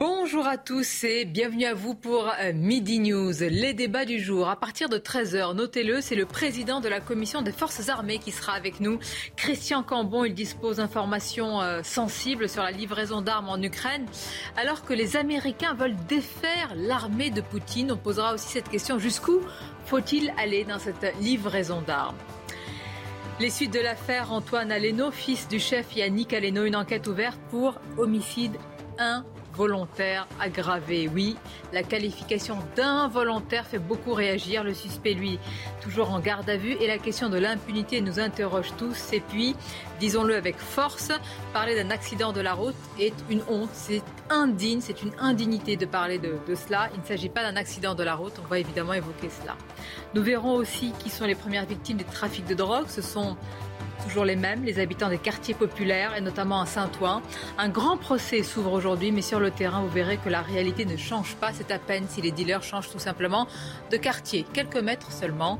Bonjour à tous et bienvenue à vous pour euh, Midi News. Les débats du jour, à partir de 13h, notez-le, c'est le président de la commission des forces armées qui sera avec nous. Christian Cambon, il dispose d'informations euh, sensibles sur la livraison d'armes en Ukraine. Alors que les Américains veulent défaire l'armée de Poutine, on posera aussi cette question, jusqu'où faut-il aller dans cette livraison d'armes? Les suites de l'affaire Antoine Aleno, fils du chef Yannick Aleno, une enquête ouverte pour homicide 1 volontaire aggravé. Oui, la qualification d'involontaire fait beaucoup réagir. Le suspect, lui, toujours en garde à vue. Et la question de l'impunité nous interroge tous. Et puis, disons-le avec force, parler d'un accident de la route est une honte. C'est indigne, c'est une indignité de parler de, de cela. Il ne s'agit pas d'un accident de la route. On va évidemment évoquer cela. Nous verrons aussi qui sont les premières victimes du trafic de drogue. Ce sont toujours les mêmes, les habitants des quartiers populaires et notamment à Saint-Ouen. Un grand procès s'ouvre aujourd'hui, mais sur le terrain, vous verrez que la réalité ne change pas. C'est à peine si les dealers changent tout simplement de quartier, quelques mètres seulement.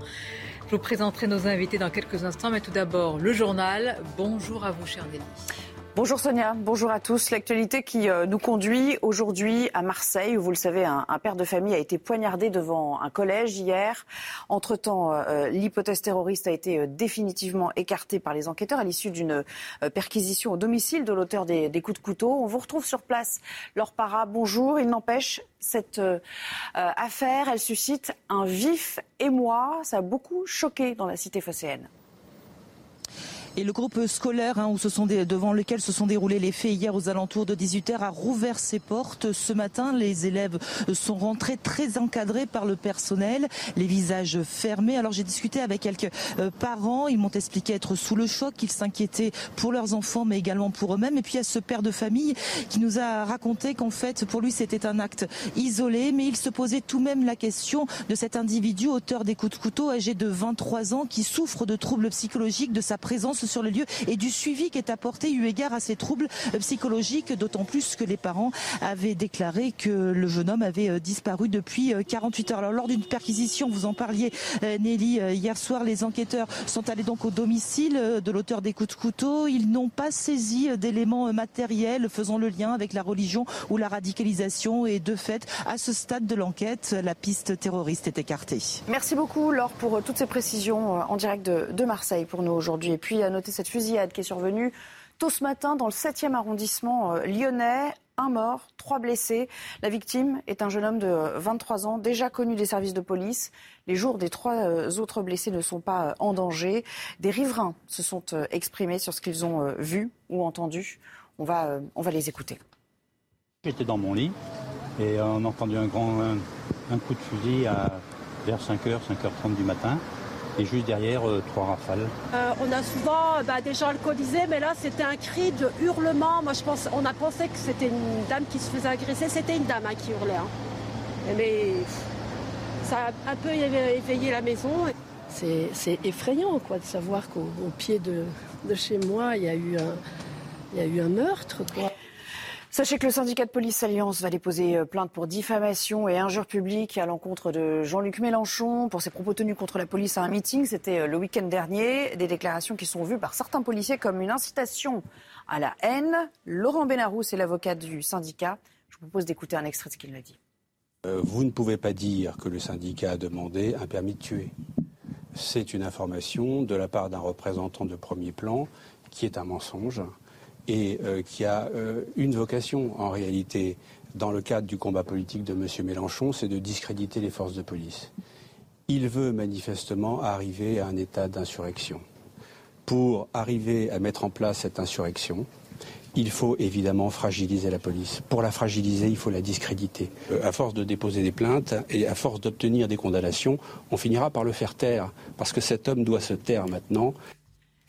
Je vous présenterai nos invités dans quelques instants, mais tout d'abord le journal. Bonjour à vous, chère Nelly. Bonjour Sonia, bonjour à tous. L'actualité qui euh, nous conduit aujourd'hui à Marseille, où vous le savez, un, père de famille a été poignardé devant un collège hier. Entre-temps, euh, euh, l'hypothèse terroriste a été définitivement écartée par les enquêteurs à l'issue d'une perquisition au domicile de l'auteur des, coups de couteau. On vous retrouve sur place, Laure Para. Bonjour. Il n'empêche, cette affaire, elle suscite un vif émoi. Ça a beaucoup choqué dans la cité phocéenne. Et le groupe scolaire hein, où ce sont des, devant lequel se sont déroulés les faits hier aux alentours de 18h a rouvert ses portes. Ce matin, les élèves sont rentrés très encadrés par le personnel, les visages fermés. Alors j'ai discuté avec quelques euh, parents, ils m'ont expliqué être sous le choc, qu'ils s'inquiétaient pour leurs enfants mais également pour eux-mêmes. Et puis il y a ce père de famille qui nous a raconté qu'en fait pour lui c'était un acte isolé mais il se posait tout de même la question de cet individu auteur des coups de couteau âgé de 23 ans qui souffre de troubles psychologiques de sa présence sur le lieu et du suivi qui est apporté eu égard à ces troubles euh, psychologiques, d'autant plus que les parents avaient déclaré que le jeune homme avait euh, disparu depuis 48 euh, heures. Alors lors d'une perquisition, vous en parliez Nelly, hier soir, les enquêteurs sont allés donc au domicile de l'auteur des coups de couteau. Ils n'ont pas saisi d'éléments matériels faisant le lien avec la religion ou la radicalisation et de fait, à ce stade de l'enquête, la piste terroriste est écartée. Merci beaucoup Laure pour toutes ces précisions en direct de, Marseille pour nous aujourd'hui. Et puis à noter cette fusillade qui est survenue tôt ce matin dans le 7e arrondissement euh, lyonnais. Un mort, trois blessés. La victime est un jeune homme de 23 ans, déjà connu des services de police. Les jours des trois euh, autres blessés ne sont pas euh, en danger. Des riverains se sont exprimés sur ce qu'ils ont vu ou entendu. On va, on va les écouter. J'étais dans mon lit et on a entendu un grand un, coup de fusil à, vers 5h, 5h30 du matin et juste derrière, euh, trois rafales. Euh, on a souvent bah, des gens alcoolisés, mais là, c'était un cri de hurlement. Moi, je pense, on a pensé que c'était une dame qui se faisait agresser. C'était une dame hein, qui hurlait. Hein. Mais ça a un peu éveillé la maison. C'est effrayant quoi, de savoir qu'au pied de, chez moi, il y a eu un, il y a eu un meurtre. Quoi. Sachez que le syndicat de police Alliance va déposer euh, plainte pour diffamation et injure publique à l'encontre de Jean-Luc Mélenchon pour ses propos tenus contre la police à un meeting. C'était euh, le week-end dernier. Des déclarations qui sont vues par certains policiers comme une incitation à la haine. Laurent Benarous est l'avocat du syndicat. Je vous propose d'écouter un extrait de ce qu'il a dit. Euh, vous ne pouvez pas dire que le syndicat a demandé un permis de tuer. C'est une information de la part d'un représentant de premier plan qui est un mensonge et euh, qui a euh, une vocation en réalité dans le cadre du combat politique de M. Mélenchon, c'est de discréditer les forces de police. Il veut manifestement arriver à un état d'insurrection. Pour arriver à mettre en place cette insurrection, il faut évidemment fragiliser la police. Pour la fragiliser, il faut la discréditer. Euh, à force de déposer des plaintes et à force d'obtenir des condamnations, on finira par le faire taire, parce que cet homme doit se taire maintenant.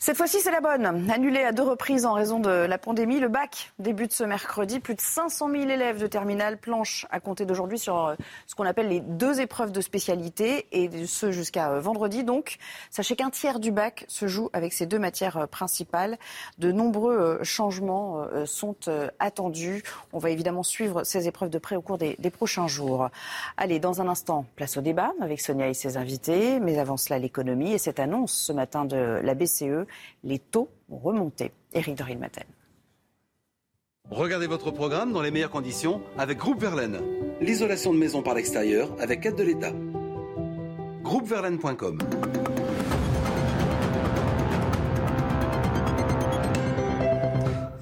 Cette fois-ci, c'est la bonne. Annulé à deux reprises en raison de la pandémie, le bac débute ce mercredi. Plus de 500 000 élèves de terminale planchent à compter d'aujourd'hui sur euh, ce qu'on appelle les deux épreuves de spécialité, et ce jusqu'à euh, vendredi. Donc, sachez qu'un tiers du bac se joue avec ces deux matières euh, principales. De nombreux changements sont attendus. On va évidemment suivre ces épreuves de près au cours des, des prochains jours. Allez, dans un instant, place au débat avec Sonia et ses invités. Mais avant cela, l'économie et cette annonce ce matin de la BCE les taux ont remonté. Éric dorin matin Regardez votre programme dans les meilleures conditions avec Groupe Verlaine. L'isolation de maison par l'extérieur avec aide de l'État. Groupeverlaine.com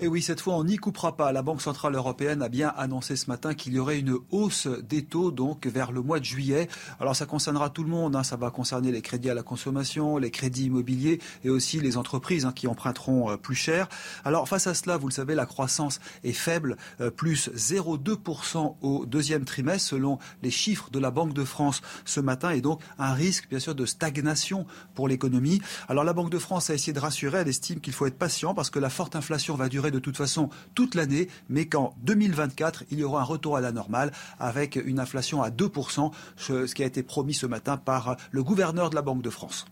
Et oui, cette fois, on n'y coupera pas. La Banque Centrale Européenne a bien annoncé ce matin qu'il y aurait une hausse des taux donc vers le mois de juillet. Alors ça concernera tout le monde. Hein. Ça va concerner les crédits à la consommation, les crédits immobiliers et aussi les entreprises hein, qui emprunteront euh, plus cher. Alors face à cela, vous le savez, la croissance est faible, euh, plus 0,2% au deuxième trimestre selon les chiffres de la Banque de France ce matin et donc un risque bien sûr de stagnation pour l'économie. Alors la Banque de France a essayé de rassurer. Elle estime qu'il faut être patient parce que la forte inflation va durer de toute façon toute l'année, mais qu'en 2024, il y aura un retour à la normale avec une inflation à 2%, ce qui a été promis ce matin par le gouverneur de la Banque de France.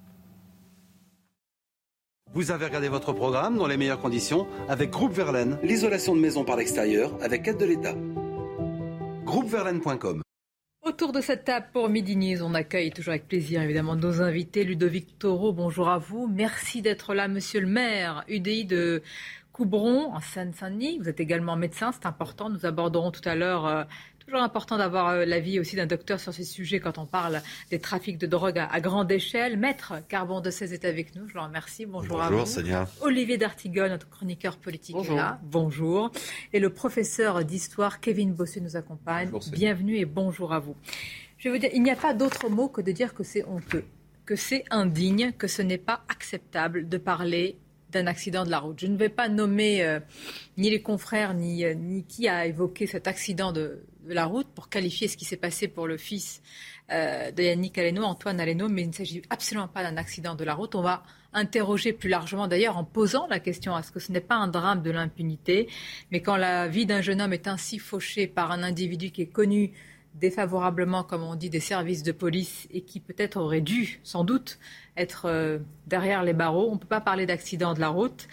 Vous avez regardé votre programme dans les meilleures conditions avec Groupe Verlaine, l'isolation de maison par l'extérieur avec aide de l'État. Groupeverlaine.com Autour de cette table pour Midi News, on accueille toujours avec plaisir évidemment nos invités. Ludovic Toro, bonjour à vous. Merci d'être là, monsieur le maire. UDI de Coubron, en Seine-Saint-Denis. Vous êtes également médecin, c'est important. Nous aborderons tout à l'heure. Euh, toujours important d'avoir euh, l'avis aussi d'un docteur sur ces sujets quand on parle des trafics de drogue à, grande échelle. Maître Carbon de 16 est avec nous. Je vous remercie. Bonjour, à vous. Bonjour, Olivier D'Artigon, notre chroniqueur politique, est là. Bonjour. Et le professeur d'histoire Kevin Bossu nous accompagne. Bienvenue et bonjour à vous. Je vais vous dire, il n'y a pas d'autre mot que de dire que c'est honteux, que c'est indigne, que ce n'est pas acceptable de parler d'un accident de la route. Je ne vais pas nommer euh, ni les confrères ni, euh, ni qui a évoqué cet accident de, la route pour qualifier ce qui s'est passé pour le fils euh, de Yannick Aleno, Antoine Aleno, mais il ne s'agit absolument pas d'un accident de la route. On va interroger plus largement, d'ailleurs, en posant la question est-ce que ce n'est pas un drame de l'impunité Mais quand la vie d'un jeune homme est ainsi fauchée par un individu qui est connu défavorablement, comme on dit, des services de police et qui peut-être aurait dû, sans doute, être euh, derrière les barreaux. On ne peut pas parler d'accident de la route.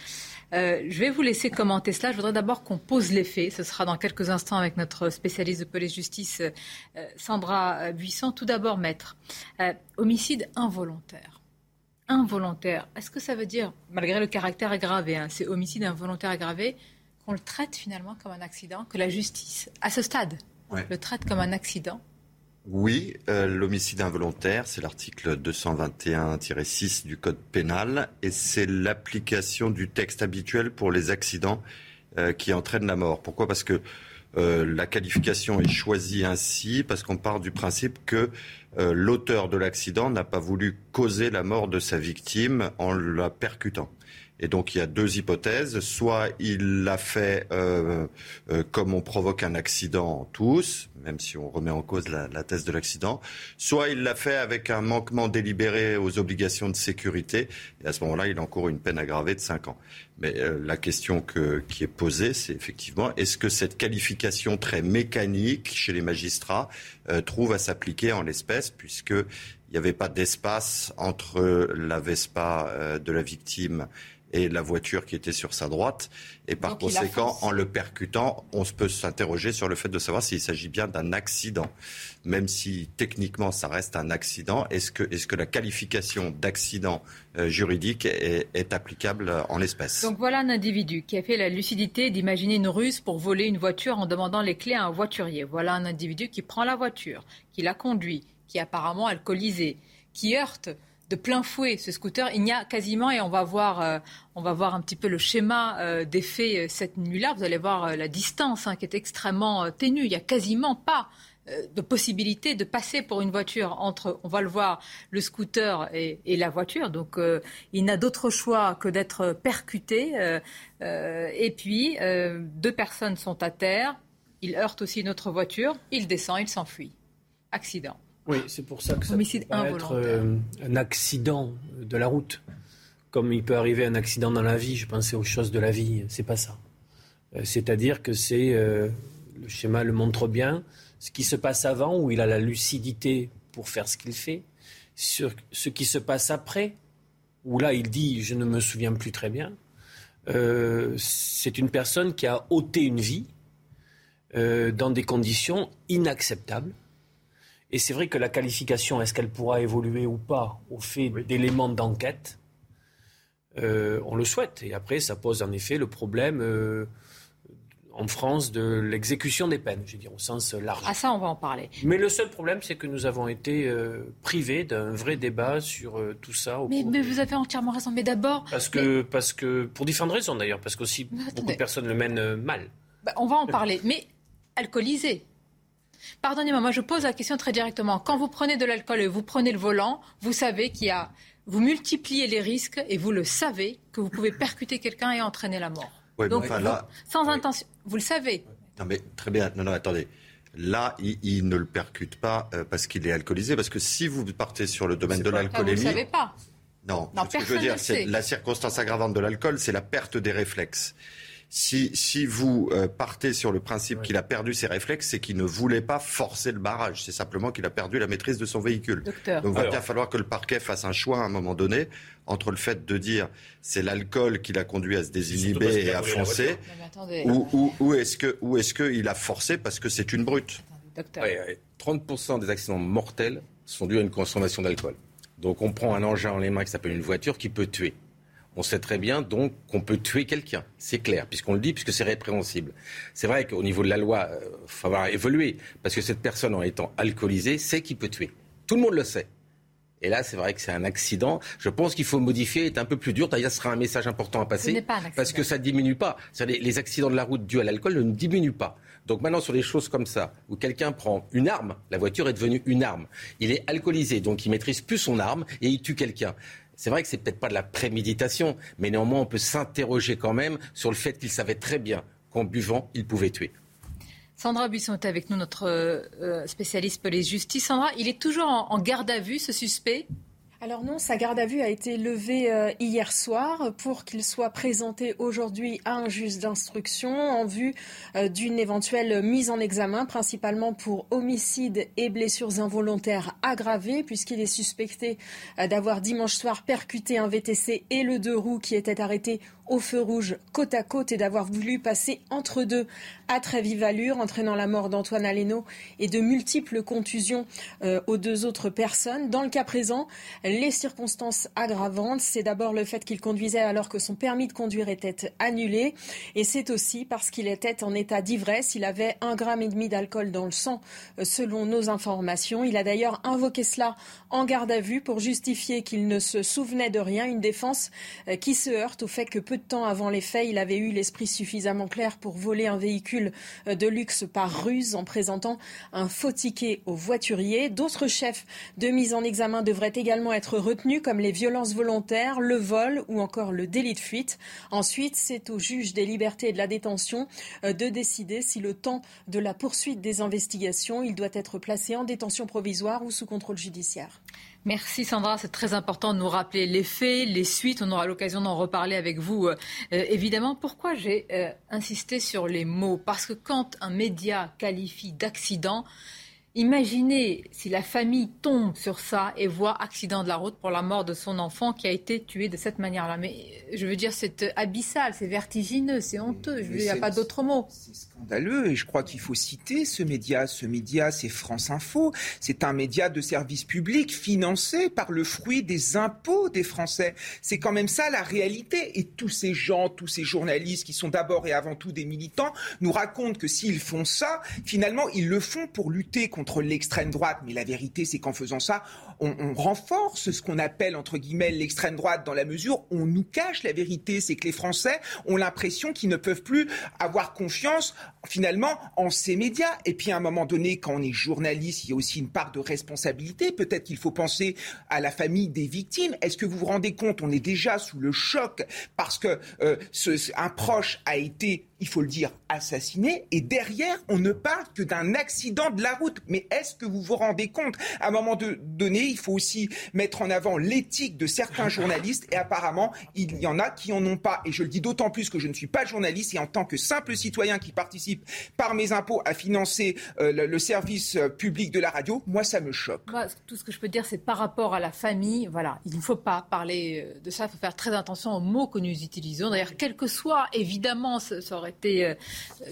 Euh, je vais vous laisser commenter cela. Je voudrais d'abord qu'on pose les faits. Ce sera dans quelques instants avec notre spécialiste de police-justice, euh, Sandra Buisson. Tout d'abord, maître, homicide involontaire. Involontaire. Est-ce que ça veut dire, malgré le caractère aggravé, hein, c'est homicide involontaire aggravé, qu'on le traite finalement comme un accident, que la justice, à ce stade, le traite comme un accident oui, euh, l'homicide involontaire, c'est l'article 221-6 du Code pénal et c'est l'application du texte habituel pour les accidents euh, qui entraînent la mort. Pourquoi? Parce que euh, la qualification est choisie ainsi, parce qu'on part du principe que l'auteur de l'accident n'a pas voulu causer la mort de sa victime en la percutant. Et donc il y a deux hypothèses. Soit il l'a fait euh, euh, comme on provoque un accident tous, même si on remet en cause la, thèse de l'accident. Soit il l'a fait avec un manquement délibéré aux obligations de sécurité. Et à ce moment-là, il encourt une peine aggravée de 5 ans. Mais euh, la question que, qui est posée, c'est effectivement, est-ce que cette qualification très mécanique chez les magistrats trouve à s'appliquer en l'espèce, puisque il n'y avait pas d'espace entre la Vespa de la victime et la voiture qui était sur sa droite. Et par conséquent, en le percutant, on peut s'interroger sur le fait de savoir s'il s'agit bien d'un accident. Même si techniquement ça reste un accident, est-ce que, est que la qualification d'accident euh, juridique est, est, applicable en l'espèce? Donc voilà un individu qui a fait la lucidité d'imaginer une ruse pour voler une voiture en demandant les clés à un voiturier. Voilà un individu qui prend la voiture, qui la conduit, qui est apparemment alcoolisé, qui heurte de plein fouet ce scooter. Il n'y a quasiment, et on va voir, euh, un petit peu le schéma euh, des faits euh, cette nuit-là. Vous allez voir la distance hein, qui est extrêmement ténue. Il n'y a quasiment pas de possibilité de passer pour une voiture entre, on va le voir, le scooter et, la voiture. Donc il n'a d'autre choix que d'être percuté. et puis deux personnes sont à terre. Il heurte aussi une autre voiture. Il descend, il s'enfuit. Accident. Oui, c'est pour ça que ça peut être euh, un accident de la route. comme il peut arriver un accident dans la vie, je pensais aux choses de la vie. C'est pas ça. Euh, c'est-à-dire que c'est le schéma le montre bien. Ce qui se passe avant, où il a la lucidité pour faire ce qu'il fait, sur ce qui se passe après, où là il dit je ne me souviens plus très bien. c'est une personne qui a ôté une vie dans des conditions inacceptables et c'est vrai que la qualification, est-ce qu'elle pourra évoluer ou pas au fait d'éléments d'enquête euh, On le souhaite. Et après, ça pose en effet le problème euh, en France de l'exécution des peines, je veux dire, au sens large. Ah ça, on va en parler. Mais le seul problème, c'est que nous avons été euh, privés d'un vrai débat sur tout ça. mais, vous avez entièrement raison. Mais d'abord... Parce que, parce que, pour différentes raisons d'ailleurs, parce qu'aussi beaucoup de personnes le mènent mal. Bah, on va en parler. Mais alcoolisé, Pardonnez-moi, moi je pose la question très directement. Quand vous prenez de l'alcool et vous prenez le volant, vous savez qu'il y a, vous multipliez les risques et vous le savez que vous pouvez percuter quelqu'un et entraîner la mort. Donc, sans intention, vous le savez. Non mais très bien. Non non attendez. Là, il, ne le percute pas euh, parce qu'il est alcoolisé. Parce que si vous partez sur le domaine de l'alcoolémie, vous ne savez pas. Non, non ce que je veux dire, c'est la circonstance aggravante de l'alcool, c'est la perte des réflexes. Si, vous euh, partez sur le principe qu'il a perdu ses réflexes, c'est qu'il ne voulait pas forcer le barrage. C'est simplement qu'il a perdu la maîtrise de son véhicule. Donc il va bien falloir que le parquet fasse un choix à un moment donné entre le fait de dire c'est l'alcool qui l'a conduit à se désinhiber et à foncer, ou, est-ce que ou est-ce qu'il a forcé parce que c'est une brute? 30% des accidents mortels sont dus à une consommation d'alcool. Donc on prend un engin en les mains qui s'appelle une voiture qui peut tuer on sait très bien donc qu'on peut tuer quelqu'un. C'est clair, puisqu'on le dit, puisque c'est répréhensible. C'est vrai qu'au niveau de la loi, il euh, faut avoir évolué, parce que cette personne, en étant alcoolisée, sait qu'il peut tuer. Tout le monde le sait. Et là, c'est vrai que c'est un accident. Je pense qu'il faut modifier, est un peu plus dur. D'ailleurs, ce sera un message important à passer. Pas parce que ça ne diminue pas. Les, les accidents de la route dus à l'alcool ne diminuent pas. Donc maintenant, sur des choses comme ça, où quelqu'un prend une arme, la voiture est devenue une arme. Il est alcoolisé, donc il maîtrise plus son arme et il tue quelqu'un. C'est vrai que c'est peut-être pas de la préméditation, mais néanmoins on peut s'interroger quand même sur le fait qu'il savait très bien qu'en buvant, il pouvait tuer. Sandra Buisson est avec nous, notre euh, spécialiste police-justice. Sandra, il est toujours en garde à vue, ce suspect? Alors non, sa garde à vue a été levée euh, hier soir pour qu'il soit présenté aujourd'hui à un juge d'instruction en vue euh, d'une éventuelle mise en examen, principalement pour homicide et blessures involontaires aggravées, puisqu'il est suspecté euh, d'avoir dimanche soir percuté un VTC et le deux roues qui étaient arrêtés au feu rouge côte à côte et d'avoir voulu passer entre deux à très vive allure, entraînant la mort d'Antoine Aleno et de multiples contusions euh, aux deux autres personnes. Dans le cas présent, les circonstances aggravantes, c'est d'abord le fait qu'il conduisait alors que son permis de conduire était annulé et c'est aussi parce qu'il était en état d'ivresse. Il avait un gramme et demi d'alcool dans le sang euh, selon nos informations. Il a d'ailleurs invoqué cela en garde à vue pour justifier qu'il ne se souvenait de rien, une défense euh, qui se heurte au fait que peu de temps avant les faits, il avait eu l'esprit suffisamment clair pour voler un véhicule euh, de luxe par ruse en présentant un faux ticket au voiturier. D'autres chefs de mise en examen devraient également être retenus comme les violences volontaires, le vol ou encore le délit de fuite. Ensuite, c'est au juge des libertés et de la détention euh, de décider si le temps de la poursuite des investigations, il doit être placé en détention provisoire ou sous contrôle judiciaire. Merci Sandra, c'est très important de nous rappeler les faits, les suites. On aura l'occasion d'en reparler avec vous, euh, euh, évidemment. Pourquoi j'ai euh, insisté sur les mots? Parce que quand un média qualifie d'accident, Imaginez si la famille tombe sur ça et voit accident de la route pour la mort de son enfant qui a été tué de cette manière-là. Mais je veux dire, c'est abyssal, c'est vertigineux, c'est honteux. Il n'y a pas d'autre mot. C'est scandaleux et je crois qu'il faut citer ce média. Ce média, c'est France Info. C'est un média de service public financé par le fruit des impôts des Français. C'est quand même ça la réalité. Et tous ces gens, tous ces journalistes qui sont d'abord et avant tout des militants nous racontent que s'ils font ça, finalement, ils le font pour lutter contre contre l'extrême droite. Mais la vérité, c'est qu'en faisant ça, on, renforce ce qu'on appelle, entre guillemets, l'extrême droite dans la mesure où on nous cache la vérité. C'est que les Français ont l'impression qu'ils ne peuvent plus avoir confiance, finalement, en ces médias. Et puis, à un moment donné, quand on est journaliste, il y a aussi une part de responsabilité. Peut-être qu'il faut penser à la famille des victimes. Est-ce que vous vous rendez compte, on est déjà sous le choc parce que euh, ce, un proche a été il faut le dire, assassiné, et derrière, on ne parle que d'un accident de la route. Mais est-ce que vous vous rendez compte À un moment donné, il faut aussi mettre en avant l'éthique de certains journalistes, et apparemment, il y en a qui en ont pas. Et je le dis d'autant plus que je ne suis pas journaliste, et en tant que simple citoyen qui participe par mes impôts à financer euh, le, service euh, public de la radio, moi, ça me choque. tout ce que je peux dire, c'est par rapport à la famille, voilà, il ne faut pas parler euh, de ça, il faut faire très attention aux mots que nous utilisons. D'ailleurs, quel que soit, évidemment, ça, aurait été,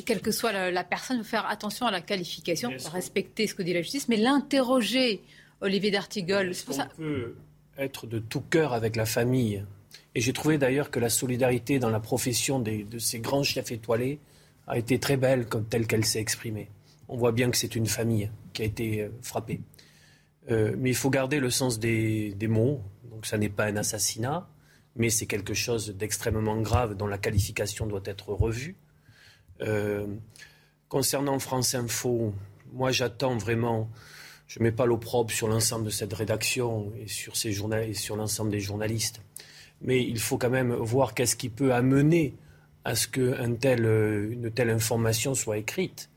quelle que soit la, personne, faire attention à la qualification, respecter ce que dit la justice, mais l'interroger, Olivier D'Artigol. C'est pour ça. peut être de tout cœur avec la famille? Et j'ai trouvé d'ailleurs que la solidarité dans la profession de ces grands chefs étoilés a été très belle comme telle qu'elle s'est exprimée. On voit bien que c'est une famille qui a été euh, frappée. Euh, mais il faut garder le sens des, mots. Donc ça n'est pas un assassinat, mais c'est quelque chose d'extrêmement grave dont la qualification doit être revue. Euh, concernant France Info, moi j'attends vraiment, je ne mets pas l'opprobre sur l'ensemble de cette rédaction et sur, ces sur l'ensemble des journalistes, mais il faut quand même voir qu'est-ce qui peut amener à ce qu'une une telle information soit écrite.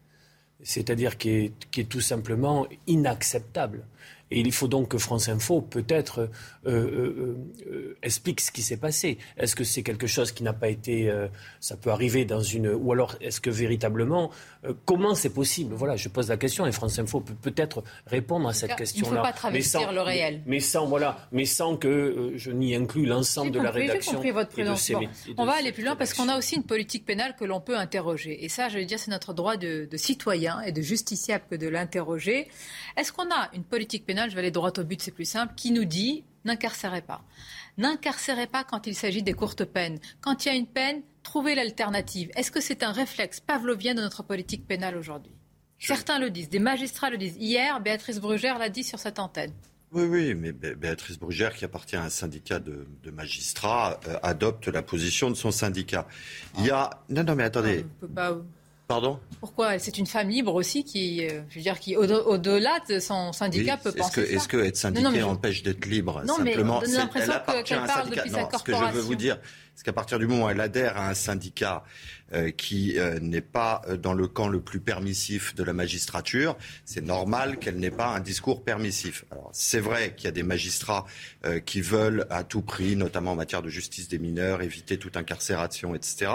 C'est-à-dire qui est, tout simplement inacceptable. Et il faut donc que France Info, peut-être, euh, euh, euh, explique ce qui s'est passé. Est-ce que c'est quelque chose qui n'a pas été. ça peut arriver dans une. Ou alors, est-ce que véritablement. comment c'est possible? Voilà, je pose la question et France Info peut peut-être répondre à cette question-là. Il ne faut pas travestir le réel. Mais sans, voilà, mais sans que je n'y inclue l'ensemble de la rédaction. Compris votre on va aller plus loin parce qu'on a aussi une politique pénale que l'on peut interroger. Et ça, je veux dire, c'est notre droit de, de citoyen et de justiciable que de l'interroger. Est-ce qu'on a une politique pénale je vais aller droit au but, c'est plus simple, qui nous dit n'incarcérez pas. N'incarcérez pas quand il s'agit des courtes peines. Quand il y a une peine, trouvez l'alternative. Est-ce que c'est un réflexe pavlovien de notre politique pénale aujourd'hui? Certains le disent, des magistrats le disent. Hier, Béatrice Brugère l'a dit sur cette antenne. Oui, oui, mais Béatrice Brugère, qui appartient à un syndicat de, magistrats, euh, adopte la position de son syndicat. Il y a... Non, non, mais attendez. Ah, peut pas... Pardon Pourquoi C'est une femme libre aussi qui, euh, je veux dire, qui au-delà de son syndicat peut penser que, Est-ce que être syndiqué empêche d'être libre Non, Simplement, mais on l'impression qu'elle parle depuis sa corporation. Ce que je veux vous dire, c'est qu'à partir du moment où elle adhère à un syndicat euh, qui euh, n'est pas dans le camp le plus permissif de la magistrature, c'est normal qu'elle n'ait pas un discours permissif. Alors c'est vrai qu'il y a des magistrats qui veulent à tout prix, notamment en matière de justice des mineurs, éviter toute incarcération, etc.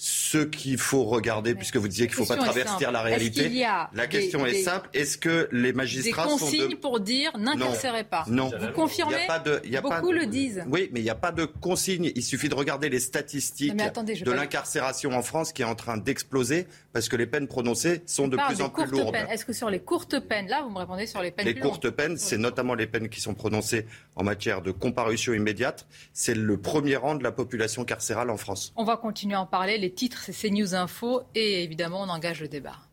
Ce qu'il faut regarder, puisque vous disiez qu'il ne faut pas traverser la réalité, la question est simple est-ce que les magistrats des consignes sont de... pour dire n'incarcérez pas Non. Vous confirmez pas de, Beaucoup le disent. Oui, mais il n'y a pas de consignes. Il suffit de regarder les statistiques de l'incarcération en France qui est en train d'exploser parce que les peines prononcées sont de plus en plus lourdes. Est-ce que sur les courtes peines, là, vous me répondez sur les peines Les courtes peines, c'est notamment les peines qui sont prononcées en matière de comparution immédiate. C'est le premier rang de la population carcérale en France. On va continuer à en parler. Les titres, c'est CNews Info et évidemment, on engage le débat.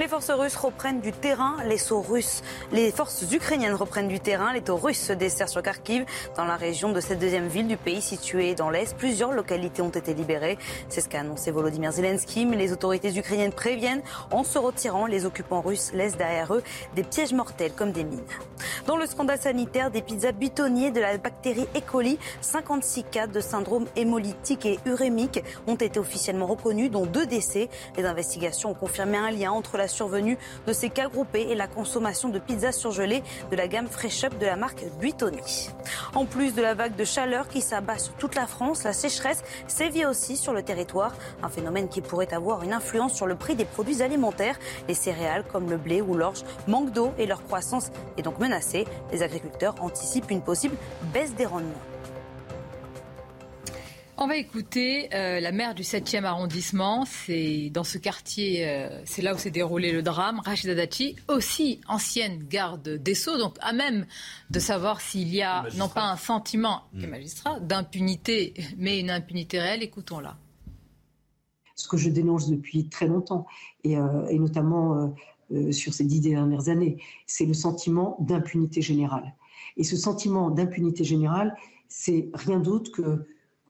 Les forces russes reprennent du terrain, les sauts russes, les forces ukrainiennes reprennent du terrain, les taux russes se desserrent sur Kharkiv, dans la région de cette deuxième ville du pays située dans l'est. Plusieurs localités ont été libérées. C'est ce qu'a annoncé Volodymyr Zelensky, mais les autorités ukrainiennes préviennent, en se retirant, les occupants russes laissent derrière eux des pièges mortels comme des mines. Dans le scandale sanitaire des pizzas butonniers de la bactérie E. coli, 56 cas de syndrome hémolytique et urémique ont été officiellement reconnus, dont deux décès. Les investigations ont confirmé un lien entre la la survenue de ces cas groupés et la consommation de pizzas surgelées de la gamme Fresh Up de la marque Buitoni. En plus de la vague de chaleur qui s'abat sur toute la France, la sécheresse sévit aussi sur le territoire, un phénomène qui pourrait avoir une influence sur le prix des produits alimentaires. Les céréales comme le blé ou l'orge manquent d'eau et leur croissance est donc menacée. Les agriculteurs anticipent une possible baisse des rendements. On va écouter euh, la maire du 7e arrondissement. C'est dans ce quartier, euh, c'est là où s'est déroulé le drame. Rachida Dati, aussi ancienne garde des Sceaux, donc à même de savoir s'il y a non pas un sentiment, mmh. magistrat, d'impunité, mais une impunité réelle. Écoutons-la. Ce que je dénonce depuis très longtemps, et, euh, et notamment sur ces dix dernières années, c'est le sentiment d'impunité générale. Et ce sentiment d'impunité générale, c'est rien d'autre que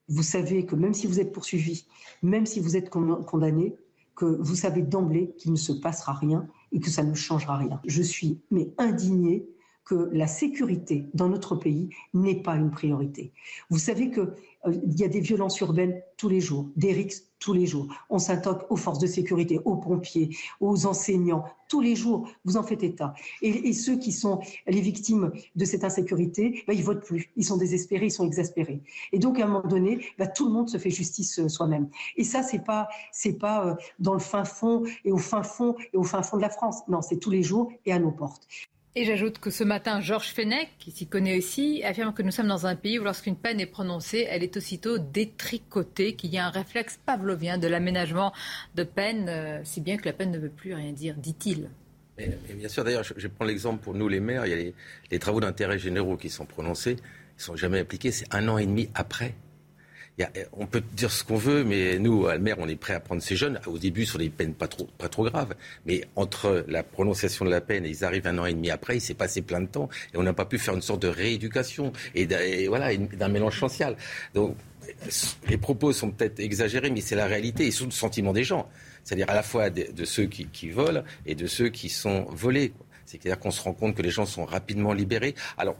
vous savez que même si vous êtes poursuivi, même si vous êtes condamné, que vous savez d'emblée qu'il ne se passera rien et que ça ne changera rien. Je suis mais indignée que la sécurité dans notre pays n'est pas une priorité. Vous savez qu'il euh, y a des violences urbaines tous les jours, des rixes tous les jours. On s'intoque aux forces de sécurité, aux pompiers, aux enseignants, tous les jours. Vous en faites état. Et, ceux qui sont les victimes de cette insécurité, bah, ils votent plus. Ils sont désespérés, ils sont exaspérés. Et donc, à un moment donné, bah, tout le monde se fait justice euh, soi-même. Et ça, c'est pas, c'est pas euh, dans le fin fond et au fin fond et au fin fond de la France. Non, c'est tous les jours et à nos portes. Et j'ajoute que ce matin, Georges Fenech, qui s'y connaît aussi, affirme que nous sommes dans un pays où lorsqu'une peine est prononcée, elle est aussitôt détricotée, qu'il y a un réflexe pavlovien de l'aménagement de peine, euh, si bien que la peine ne veut plus rien dire, dit-il. bien sûr, d'ailleurs, je, prends l'exemple pour nous les maires, il y a les, travaux d'intérêt généraux qui sont prononcés, ils ne sont jamais appliqués, c'est un an et demi après on peut dire ce qu'on veut, mais nous, à on est prêt à prendre ces jeunes, au début, sur des peines pas trop, graves. Mais entre la prononciation de la peine et ils arrivent un an et demi après, il s'est passé plein de temps. Et on n'a pas pu faire une sorte de rééducation et, voilà, d'un mélange social. Donc, les propos sont peut-être exagérés, mais c'est la réalité et sous le sentiment des gens. C'est-à-dire à la fois de, ceux qui, qui, volent et de ceux qui sont volés. C'est-à-dire qu'on se rend compte que les gens sont rapidement libérés. Alors,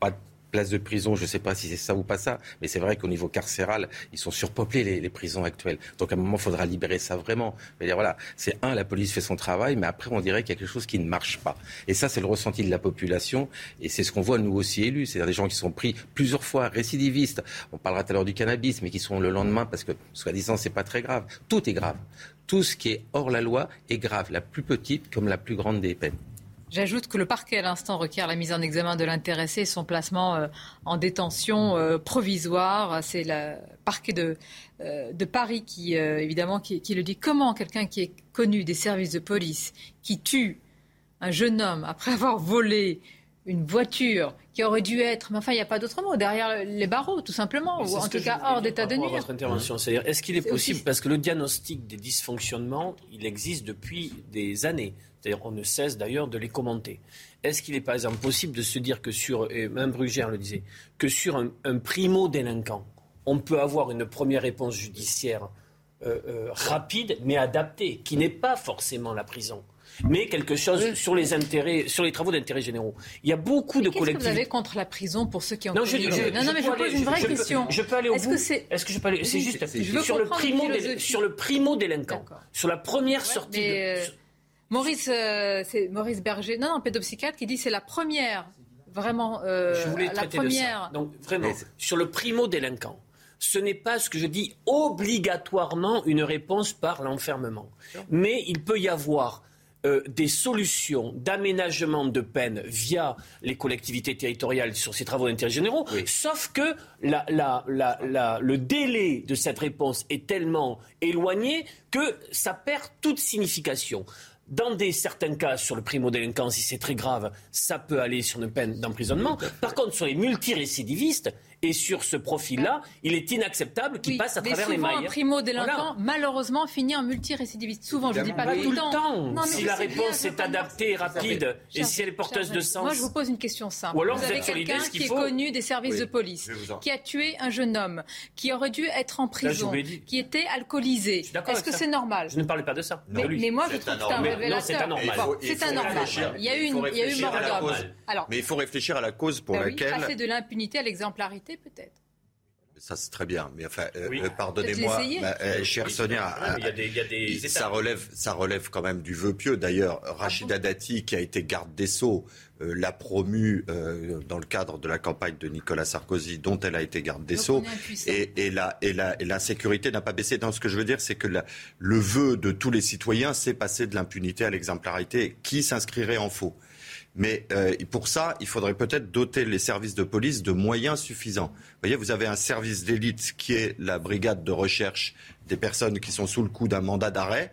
pas place de prison, je ne sais pas si c'est ça ou pas ça, mais c'est vrai qu'au niveau carcéral, ils sont surpeuplés les, prisons actuelles. Donc à un moment, il faudra libérer ça vraiment. dire voilà, c'est un, la police fait son travail, mais après on dirait qu'il y a quelque chose qui ne marche pas. Et ça, c'est le ressenti de la population, et c'est ce qu'on voit nous aussi élus, c'est-à-dire des gens qui sont pris plusieurs fois récidivistes. On parlera tout à l'heure du cannabis, mais qui sont le lendemain parce que soi-disant c'est pas très grave. Tout est grave. Tout ce qui est hors la loi est grave, la plus petite comme la plus grande des peines. J'ajoute que le parquet, à l'instant, requiert la mise en examen de l'intéressé et son placement euh, en détention euh, provisoire. C'est le parquet de, euh, de Paris qui, évidemment, qui, le dit. Comment quelqu'un qui est connu des services de police, qui tue un jeune homme après avoir volé une voiture qui aurait dû être, mais enfin, il n'y a pas d'autre mot, derrière les barreaux, tout simplement, ou en tout cas hors d'état de nuire. Votre intervention, c'est-à-dire, est-ce qu'il est, possible, parce que le diagnostic des dysfonctionnements, il existe depuis des années. C'est-à-dire, on ne cesse d'ailleurs de les commenter. Est-ce qu'il n'est par exemple possible de se dire que sur, et même Brugère le disait, que sur un, primo-délinquant, on peut avoir une première réponse judiciaire euh, euh, rapide, mais adaptée, qui n'est pas forcément la prison mais quelque chose sur les intérêts, sur les travaux d'intérêt généraux. Il y a beaucoup de collectivités. Qu'est-ce que vous avez contre la prison pour ceux qui ont non, je, non, non, mais je pose une vraie question. je peux aller au Est-ce bout. Est-ce que je peux aller C'est juste sur le primo, sur le primo délinquant, sur la première sortie. De, Maurice, euh, c'est Maurice Berger, non, non, pédopsychiatre, qui dit c'est la première, vraiment, euh, je voulais la première. Donc vraiment, sur le primo délinquant, ce n'est pas ce que je dis obligatoirement une réponse par l'enfermement, mais il peut y avoir euh, des solutions d'aménagement de peine via les collectivités territoriales sur ces travaux d'intérêt généraux, sauf que le délai de cette réponse est tellement éloigné que ça perd toute signification. Dans des certains cas, sur le primo-délinquant, si c'est très grave, ça peut aller sur une peine d'emprisonnement. Par contre, sur les multirécidivistes, et sur ce profil-là, il est inacceptable qu'il passe à travers les mailles. un primo-délinquant, malheureusement, finit en multirécidiviste. Souvent, je ne dis pas, tout, le temps. si la réponse est adaptée, rapide, et si elle est porteuse de sens. Moi, je vous pose une question simple. Ou alors, vous, avez quelqu'un qui est connu des services de police, qui a tué un jeune homme, qui aurait dû être en prison, qui était alcoolisé. Est-ce que c'est normal? Je ne parlais pas de ça. Mais, moi, je trouve que c'est un révélateur. c'est anormal. C'est anormal. Il y a eu mort d'homme. Mais il faut réfléchir à la cause pour ben laquelle. Passer de l'impunité à l'exemplarité peut-être. Ça, c'est très bien. Mais enfin, euh, euh, pardonnez-moi, euh, chère Sonia, ça, relève, ça relève quand même du vœu pieux. D'ailleurs, ah Rachida Dati, qui a été garde des Sceaux, l'a promue dans le cadre de la campagne de Nicolas Sarkozy, dont elle a été garde des Sceaux. Et, et, la, et, la, et la sécurité n'a pas baissé. Donc, ce que je veux dire, c'est que le vœu de tous les citoyens, c'est passer de l'impunité à l'exemplarité. Qui s'inscrirait en faux mais euh, pour ça, il faudrait peut-être doter les services de police de moyens suffisants. Vous voyez, vous avez un service d'élite qui est la brigade de recherche des personnes qui sont sous le coup d'un mandat d'arrêt.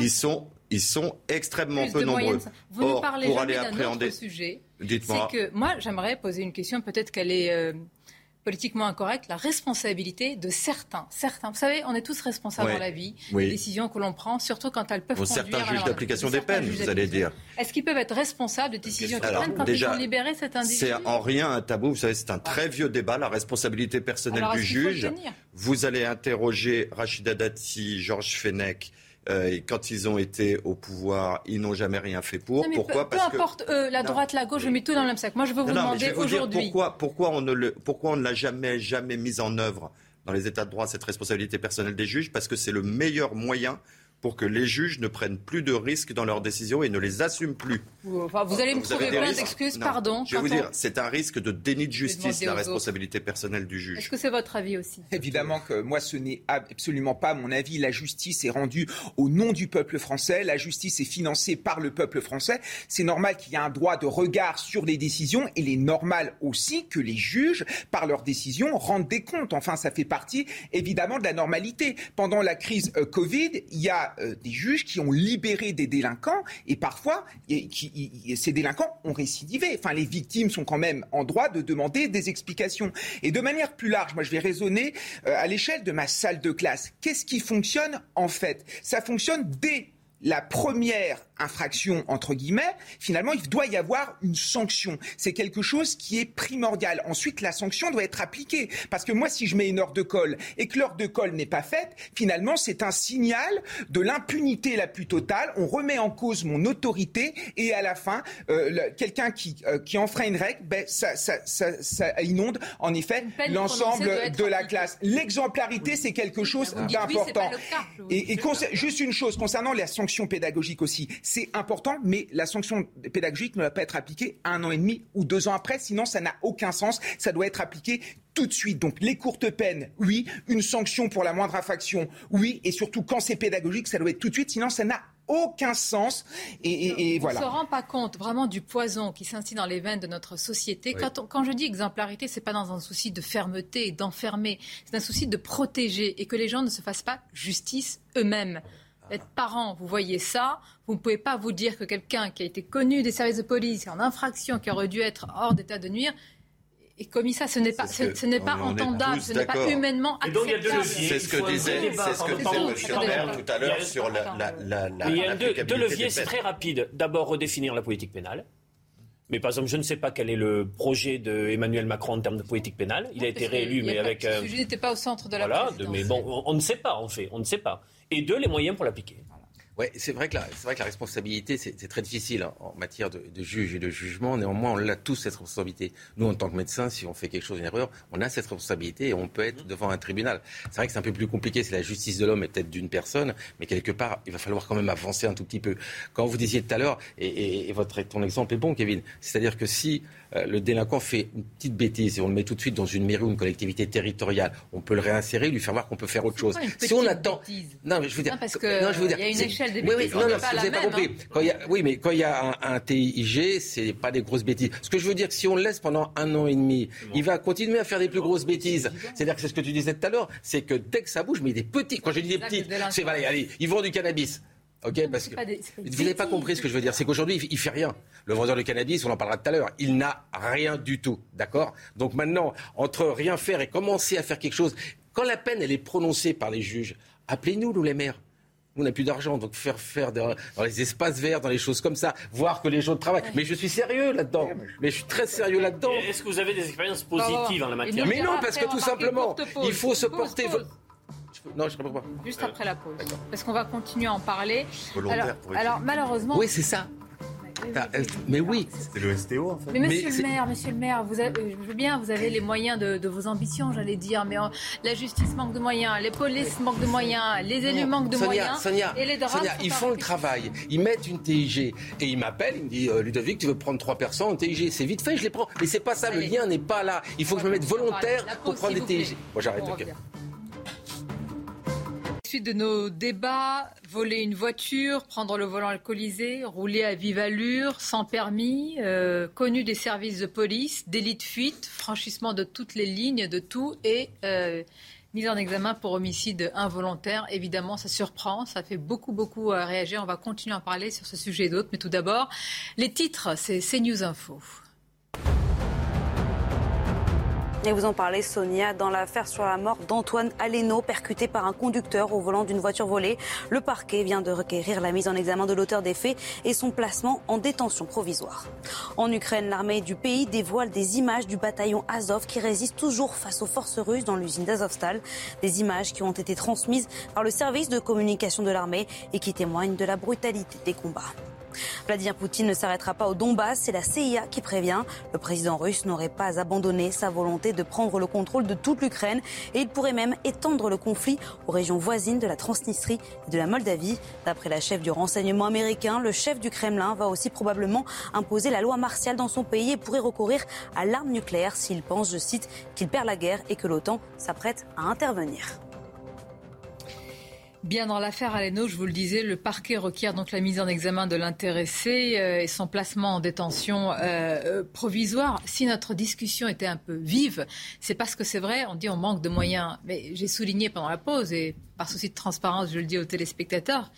Ils sont, ils sont extrêmement peu nombreux. Vous Or, ne parlez pour jamais d'un autre sujet. Dites-moi. C'est que moi, j'aimerais poser une question, peut-être qu'elle est euh, politiquement incorrect, la responsabilité de certains. Certains. Vous savez, on est tous responsables dans la vie des décisions que l'on prend, surtout quand elles peuvent bon, conduire Certains juges d'application des peines, vous allez dire. Est-ce qu'ils peuvent être responsables de décisions qu'ils prennent quand déjà, ils ont libéré cet individu? C'est en rien un tabou. Vous savez, c'est un très vieux débat, la responsabilité personnelle du juge. Vous allez interroger Rachida Dati, Georges Fenech, euh, et quand ils ont été au pouvoir, ils n'ont jamais rien fait pour. Non, mais pourquoi peu, peu importe euh, la droite, la gauche, je mets tout dans le même sac. Moi, je veux vous Non, demander aujourd'hui. pourquoi, pourquoi on ne le, pourquoi on ne l'a jamais, jamais mise en œuvre dans les États de droit cette responsabilité personnelle des juges? Parce que c'est le meilleur moyen pour que les juges ne prennent plus de risques dans leurs décisions et ne les assument plus. Vous, enfin, vous allez me Vous trouver des plein d'excuses, pardon. Je vais vous dire, c'est un risque de déni de justice, la autres. responsabilité personnelle du juge. Est-ce que c'est votre avis aussi? Évidemment que moi, ce n'est absolument pas mon avis. La justice est rendue au nom du peuple français. La justice est financée par le peuple français. C'est normal qu'il y ait un droit de regard sur les décisions. Il est normal aussi que les juges, par leurs décisions, rendent des comptes. Enfin, ça fait partie évidemment de la normalité. Pendant la crise euh, Covid, il y a euh, des juges qui ont libéré des délinquants et parfois, ces délinquants ont récidivé. Enfin, les victimes sont quand même en droit de demander des explications. Et de manière plus large, moi, je vais raisonner euh, à l'échelle de ma salle de classe. Qu'est-ce qui fonctionne en fait? Ça fonctionne dès la première infraction, entre guillemets, finalement, il doit y avoir une sanction. C'est quelque chose qui est primordial. Ensuite, la sanction doit être appliquée. Parce que moi, si je mets une heure de colle et que l'heure de colle n'est pas faite, finalement, c'est un signal de l'impunité la plus totale. On remet en cause mon autorité et à la fin, euh, quelqu'un qui, euh, qui enfreint une règle, ben, ça, ça, ça, ça inonde en effet l'ensemble de la classe. L'exemplarité, c'est quelque chose oui, d'important. Et, et juste une chose, concernant la sanction pédagogique aussi, c'est important, mais la sanction pédagogique ne va pas être appliquée un an et demi ou deux ans après, sinon ça n'a aucun sens. Ça doit être appliqué tout de suite. Donc les courtes peines, oui. Une sanction pour la moindre infraction, oui. Et surtout quand c'est pédagogique, ça doit être tout de suite, sinon ça n'a aucun sens. Et, et- et On voilà. ne se rend pas compte vraiment du poison qui s'instille dans les veines de notre société. Oui. Quand, on- quand je dis exemplarité, c'est pas dans un souci de fermeté et d'enfermer, c'est un souci de protéger et que les gens ne se fassent pas justice eux-mêmes. Être parent, vous voyez ça, vous ne pouvez pas vous dire que quelqu'un qui a été connu des services de police en infraction, qui aurait dû être hors d'état de nuire, ait commis ça. Ce n'est pas, ce n'est pas entendable, ce n'est pas humainement Et donc, il y a deux acceptable. leviers. C'est ce que disait, c'est ce que disait. M. Le tout à l'heure sur la, la, la, la, Mais il y a deux, leviers, c'est très rapide. D'abord, redéfinir la politique pénale. Mais par exemple, je ne sais pas quel est le projet d'Emmanuel Macron en termes de politique pénale. Il a été réélu, mais avec... Ce euh, sujet n'était pas au centre de la voilà, de- mais bon, on, on ne sait pas, en fait, on ne sait pas. Et deux, les moyens pour l'appliquer. Ouais, c'est vrai que la, vrai que la responsabilité, c'est, très difficile hein, en matière de, de juge et de jugement. Néanmoins, on a tous cette responsabilité. Nous, en tant que médecins, si on fait quelque chose, une erreur, on a cette responsabilité et on peut être devant un tribunal. C'est vrai que c'est un peu plus compliqué. C'est la justice de l'homme et peut-être d'une personne, mais quelque part, il va falloir quand même avancer un tout petit peu. Quand vous disiez tout à l'heure, et, et- et votre, ton exemple est bon, Kevin, c'est-à-dire que si euh, le délinquant fait une petite bêtise et on le met tout de suite dans une mairie ou une collectivité territoriale, on peut le réinsérer, lui faire voir qu'on peut faire autre chose. Si on attend, bêtise? Non, mais je veux dire, Non, parce que, non, je veux il y a une c'est- Oui, oui, bêtises, non, c'est non, pas vous n'avez pas compris. hein. Quand il y a, oui, mais quand il y a un, un TIG, c'est pas des grosses bêtises. Ce que je veux dire, si on le laisse pendant un an et demi, il va continuer à faire des plus grosses bêtises. C'est-à-dire que c'est ce que tu disais tout à l'heure, c'est que dès que ça bouge, mais des petits, quand je dis des petits, c'est voilà, allez, ils vendent du cannabis. Ok, parce que des- vous n'avez pas compris ce que je veux dire. C'est qu'aujourd'hui, il, il fait rien. Le vendeur de cannabis, on en parlera tout à l'heure, il n'a rien du tout, d'accord? Donc maintenant, entre rien faire et commencer à faire quelque chose, quand la peine elle est prononcée par les juges, appelez-nous, nous les maires. Nous, on n'a plus d'argent, donc faire faire dans, dans les espaces verts, dans les choses comme ça, voir que les gens travaillent. Mais je suis sérieux là-dedans. Mais je suis très sérieux là-dedans. Est-ce que vous avez des expériences positives en la matière Mais non, parce que tout simplement, il faut se Pause, porter. pause. Non, je ne pas. Juste après la pause. Parce qu'on va continuer à en parler. Volontaire alors, pour alors, malheureusement. Oui, c'est ça. Euh, Mais oui. C'est le STO en fait. Mais monsieur le maire, monsieur le maire, vous avez, je veux bien, vous avez les moyens de, de vos ambitions, j'allais dire, mais la justice manque de moyens, les polices manquent de moyens, les élus Non. manquent de Sonia, moyens. Sonia, et les Sonia, ils font le travail. Ils mettent une TIG. Et ils m'appellent, ils me disent euh, Ludovic, tu veux prendre 3% en TIG C'est vite fait, je les prends. Mais c'est pas ça, le lien n'est pas là. Il faut que je me mette volontaire pour prendre des TIG. Moi, j'arrête, ok. Suite de nos débats, voler une voiture, prendre le volant alcoolisé, rouler à vive allure, sans permis, euh, connu des services de police, délit de fuite, franchissement de toutes les lignes, de tout et euh, mise en examen pour homicide involontaire. Évidemment, ça surprend, ça fait beaucoup, beaucoup euh, réagir. On va continuer à en parler sur ce sujet et d'autres. Mais tout d'abord, les titres, c'est CNews Info. Et vous en parlez, Sonia, dans l'affaire sur la mort d'Antoine Aleno, percuté par un conducteur au volant d'une voiture volée. Le parquet vient de requérir la mise en examen de l'auteur des faits et son placement en détention provisoire. En Ukraine, l'armée du pays dévoile des images du bataillon Azov qui résiste toujours face aux forces russes dans l'usine d'Azovstal. Des images qui ont été transmises par le service de communication de l'armée et qui témoignent de la brutalité des combats. Vladimir Poutine ne s'arrêtera pas au Donbass, c'est la CIA qui prévient. Le président russe n'aurait pas abandonné sa volonté de prendre le contrôle de toute l'Ukraine et il pourrait même étendre le conflit aux régions voisines de la Transnistrie et de la Moldavie. D'après la chef du renseignement américain, le chef du Kremlin va aussi probablement imposer la loi martiale dans son pays et pourrait recourir à l'arme nucléaire s'il pense, je cite, qu'il perd la guerre et que l'OTAN s'apprête à intervenir. Bien dans l'affaire Aleno, je vous le disais, le parquet requiert donc la mise en examen de l'intéressé euh, et son placement en détention euh, euh, provisoire. Si notre discussion était un peu vive, c'est parce que c'est vrai, on dit on manque de moyens. Mais j'ai souligné pendant la pause et par souci de transparence, je le dis aux téléspectateurs,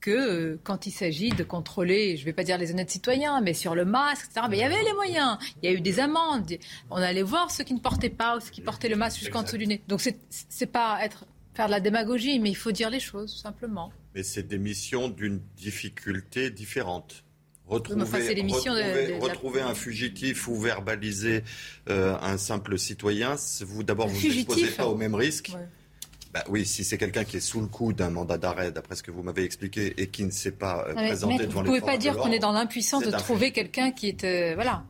que quand il s'agit de contrôler, je ne vais pas dire les honnêtes citoyens, mais sur le masque, etc., il y avait les moyens. Il y a eu des amendes. On allait voir ceux qui ne portaient pas ou ceux qui portaient le masque jusqu'en dessous du nez. Donc c'est pas être faire de la démagogie, mais il faut dire les choses, simplement. Mais c'est des missions d'une difficulté différente. Retrouver, retrouver, un fugitif ou verbaliser euh, un simple citoyen, vous d'abord vous n'exposez pas au même risque. Bah oui, si c'est quelqu'un qui est sous le coup d'un mandat d'arrêt, d'après ce que vous m'avez expliqué, et qui ne s'est pas euh, présenté devant les Vous ne pouvez pas dire qu'on est dans l'impuissance de trouver quelqu'un qui est... Euh, voilà.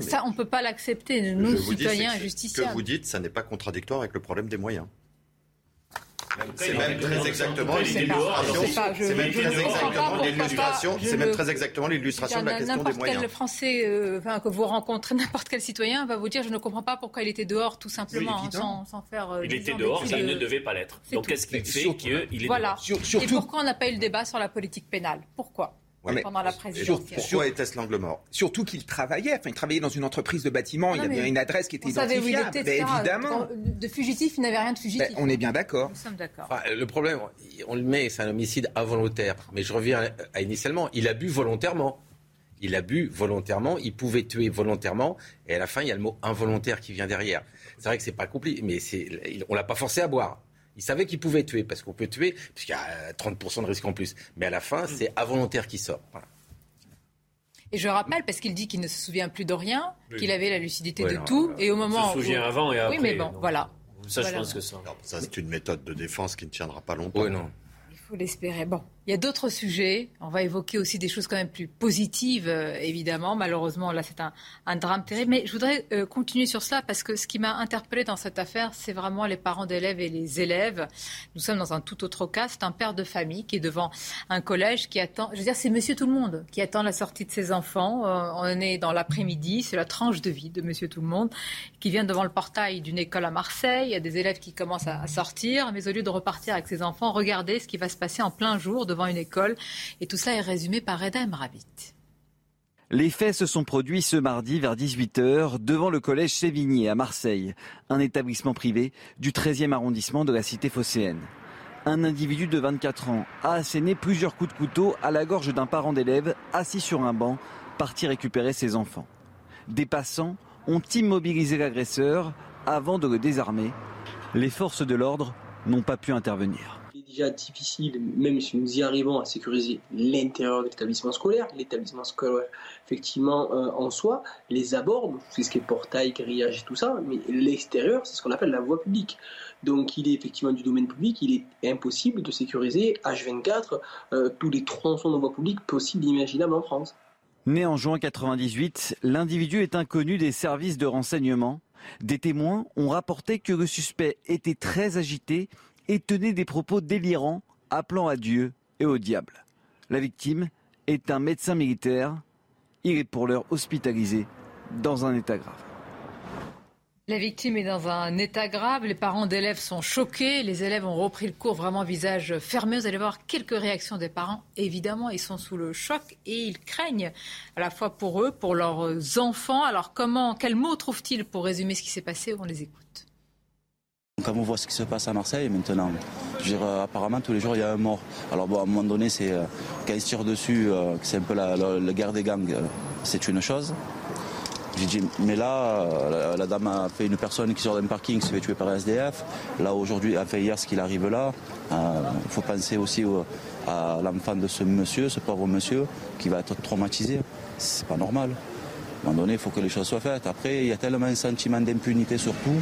ça, on ne peut pas l'accepter, nous, citoyens, justiciables. Ce que vous dites, ça n'est pas contradictoire avec le problème des moyens. C'est même très exactement l'illustration. C'est même très exactement l'illustration de la question des moyens. N'importe quel Français euh, que vous rencontrez, n'importe quel citoyen va vous dire je ne comprends pas pourquoi il était dehors, tout simplement, sans, faire. Euh, il était dehors, ça ne devait pas l'être. Donc qu'est-ce qui fait qu'il est Voilà. Et pourquoi on n'a pas eu le débat sur la politique pénale? Pourquoi? Pendant la présidentielle. Pourquoi était-ce l'angle mort? Surtout qu'il travaillait. Enfin, il travaillait dans une entreprise de bâtiment. il y avait une adresse qui était identifiable. Savait ben, évidemment. De fugitif, il n'avait rien de fugitif. Ben, on est bien d'accord. Nous sommes d'accord. le problème, on le met, c'est un homicide involontaire. Mais je reviens à, initialement. Il a bu volontairement. Il a bu volontairement. Il pouvait tuer volontairement. Et à la fin, il y a le mot involontaire qui vient derrière. C'est vrai que c'est pas compliqué, mais on l'a pas forcé à boire. Il savait qu'il pouvait tuer, parce qu'on peut tuer, puisqu'il y a 30% de risque en plus. Mais à la fin, c'est involontaire qui sort. Et je rappelle, parce qu'il dit qu'il ne se souvient plus de rien, qu'il avait la lucidité de tout, et au moment il se souvient avant et après. Oui, mais bon, voilà. Ça, je pense que ça. ça, c'est une méthode de défense qui ne tiendra pas longtemps. Oui, non. Il faut l'espérer. Bon, il y a d'autres sujets. On va évoquer aussi des choses quand même plus positives, euh, évidemment. Malheureusement, là, c'est un, drame terrible. Mais je voudrais euh, continuer sur cela parce que ce qui m'a interpellé dans cette affaire, c'est vraiment les parents d'élèves et les élèves. Nous sommes dans un tout autre cas. C'est un père de famille qui est devant un collège qui attend. Je veux dire, c'est Monsieur Tout le Monde qui attend la sortie de ses enfants. Euh, on est dans l'après-midi. C'est la tranche de vie de Monsieur Tout le Monde qui vient devant le portail d'une école à Marseille. Il y a des élèves qui commencent à, sortir, mais au lieu de repartir avec ses enfants, regardez ce qui va se passer en plein jour devant une école. Et tout ça est résumé par Reda Mrabit. Les faits se sont produits ce mardi vers 18h devant le collège Sévigné à Marseille, un établissement privé du 13e arrondissement de la cité phocéenne. Un individu de 24 ans a asséné plusieurs coups de couteau à la gorge d'un parent d'élève assis sur un banc, parti récupérer ses enfants. Des passants ont immobilisé l'agresseur avant de le désarmer. Les forces de l'ordre n'ont pas pu intervenir difficile, même si nous y arrivons à sécuriser l'intérieur de l'établissement scolaire, l'établissement scolaire, effectivement, euh, en soi, les abords, c'est ce qui est portail, grillage et tout ça, mais l'extérieur, c'est ce qu'on appelle la voie publique. Donc il est effectivement du domaine public, il est impossible de sécuriser H24 euh, tous les tronçons de voie publique possibles et imaginables en France. Né en juin 98, l'individu est inconnu des services de renseignement. Des témoins ont rapporté que le suspect était très agité et tenait des propos délirants appelant à Dieu et au diable. La victime est un médecin militaire. Il est pour l'heure hospitalisé dans un état grave. La victime est dans un état grave, les parents d'élèves sont choqués, les élèves ont repris le cours vraiment visage fermé. Vous allez voir quelques réactions des parents. Évidemment, ils sont sous le choc et ils craignent à la fois pour eux, pour leurs enfants. Alors comment, quels mots trouvent-ils pour résumer ce qui s'est passé? On les écoute. Quand on voit ce qui se passe à Marseille maintenant, je euh, apparemment tous les jours il y a un mort. Alors bon, à un moment donné, c'est euh, quand ils se tirent dessus, euh, c'est un peu la, guerre des gangs, c'est une chose. J'ai dit, mais là, la, dame a fait une personne qui sort d'un parking, se fait tuer par un SDF. Là, aujourd'hui, a fait hier ce qu'il arrive là. Il faut penser aussi à l'enfant de ce monsieur, ce pauvre monsieur, qui va être traumatisé. C'est pas normal. À un moment donné, il faut que les choses soient faites. Après, il y a tellement un sentiment d'impunité surtout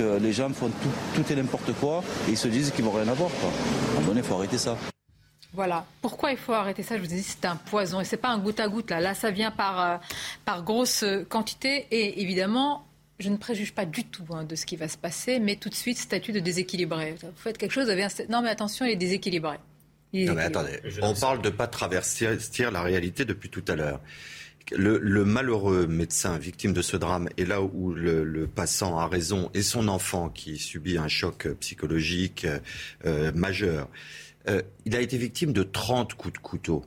que les gens font tout, et n'importe quoi et ils se disent qu'ils vont rien avoir. À un moment donné, il faut arrêter ça. Voilà. Pourquoi il faut arrêter ça? Je vous ai dit, c'est un poison. Et c'est pas un goutte à goutte, là. Là, ça vient par, euh, par grosse quantité. Et évidemment, je ne préjuge pas du tout hein, de ce qui va se passer, mais tout de suite, statut de déséquilibré. Vous faites quelque chose, vous avez un... Non, mais attention, il est déséquilibré. Non, mais attendez, on parle de ne pas traverser la réalité depuis tout à l'heure. Le, malheureux médecin victime de ce drame est là où le, passant a raison et son enfant qui subit un choc psychologique euh, majeur. Euh, il a été victime de 30 coups de couteau.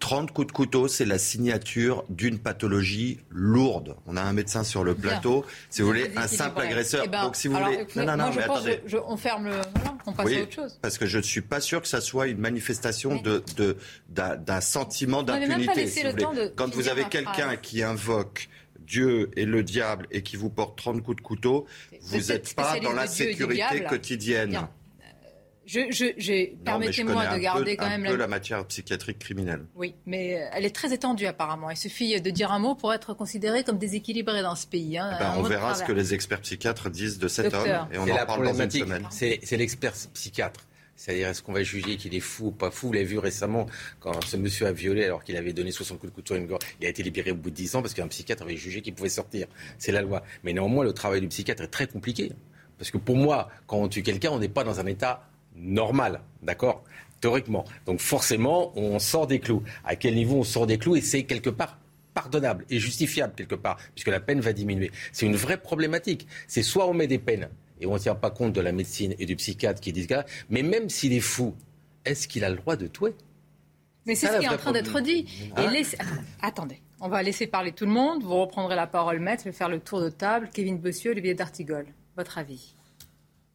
30 coups de couteau, c'est la signature d'une pathologie lourde. On a un médecin sur le plateau, si vous voulez, un simple agresseur. Eh ben, Donc si vous voulez, non, non, non, mais attendez. on ferme le, on passe à autre chose. Parce que je ne suis pas sûr que ça soit une manifestation de d'un sentiment d'impunité. Si Quand vous avez quelqu'un qui invoque Dieu et le diable et qui vous porte 30 coups de couteau, vous n'êtes pas dans la sécurité quotidienne. Je, permettez-moi de garder quand même un peu la... matière psychiatrique criminelle. Oui, mais euh, elle est très étendue apparemment. Il suffit de dire un mot pour être considéré comme déséquilibré dans ce pays. Hein, eh ben, on verra ce que les experts psychiatres disent de cet homme et on en parle dans une semaine. C'est l'expert psychiatre. C'est-à-dire, est-ce qu'on va juger qu'il est fou ou pas fou? Vous l'avez vu récemment, quand ce monsieur a violé alors qu'il avait donné 60 coups de couteau à une gorge, il a été libéré au bout de 10 ans parce qu'un psychiatre avait jugé qu'il pouvait sortir. C'est la loi. Mais néanmoins, le travail du psychiatre est très compliqué. Parce que pour moi, quand on tue quelqu'un, on n'est pas dans un état normal, d'accord Théoriquement. Donc forcément, on sort des clous. À quel niveau on sort des clous Et c'est quelque part pardonnable et justifiable quelque part, puisque la peine va diminuer. C'est une vraie problématique. C'est soit on met des peines et on ne tient pas compte de la médecine et du psychiatre qui disent mais même s'il est fou, est-ce qu'il a le droit de tuer? Mais c'est ce qui est en train d'être dit. Hein attendez, on va laisser parler tout le monde. Vous reprendrez la parole, maître. Je vais faire le tour de table. Kevin Bossieux, Olivier D'Artigol. Votre avis?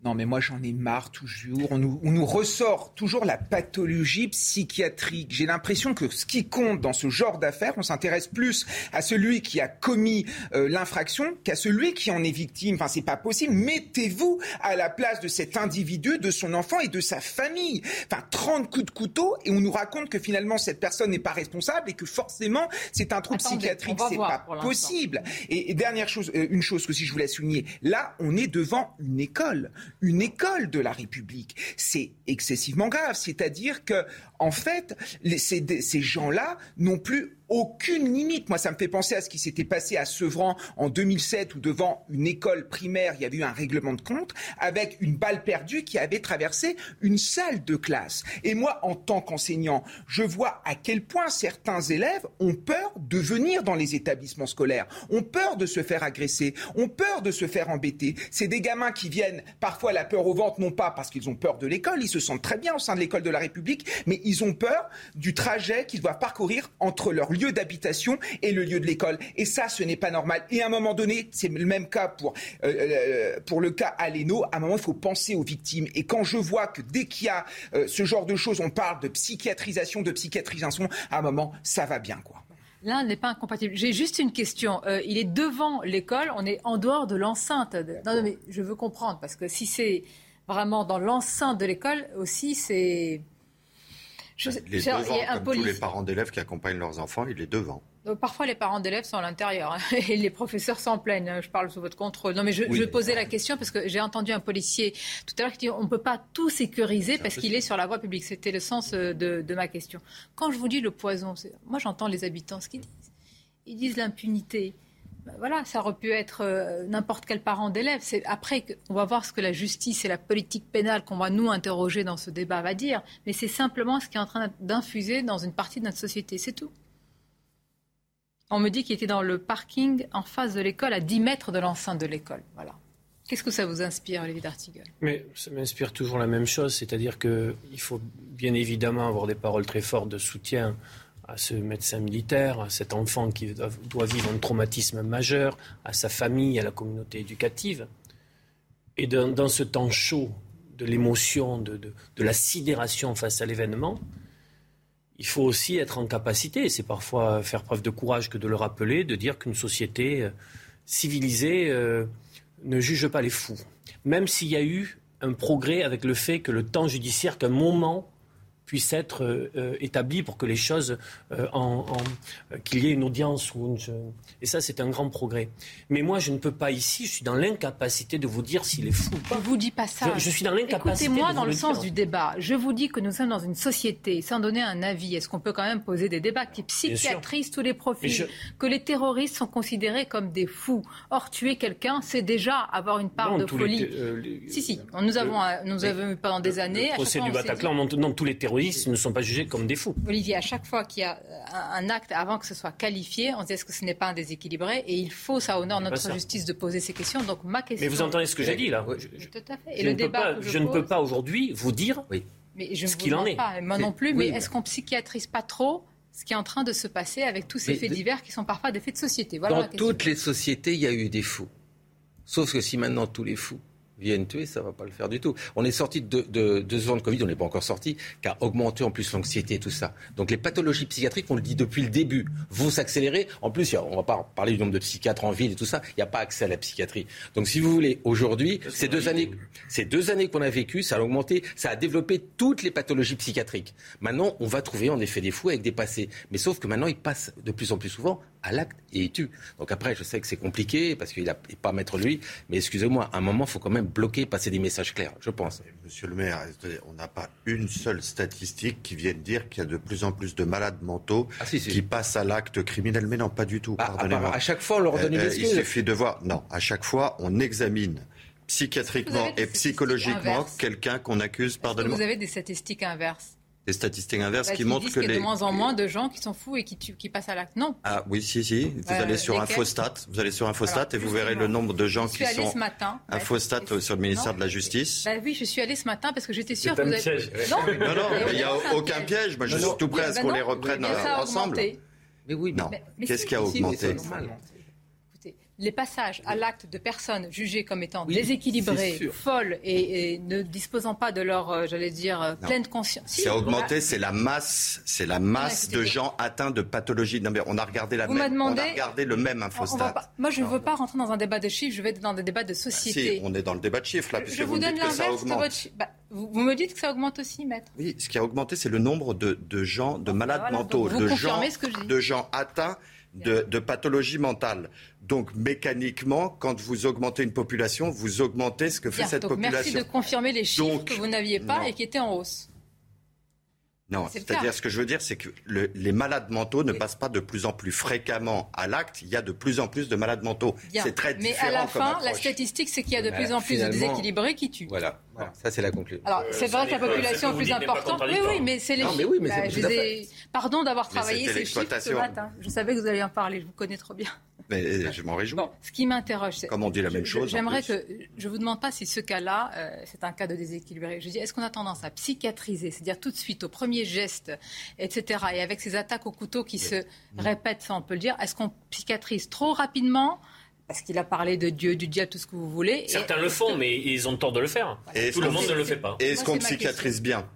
Non, mais moi j'en ai marre toujours. On nous, on nous, ressort toujours la pathologie psychiatrique. J'ai l'impression que ce qui compte dans ce genre d'affaires, on s'intéresse plus à celui qui a commis euh, l'infraction qu'à celui qui en est victime. Enfin, c'est pas possible. Mettez-vous à la place de cet individu, de son enfant et de sa famille. Enfin, 30 coups de couteau et on nous raconte que finalement cette personne n'est pas responsable et que forcément c'est un trouble psychiatrique. C'est pas possible. Et, et, dernière chose, euh, une chose que si je voulais souligner, là on est devant une école une école de la République. C'est excessivement grave. C'est-à-dire que, en fait, ces, gens-là n'ont plus aucune limite. Moi, ça me fait penser à ce qui s'était passé à Sevran en 2007 où devant une école primaire, il y avait eu un règlement de compte avec une balle perdue qui avait traversé une salle de classe. Et moi, en tant qu'enseignant, je vois à quel point certains élèves ont peur de venir dans les établissements scolaires, ont peur de se faire agresser, ont peur de se faire embêter. C'est des gamins qui viennent parfois la peur au ventre, non pas parce qu'ils ont peur de l'école, ils se sentent très bien au sein de l'école de la République, mais ils ont peur du trajet qu'ils doivent parcourir entre leur lieu d'habitation et le lieu de l'école. Et ça, ce n'est pas normal. Et à un moment donné, c'est le même cas pour, euh, euh, pour le cas Aleno. À un moment, il faut penser aux victimes. Et quand je vois que dès qu'il y a euh, ce genre de choses, on parle de psychiatrisation, de psychiatrisation, à un moment, ça va bien, quoi. L'un n'est pas incompatible. J'ai juste une question. il est devant l'école, on est en dehors de l'enceinte. Non, non, mais je veux comprendre, parce que si c'est vraiment dans l'enceinte de l'école aussi, c'est je, il est devant, comme tous les parents d'élèves qui accompagnent leurs enfants, il est devant. parfois, les parents d'élèves sont à l'intérieur hein, et les professeurs s'en plaignent. Hein, je parle sous votre contrôle. Non, mais je, je posais la question parce que j'ai entendu un policier tout à l'heure qui dit on ne peut pas tout sécuriser parce qu'il est sur la voie publique. C'était le sens euh, de, de, ma question. Quand je vous dis le poison, moi j'entends les habitants ce qu'ils disent. Ils disent l'impunité. Ben voilà, ça aurait pu être euh, n'importe quel parent d'élève. C'est après qu'on va voir ce que la justice et la politique pénale qu'on va nous interroger dans ce débat va dire. Mais c'est simplement ce qui est en train d'infuser dans une partie de notre société. C'est tout. On me dit qu'il était dans le parking en face de l'école, à 10 mètres de l'enceinte de l'école. Voilà. Qu'est-ce que ça vous inspire, Olivier D'Artigol? Mais ça m'inspire toujours la même chose, c'est-à-dire qu'il faut bien évidemment avoir des paroles très fortes de soutien à ce médecin militaire, à cet enfant qui doit vivre un traumatisme majeur, à sa famille, à la communauté éducative. Et dans, ce temps chaud de l'émotion, de, la sidération face à l'événement, il faut aussi être en capacité, c'est parfois faire preuve de courage que de le rappeler, de dire qu'une société euh, civilisée euh, ne juge pas les fous. Même s'il y a eu un progrès avec le fait que le temps judiciaire, qu'un moment puisse être euh, euh, établi pour que les choses, euh, en, qu'il y ait une audience. Ou Et ça, c'est un grand progrès. Mais moi, je ne peux pas ici, je suis dans l'incapacité de vous dire s'il est fou Je ne vous dis pas ça. Je, suis dans l'incapacité. Écoutez-moi dans le, sens du débat. Je vous dis que nous sommes dans une société, sans donner un avis. Est-ce qu'on peut quand même poser des débats qui psychiatrisent tous les profils Que les terroristes sont considérés comme des fous. Or, tuer quelqu'un, c'est déjà avoir une part de folie. si, si. Nous avons, nous avons eu pendant des années. Le procès du Bataclan, non, tous les terroristes ne sont pas jugés comme des fous. Olivier, à chaque fois qu'il y a un acte, avant que ce soit qualifié, on se dit est-ce que ce n'est pas un déséquilibré Et il faut, ça honore notre justice de poser ces questions. Donc ma question. Mais vous entendez ce que j'ai dit là Tout à fait. Et je le débat. je, ne peux pas aujourd'hui vous dire oui. mais je ce qu'il en est. Pas, moi non plus. Mais est-ce qu'on psychiatrise pas trop ce qui est en train de se passer avec tous ces faits divers qui sont parfois des faits de société? Voilà Dans toutes les sociétés, il y a eu des fous. Sauf que si maintenant tous les fous viennent tuer, ça ne va pas le faire du tout. On est sorti de, deux ans de Covid, on n'est pas encore sorti, car augmenté en plus l'anxiété et tout ça. Donc les pathologies psychiatriques, on le dit depuis le début, vont s'accélérer. En plus, on ne va pas parler du nombre de psychiatres en ville et tout ça, il n'y a pas accès à la psychiatrie. Donc si vous voulez, aujourd'hui, ces deux années, ces deux années qu'on a vécues, ça a augmenté, ça a développé toutes les pathologies psychiatriques. Maintenant, on va trouver en effet des fous avec des passés. Mais sauf que maintenant, ils passent de plus en plus souvent à l'acte et il tue. Donc après, je sais que c'est compliqué parce qu'il n'est pas maître lui, mais excusez-moi, à un moment, il faut quand même bloquer, passer des messages clairs, je pense. Monsieur le maire, on n'a pas une seule statistique qui vienne dire qu'il y a de plus en plus de malades mentaux ah, qui passent à l'acte criminel. Mais non, pas du tout. Ah, pardonnez-moi. à chaque fois, on leur donne une euh, euh, Il suffit de voir. Non, à chaque fois, on examine psychiatriquement et psychologiquement quelqu'un qu'on accuse. Pardonnez-moi. Vous avez des statistiques inverses des statistiques inverses bah, qui montrent que y a de moins en moins de gens qui sont fous et qui, qui passent à l'acte. Non. Ah oui, si, si. Vous allez sur Infostat, vous allez sur Infostat et vous verrez le nombre de gens qui sont. Ce matin. Infostat sur le ministère de la Justice. Bah oui, je suis allée ce matin parce que j'étais sûre que vous avez. Non, non, non, il n'y a aucun piège. Moi, je suis tout prêt à ce qu'on les reprenne ensemble. Mais oui, non. Qu'est-ce qui a augmenté les passages à l'acte de personnes jugées comme étant déséquilibrées, folles et, ne disposant pas de leur, euh, j'allais dire, euh, pleine conscience. c'est augmenté, c'est la masse, c'est la masse de gens atteints de pathologies. Non, mais on a regardé la même, on a regardé le même infostat. moi, je ne veux pas rentrer dans un débat de chiffres, je vais dans des débats de société. si, on est dans le débat de chiffres là, puisque je vous, donne l'inverse de votre bah, vous, me dites que ça augmente aussi, maître. Oui, ce qui a augmenté, c'est le nombre de, gens, de malades mentaux, de gens, de gens atteints de, de pathologie mentale. Donc mécaniquement, quand vous augmentez une population, vous augmentez ce que fait cette population. Merci de confirmer les chiffres que vous n'aviez pas et qui étaient en hausse. Non, c'est-à-dire ce que je veux dire, c'est que les malades mentaux ne passent pas de plus en plus fréquemment à l'acte. Il y a de plus en plus de malades mentaux. C'est très différent. Mais à la fin, la statistique, c'est qu'il y a de plus en plus de déséquilibrés qui tuent. Voilà, ça c'est la conclusion. Alors c'est vrai que la population est plus importante. Oui, oui, mais c'est les chiffres. Bah, pardon d'avoir travaillé ces chiffres ce matin. Je savais que vous alliez en parler. Je vous connais trop bien. Mais je m'en réjouis. Bon, ce qui m'interroge, c'est. Comme on dit la même chose. J'aimerais que. Je ne vous demande pas si ce cas-là, euh, c'est un cas de déséquilibré. Je dis, est-ce qu'on a tendance à psychiatriser, c'est-à-dire tout de suite au premier geste, etc., et avec ces attaques au couteau qui se répètent, ça on peut le dire, est-ce qu'on psychiatrise trop rapidement parce qu'il a parlé de Dieu, du diable, tout ce que vous voulez. Certains le font, mais ils ont tort de le faire. Et tout le monde ne le fait pas. Et est-ce qu'on psychiatrise bien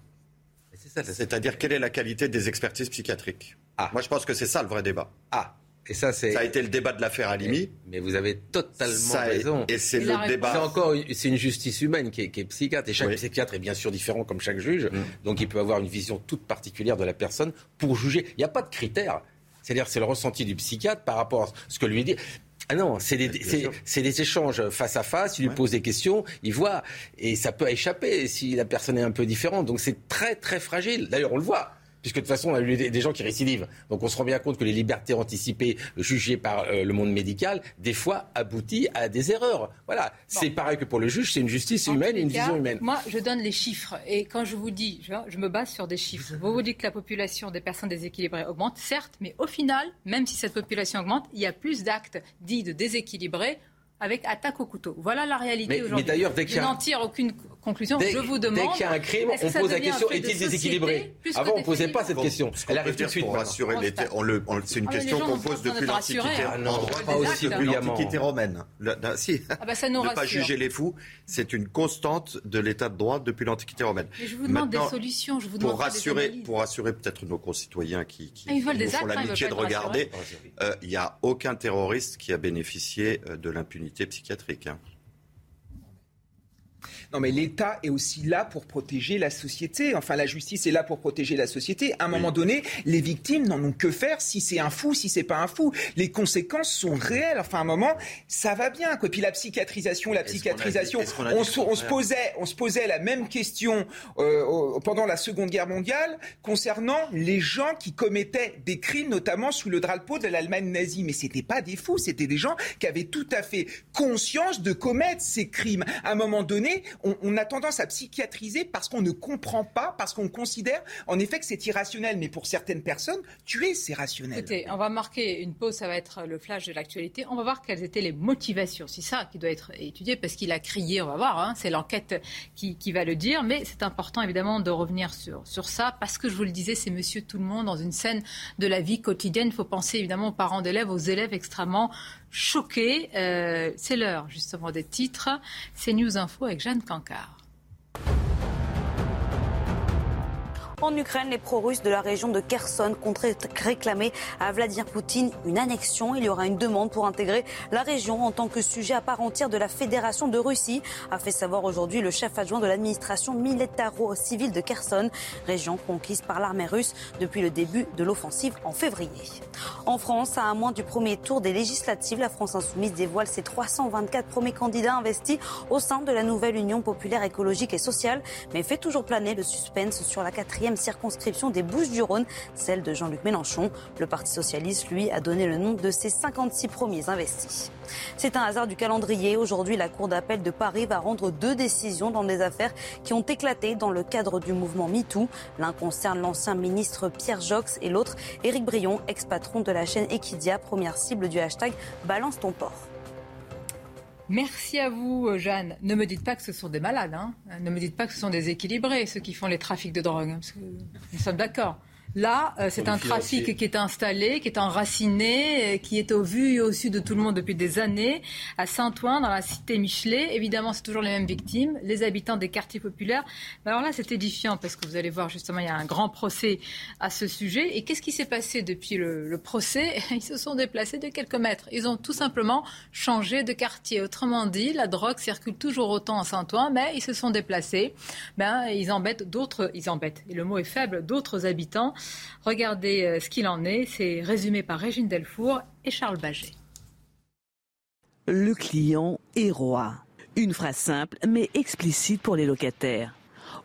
C'est-à-dire, quelle est la qualité des expertises psychiatriques ah. Moi, je pense que c'est ça le vrai débat. Ah. Et ça, c'est. Ça a été le débat de l'affaire Alimi. Mais, vous avez totalement raison. Et c'est le débat. C'est encore, c'est une justice humaine qui est, qui est psychiatre. Et chaque psychiatre est bien sûr différent comme chaque juge. Mm. Donc il peut avoir une vision toute particulière de la personne pour juger. Il n'y a pas de critères. C'est-à-dire, c'est le ressenti du psychiatre par rapport à ce que lui dit. Ah non, c'est des, échanges face à face. Il lui pose des questions, il voit, et ça peut échapper si la personne est un peu différente. Donc c'est très très fragile. D'ailleurs, on le voit puisque de toute façon, on a eu des gens qui récidivent. Donc on se rend bien compte que les libertés anticipées jugées par euh, le monde médical, des fois, aboutissent à des erreurs. Voilà. C'est pareil que pour le juge, c'est une justice humaine et une vision humaine. Moi, je donne les chiffres. Et quand je vous dis, je, me base sur des chiffres. Vous vous dites que la population des personnes déséquilibrées augmente, certes, mais au final, même si cette population augmente, il y a plus d'actes dits de déséquilibrés avec attaque au couteau. Voilà la réalité aujourd'hui. Mais d'ailleurs, dès qu'il Je n'en tire aucune conclusion. je vous demande. Dès qu'il y a un crime, on pose la question est-il déséquilibré Avant, on ne posait pas cette question. Elle arrive tout de suite. Pour rassurer les, c'est une Ah, question qu'on pose depuis l'Antiquité. hein. Pas aussi bruyamment. l'Antiquité romaine. Le- non, si. Ah bah, ça nous ne pas juger les fous, c'est une constante de l'état de droit depuis l'Antiquité romaine. Mais je vous demande des solutions. Je vous pour demande rassurer, pour rassurer peut-être nos concitoyens qui, qui, Ah, ils veulent qui des nous font actes, hein, l'amitié de regarder, euh, il n'y a aucun terroriste qui a bénéficié euh, de l'impunité psychiatrique. hein. Non, mais l'État est aussi là pour protéger la société. Enfin, la justice est là pour protéger la société. À un moment donné, les victimes n'en ont que faire si c'est un fou, si c'est pas un fou. Les conséquences sont réelles. Enfin, à un moment, ça va bien. Quoi. Puis la psychiatrisation, la dit- psychiatrisation, on, se- on posait, on se posait la même question euh, pendant la Seconde Guerre mondiale concernant les gens qui commettaient des crimes, notamment sous le drapeau de l'Allemagne nazie. Mais c'était pas des fous, c'était des gens qui avaient tout à fait conscience de commettre ces crimes. À un moment donné, on, on a tendance à psychiatriser parce qu'on ne comprend pas, parce qu'on considère en effet que c'est irrationnel. Mais pour certaines personnes, tuer, c'est rationnel. Écoutez, on va marquer une pause, ça va être le flash de l'actualité. On va voir quelles étaient les motivations. C'est ça qui doit être étudié parce qu'il a crié, on va voir, hein. c'est l'enquête qui, qui va le dire. Mais c'est important évidemment de revenir sur, sur ça parce que je vous le disais, c'est monsieur tout le monde dans une scène de la vie quotidienne. Il faut penser évidemment aux parents d'élèves, aux élèves extrêmement choqués. Euh, c'est l'heure justement des titres. C'est News Info avec Jeanne Cancard. En Ukraine, les pro-russes de la région de Kherson comptent réclamer à Vladimir Poutine une annexion. Il y aura une demande pour intégrer la région en tant que sujet à part entière de la Fédération de Russie, a fait savoir aujourd'hui le chef adjoint de l'administration militaro-civile de Kherson, région conquise par l'armée russe depuis le début de l'offensive en février. En France, à un mois du premier tour des législatives, la France insoumise dévoile ses 324 premiers candidats investis au sein de la nouvelle Union populaire écologique et sociale, mais fait toujours planer le suspense sur la quatrième circonscription des Bouches-du-Rhône, celle de Jean-Luc Mélenchon. Le Parti socialiste, lui, a donné le nom de ses 56 premiers investis. C'est un hasard du calendrier. Aujourd'hui, la Cour d'appel de Paris va rendre deux décisions dans des affaires qui ont éclaté dans le cadre du mouvement MeToo. L'un concerne l'ancien ministre Pierre Jox et l'autre, Éric Brion, ex-patron de la chaîne Equidia, première cible du hashtag Balance ton port. Merci à vous, euh, Jeanne. Ne me dites pas que ce sont des malades. hein. Ne me dites pas que ce sont des équilibrés, ceux qui font les trafics de drogue. hein, parce que nous sommes d'accord. Là, euh, c'est un trafic qui est installé, qui est enraciné, euh, qui est au vu et au su de tout le monde depuis des années. À Saint-Ouen, dans la cité Michelet, évidemment, c'est toujours les mêmes victimes, les habitants des quartiers populaires. Mais alors là, c'est édifiant parce que vous allez voir, justement, il y a un grand procès à ce sujet. Et qu'est-ce qui s'est passé depuis le, le procès? Ils se sont déplacés de quelques mètres. Ils ont tout simplement changé de quartier. Autrement dit, la drogue circule toujours autant à Saint-Ouen, mais ils se sont déplacés. Ben, ils embêtent d'autres, ils embêtent, et le mot est faible, d'autres habitants. Regardez euh, ce qu'il en est. C'est résumé par Régine Delfour et Charles Baget. Le client est roi. Une phrase simple mais explicite pour les locataires.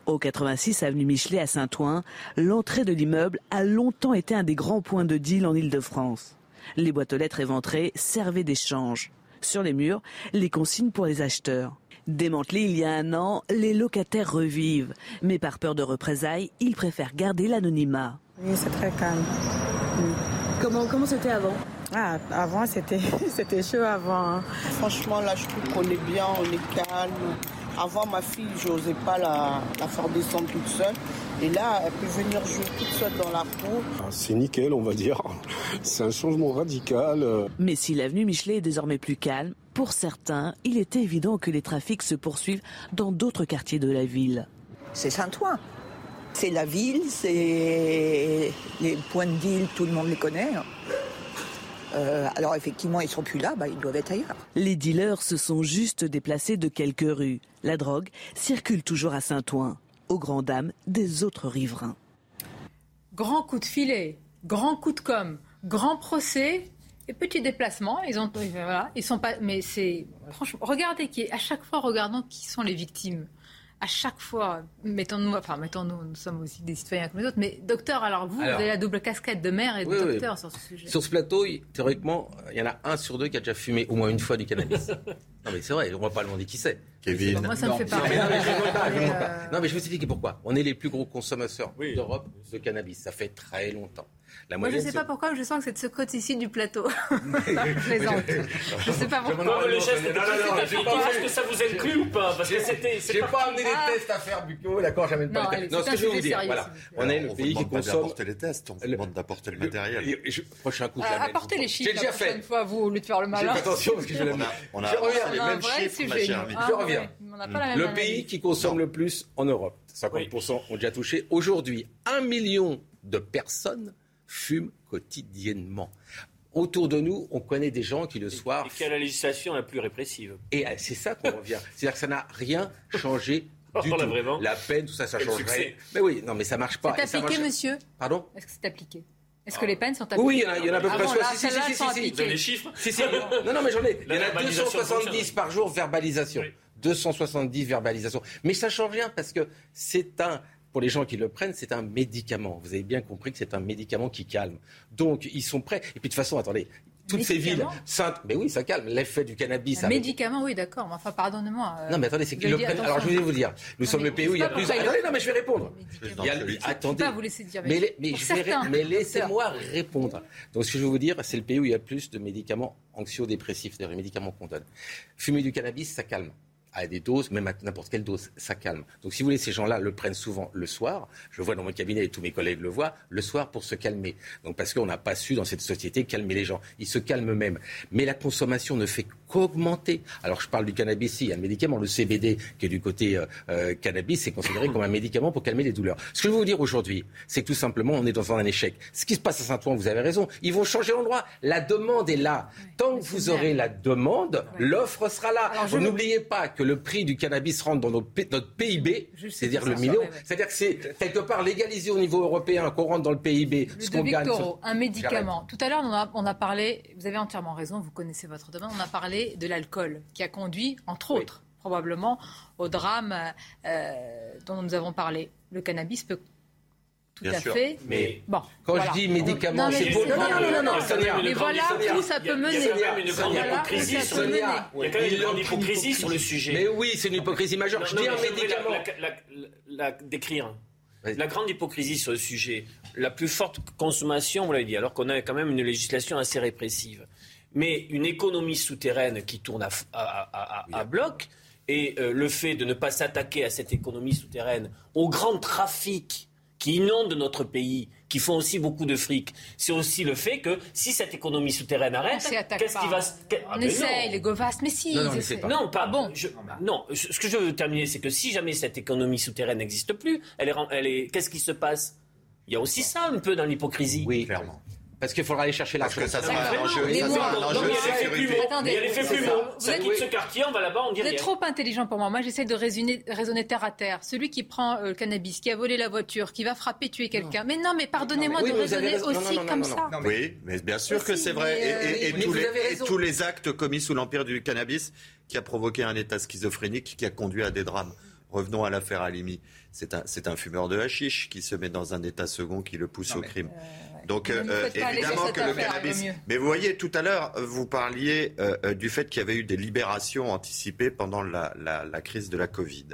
Au 86 avenue Michelet à Saint-Ouen, l'entrée de l'immeuble a longtemps été un des grands points de deal en Ile-de-France. Les boîtes aux lettres éventrées servaient d'échange. Sur les murs, les consignes pour les acheteurs. Démantelés il y a un an, les locataires revivent. Mais par peur de représailles, ils préfèrent garder l'anonymat. Oui, c'est très calme. Comment comment c'était avant? Ah, avant, c'était c'était chaud avant. hein. Franchement, là, je trouve qu'on est bien, on est calme. Avant, ma fille, je n'osais pas la, la faire descendre toute seule. Et là, elle peut venir jouer toute seule dans la cour. Ah, C'est nickel, on va dire. C'est un changement radical. Mais si l'avenue Michelet est désormais plus calme, pour certains, il est évident que les trafics se poursuivent dans d'autres quartiers de la ville. C'est Saint-Ouen. C'est la ville, c'est les points de deal, tout le monde les connaît. Euh, alors effectivement, ils sont plus là, bah, ils doivent être ailleurs. Les dealers se sont juste déplacés de quelques rues. La drogue circule toujours à Saint-Ouen, aux grandes dames des autres riverains. Grand coup de filet, grand coup de com, grand procès et petit déplacement. Ils ont, voilà, ils sont pas, mais c'est franchement, regardez qui, à chaque fois, regardons qui sont les victimes. À chaque fois, mettons-nous, enfin, mettons-nous, nous sommes aussi des citoyens comme les autres. Mais docteur, alors vous, Alors- vous avez la double casquette de mère et de Oui, oui. docteur sur ce sujet. Sur ce plateau, théoriquement, il y en a un sur deux qui a déjà fumé au moins une fois du cannabis. non mais c'est vrai, on va pas demander qui c'est. Kevin. Moi, ça me fait pas Non, mais, non, pas, Non mais je vais vous expliquer pourquoi. On est les plus gros consommateurs d'Europe de cannabis. Ça fait très longtemps. La Moi, je ne sais pas pourquoi, je sens que c'est de ce côté-ci du plateau. je plaisante. Je ne sais pas pourquoi. Non, le geste Non, non, non, pas Est-ce que ça vous inclut ou pas? Parce que c'était. J'ai parti. pas amené Ah. les tests à faire, Bucco, d'accord, j'amène pas les tests. Non, ce que je vais vous dire, voilà. On est le pays qui pas consomme. d'apporter les tests, on vous demande d'apporter le matériel. Prochain coup, je Euh, l'amène. apportez les chiffres J'ai déjà la prochaine fois, vous, au lieu de faire le malin. attention parce que je a Je reviens. les On a un mêmes chiffres. Ah, Je reviens. pas Le pays qui consomme le plus en Europe, 50% ont déjà touché. Aujourd'hui, un million de personnes fument quotidiennement. Autour de nous, on connaît des gens qui le soir. Et qui a la législation la plus répressive. Et euh, c'est ça qu'on revient. C'est-à-dire que ça n'a rien changé du Oh là, tout. vraiment La peine, tout ça, ça changerait. succès. Mais oui, non, mais ça marche pas. C'est appliqué, marche- monsieur Pardon Est-ce que c'est appliqué Est-ce que les peines sont appliquées Oui, il y en a, à peu Ah près bon, soit- là, si, si, si, si, si. Vous avez les chiffres Si, si. Non, non, mais j'en ai. Il y en a verbalisation 270 fonctionne. par jour verbalisation. 270 verbalisations. Mais ça change rien parce que c'est un. Pour les gens qui le prennent, c'est un médicament. Vous avez bien compris que c'est un médicament qui calme. Donc, ils sont prêts. Et puis, de toute façon, attendez, toutes ces villes saintes. Mais oui, ça calme. L'effet du cannabis. Un médicament, oui, d'accord. Mais enfin, pardonnez-moi. euh, Non, mais attendez, c'est qu'ils le prennent. Alors, je vais vous dire. Nous Non, sommes le pays où il y a plus. Attendez, non, mais je vais répondre. Médicament. Il y a- Je peux Attendez. pas vous laisser dire. Mais, mais ré- laissez-moi répondre. Donc, ce que je vais vous dire, c'est le pays où il y a plus de médicaments anxio-dépressifs, c'est-à-dire les médicaments qu'on donne. Fumer du cannabis, ça calme. À des doses, même à n'importe quelle dose, ça calme. Donc, si vous voulez, ces gens-là le prennent souvent le soir. Je vois dans mon cabinet, et tous mes collègues le voient, le soir pour se calmer. Donc, parce qu'on n'a pas su, dans cette société, calmer les gens. Ils se calment même. Mais la consommation ne fait qu'augmenter. Alors, je parle du cannabis, il y a un médicament, le CBD, qui est du côté euh, euh, cannabis, c'est considéré comme un médicament pour calmer les douleurs. Ce que je veux vous dire aujourd'hui, c'est que tout simplement, on est dans un échec. Ce qui se passe à Saint-Ouen, vous avez raison, ils vont changer l'endroit. La demande est là. Tant que vous aurez la demande, l'offre sera là. N'oubliez pas que le prix du cannabis rentre dans notre, PIB, c'est-à-dire le million. C'est-à-dire que c'est quelque part légalisé au niveau européen, qu'on rentre dans le PIB, ce qu'on gagne. Un médicament. Tout à l'heure, on a, on a parlé, vous avez entièrement raison, vous connaissez votre domaine, on a parlé de l'alcool, qui a conduit, entre autres, probablement, au drame euh, dont nous avons parlé. Le cannabis peut tout Bien à sûr. fait. Mais bon, quand voilà. je dis médicament, Non, mais c'est pour. Non, non, non, non, non, Sonia. Mais voilà où ça peut mener. Il y a quand même une grande hypocrisie. Il y a quand même une grande hypocrisie sur le sujet. Mais oui, c'est une hypocrisie majeure. Je dis un médicament. La, décrire. La grande hypocrisie sur le sujet, la plus forte consommation, vous l'avez dit, alors qu'on a quand même une législation assez répressive, mais une économie souterraine qui tourne à, f- à- à- à- à bloc, et euh, le fait de ne pas s'attaquer à cette économie souterraine, au grand trafic qui inonde notre pays, qui font aussi beaucoup de fric, c'est aussi le fait que si cette économie souterraine arrête, qu'est-ce qui va se... Ah, On non. les Govast, mais si. Non, ils pas. Non, pas bon. Je- non, ce que je veux terminer, c'est que si jamais cette économie souterraine n'existe plus, elle est, elle est, qu'est-ce qui se passe? Il y a aussi ça un peu dans l'hypocrisie. Oui, clairement. Parce qu'il faudra aller chercher Parce l'argent. que ça sera un enjeu, il y a l'effet plumeau. Attendez, il y a l'effet c'est plumeau. Vous quitte êtes- ce quartier, on va là-bas, on dit Vous êtes trop intelligent pour moi. Moi, j'essaie de raisonner, raisonner terre à terre. Celui qui prend euh, le cannabis, qui a volé la voiture, qui va frapper, tuer quelqu'un. Mais non, mais pardonnez-moi Oui, de avez raisonner. Non, aussi non, non, comme ça. Oui, mais bien sûr que c'est vrai. Et- et, euh, et mais tous les, avez et raison. tous les actes commis sous l'empire du cannabis qui a provoqué un état schizophrénique qui a conduit à des drames. Revenons à l'affaire Halimi. C'est un, c'est un fumeur de hashish qui se met dans un état second qui le pousse au crime. Donc euh, évidemment que le affaire, cannabis. Mais vous voyez, tout à l'heure, vous parliez euh, euh, du fait qu'il y avait eu des libérations anticipées pendant la, la- la crise de la Covid.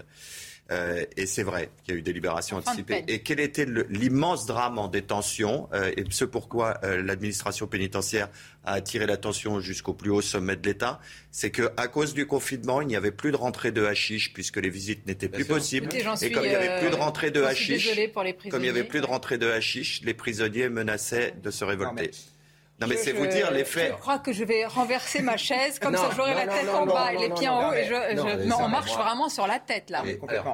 Euh, et c'est vrai qu'il y a eu des libérations anticipées. Et quel était l'immense drame en détention euh, et ce pourquoi euh, l'administration pénitentiaire a attiré l'attention jusqu'au plus haut sommet de l'État, c'est que à cause du confinement, il n'y avait plus de rentrée de hashish puisque les visites n'étaient plus possibles. Et comme il n'y avait plus de rentrée de hashish, comme il n'y avait plus de rentrée de hashish, les prisonniers menaçaient de se révolter. Non mais, Je- c'est vous dire l'effet. Je crois que je vais renverser ma chaise, comme Non, ça j'aurai la tête non, en non, bas et les pieds non, en haut. non, et je, mais on marche vraiment sur la tête, là.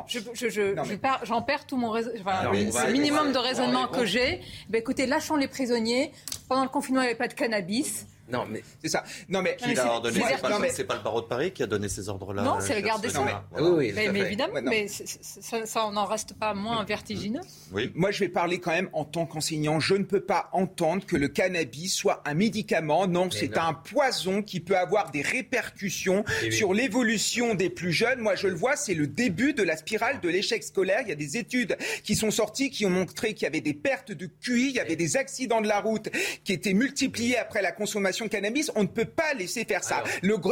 Je, je- J'en perds tout mon raison- enfin, aller minimum de raisonnement que j'ai. Ben, écoutez, lâchons les prisonniers. Pendant le confinement, il n'y avait pas de cannabis. Non, mais c'est ça. Non, mais Qui l'a ordonné c'est- pas, mais- le barreau de Paris qui a donné ces ordres-là. Non, c'est le garde des. Sceaux. Voilà. Oui, oui, mais, évidemment, Ouais, mais ça, ça, on n'en reste pas moins vertigineux. Oui. Moi, je vais parler quand même en tant qu'enseignant. Je ne peux pas entendre que le cannabis soit un médicament. Non, c'est un poison qui peut avoir des répercussions Eh oui. sur l'évolution des plus jeunes. Moi, je le vois, c'est le début de la spirale de l'échec scolaire. Il y a des études qui sont sorties qui ont montré qu'il y avait des pertes de QI, il y avait des accidents de la route qui étaient multipliés après la consommation consommation cannabis. On ne peut pas laisser faire ça.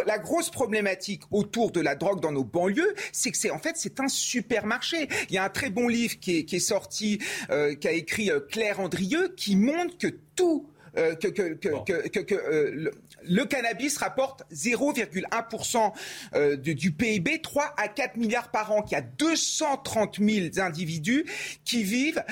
la grosse problématique autour de la drogue dans nos banlieues, c'est que c'est en fait c'est un supermarché. Il y a un très bon livre qui est, sorti, euh, qui a écrit euh, Claire Andrieux, qui montre que tout euh, que, que, que, que euh, le, cannabis rapporte 0,1% euh, du PIB, 3 à 4 milliards par an, qu'il y a 230 000 individus qui vivent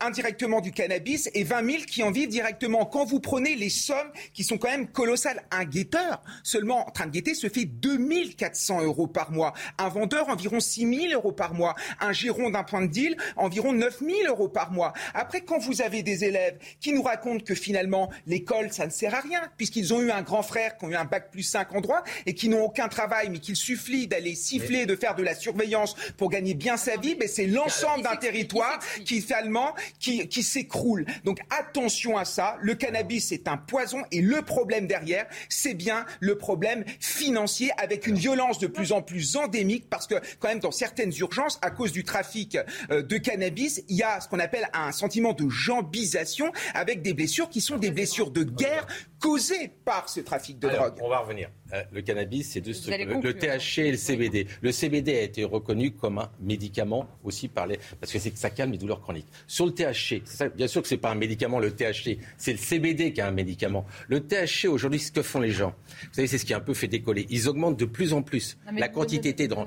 indirectement du cannabis et 20 000 qui en vivent directement. Quand vous prenez les sommes qui sont quand même colossales, un guetteur seulement en train de guetter se fait 2400 euros par mois, un vendeur environ 6 000 euros par mois, un giron d'un point de deal environ 9 000 euros par mois. Après, quand vous avez des élèves qui nous racontent que finalement l'école, ça ne sert à rien, puisqu'ils ont eu un grand frère qui a eu un bac plus 5 en droit et qui n'ont aucun travail, mais qu'il suffit d'aller siffler, de faire de la surveillance pour gagner bien sa vie, mais c'est l'ensemble d'un territoire qui, finalement, qui, qui s'écroule. Donc attention à ça. Le cannabis, c'est un poison et le problème derrière, c'est bien le problème financier avec une violence de plus en plus endémique parce que quand même dans certaines urgences, à cause du trafic euh, de cannabis, il y a ce qu'on appelle un sentiment de jambisation avec des blessures qui sont des blessures de guerre causées par ce trafic de drogue. On va revenir. Euh, le cannabis, c'est deux trucs. Le, THC et le CBD. Le CBD a été reconnu comme un médicament aussi par les... parce que c'est que ça calme les douleurs chroniques. Sur le THC, bien sûr que c'est pas un médicament le THC, c'est le CBD qui est un médicament. Le THC aujourd'hui, ce que font les gens, vous savez, c'est ce qui a un peu fait décoller. Ils augmentent de plus en plus la quantité de, dans.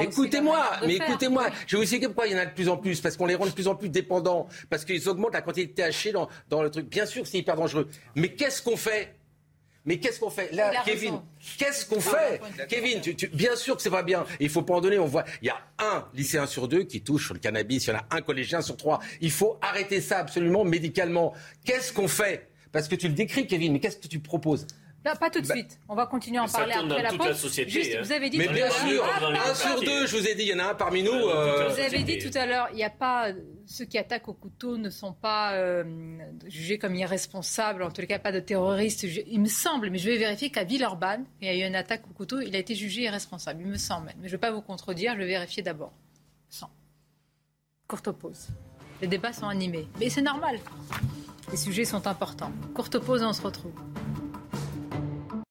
Écoutez-moi, mais écoutez-moi, je vais vous expliquer pourquoi il y en a de plus en plus, parce qu'on les rend de plus en plus dépendants, parce qu'ils augmentent la quantité de THC dans, dans le truc. Bien sûr, c'est hyper dangereux, mais qu'est-ce qu'on fait? Mais qu'est-ce qu'on fait? Là, Kevin Qu'est-ce qu'on fait Kevin, bien sûr que c'est pas bien. Il faut pas en donner. On voit, il y a un lycéen sur deux qui touche sur le cannabis. Il y en a un collégien sur trois. Il faut arrêter ça absolument médicalement. Qu'est-ce qu'on fait? Parce que tu le décris, Kevin. Mais qu'est-ce que tu proposes? Non, pas tout de bah, suite. On va continuer à en parler après la pause. Juste, hein. vous avez dit mais bien sûr, un sur deux, je vous ai dit, il y en a un parmi nous. Euh, vous avez dit tout à l'heure, il n'y a pas ceux qui attaquent au couteau ne sont pas euh, jugés comme irresponsables, en tout cas pas de terroristes. Il me semble, mais je vais vérifier qu'à Villeurbanne, il y a eu une attaque au couteau, il a été jugé irresponsable. Il me semble, mais je ne vais pas vous contredire, je vais vérifier d'abord. Sans. Courte pause. Les débats sont animés, mais c'est normal. Les sujets sont importants. Courte pause, on se retrouve.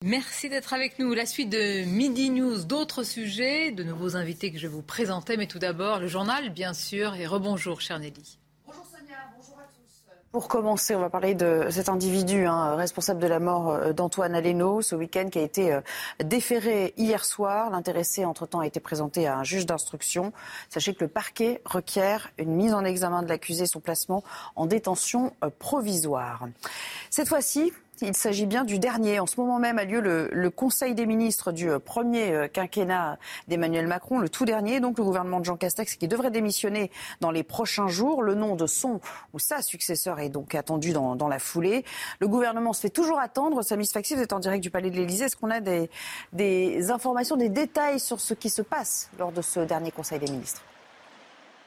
Merci d'être avec nous. La suite de Midi News, d'autres sujets, de nouveaux invités que je vais vous présenter. Mais tout d'abord, le journal, bien sûr. Et rebonjour, cher Nelly. Bonjour Sonia, bonjour à tous. Pour commencer, on va parler de cet individu hein, responsable de la mort euh, d'Antoine Aleno ce week-end qui a été euh, déféré hier soir. L'intéressé, entre-temps, a été présenté à un juge d'instruction. Sachez que le parquet requiert une mise en examen de l'accusé, son placement en détention euh, provisoire. Cette fois-ci, il s'agit bien du dernier. En ce moment même a lieu le, Conseil des ministres du euh, premier euh, quinquennat d'Emmanuel Macron, le tout dernier, donc le gouvernement de Jean Castex qui devrait démissionner dans les prochains jours. Le nom de son ou sa successeur est donc attendu dans, la foulée. Le gouvernement se fait toujours attendre. Samis Faxi, vous êtes en direct du Palais de l'Élysée. Est-ce qu'on a des, des informations, des détails sur ce qui se passe lors de ce dernier Conseil des ministres?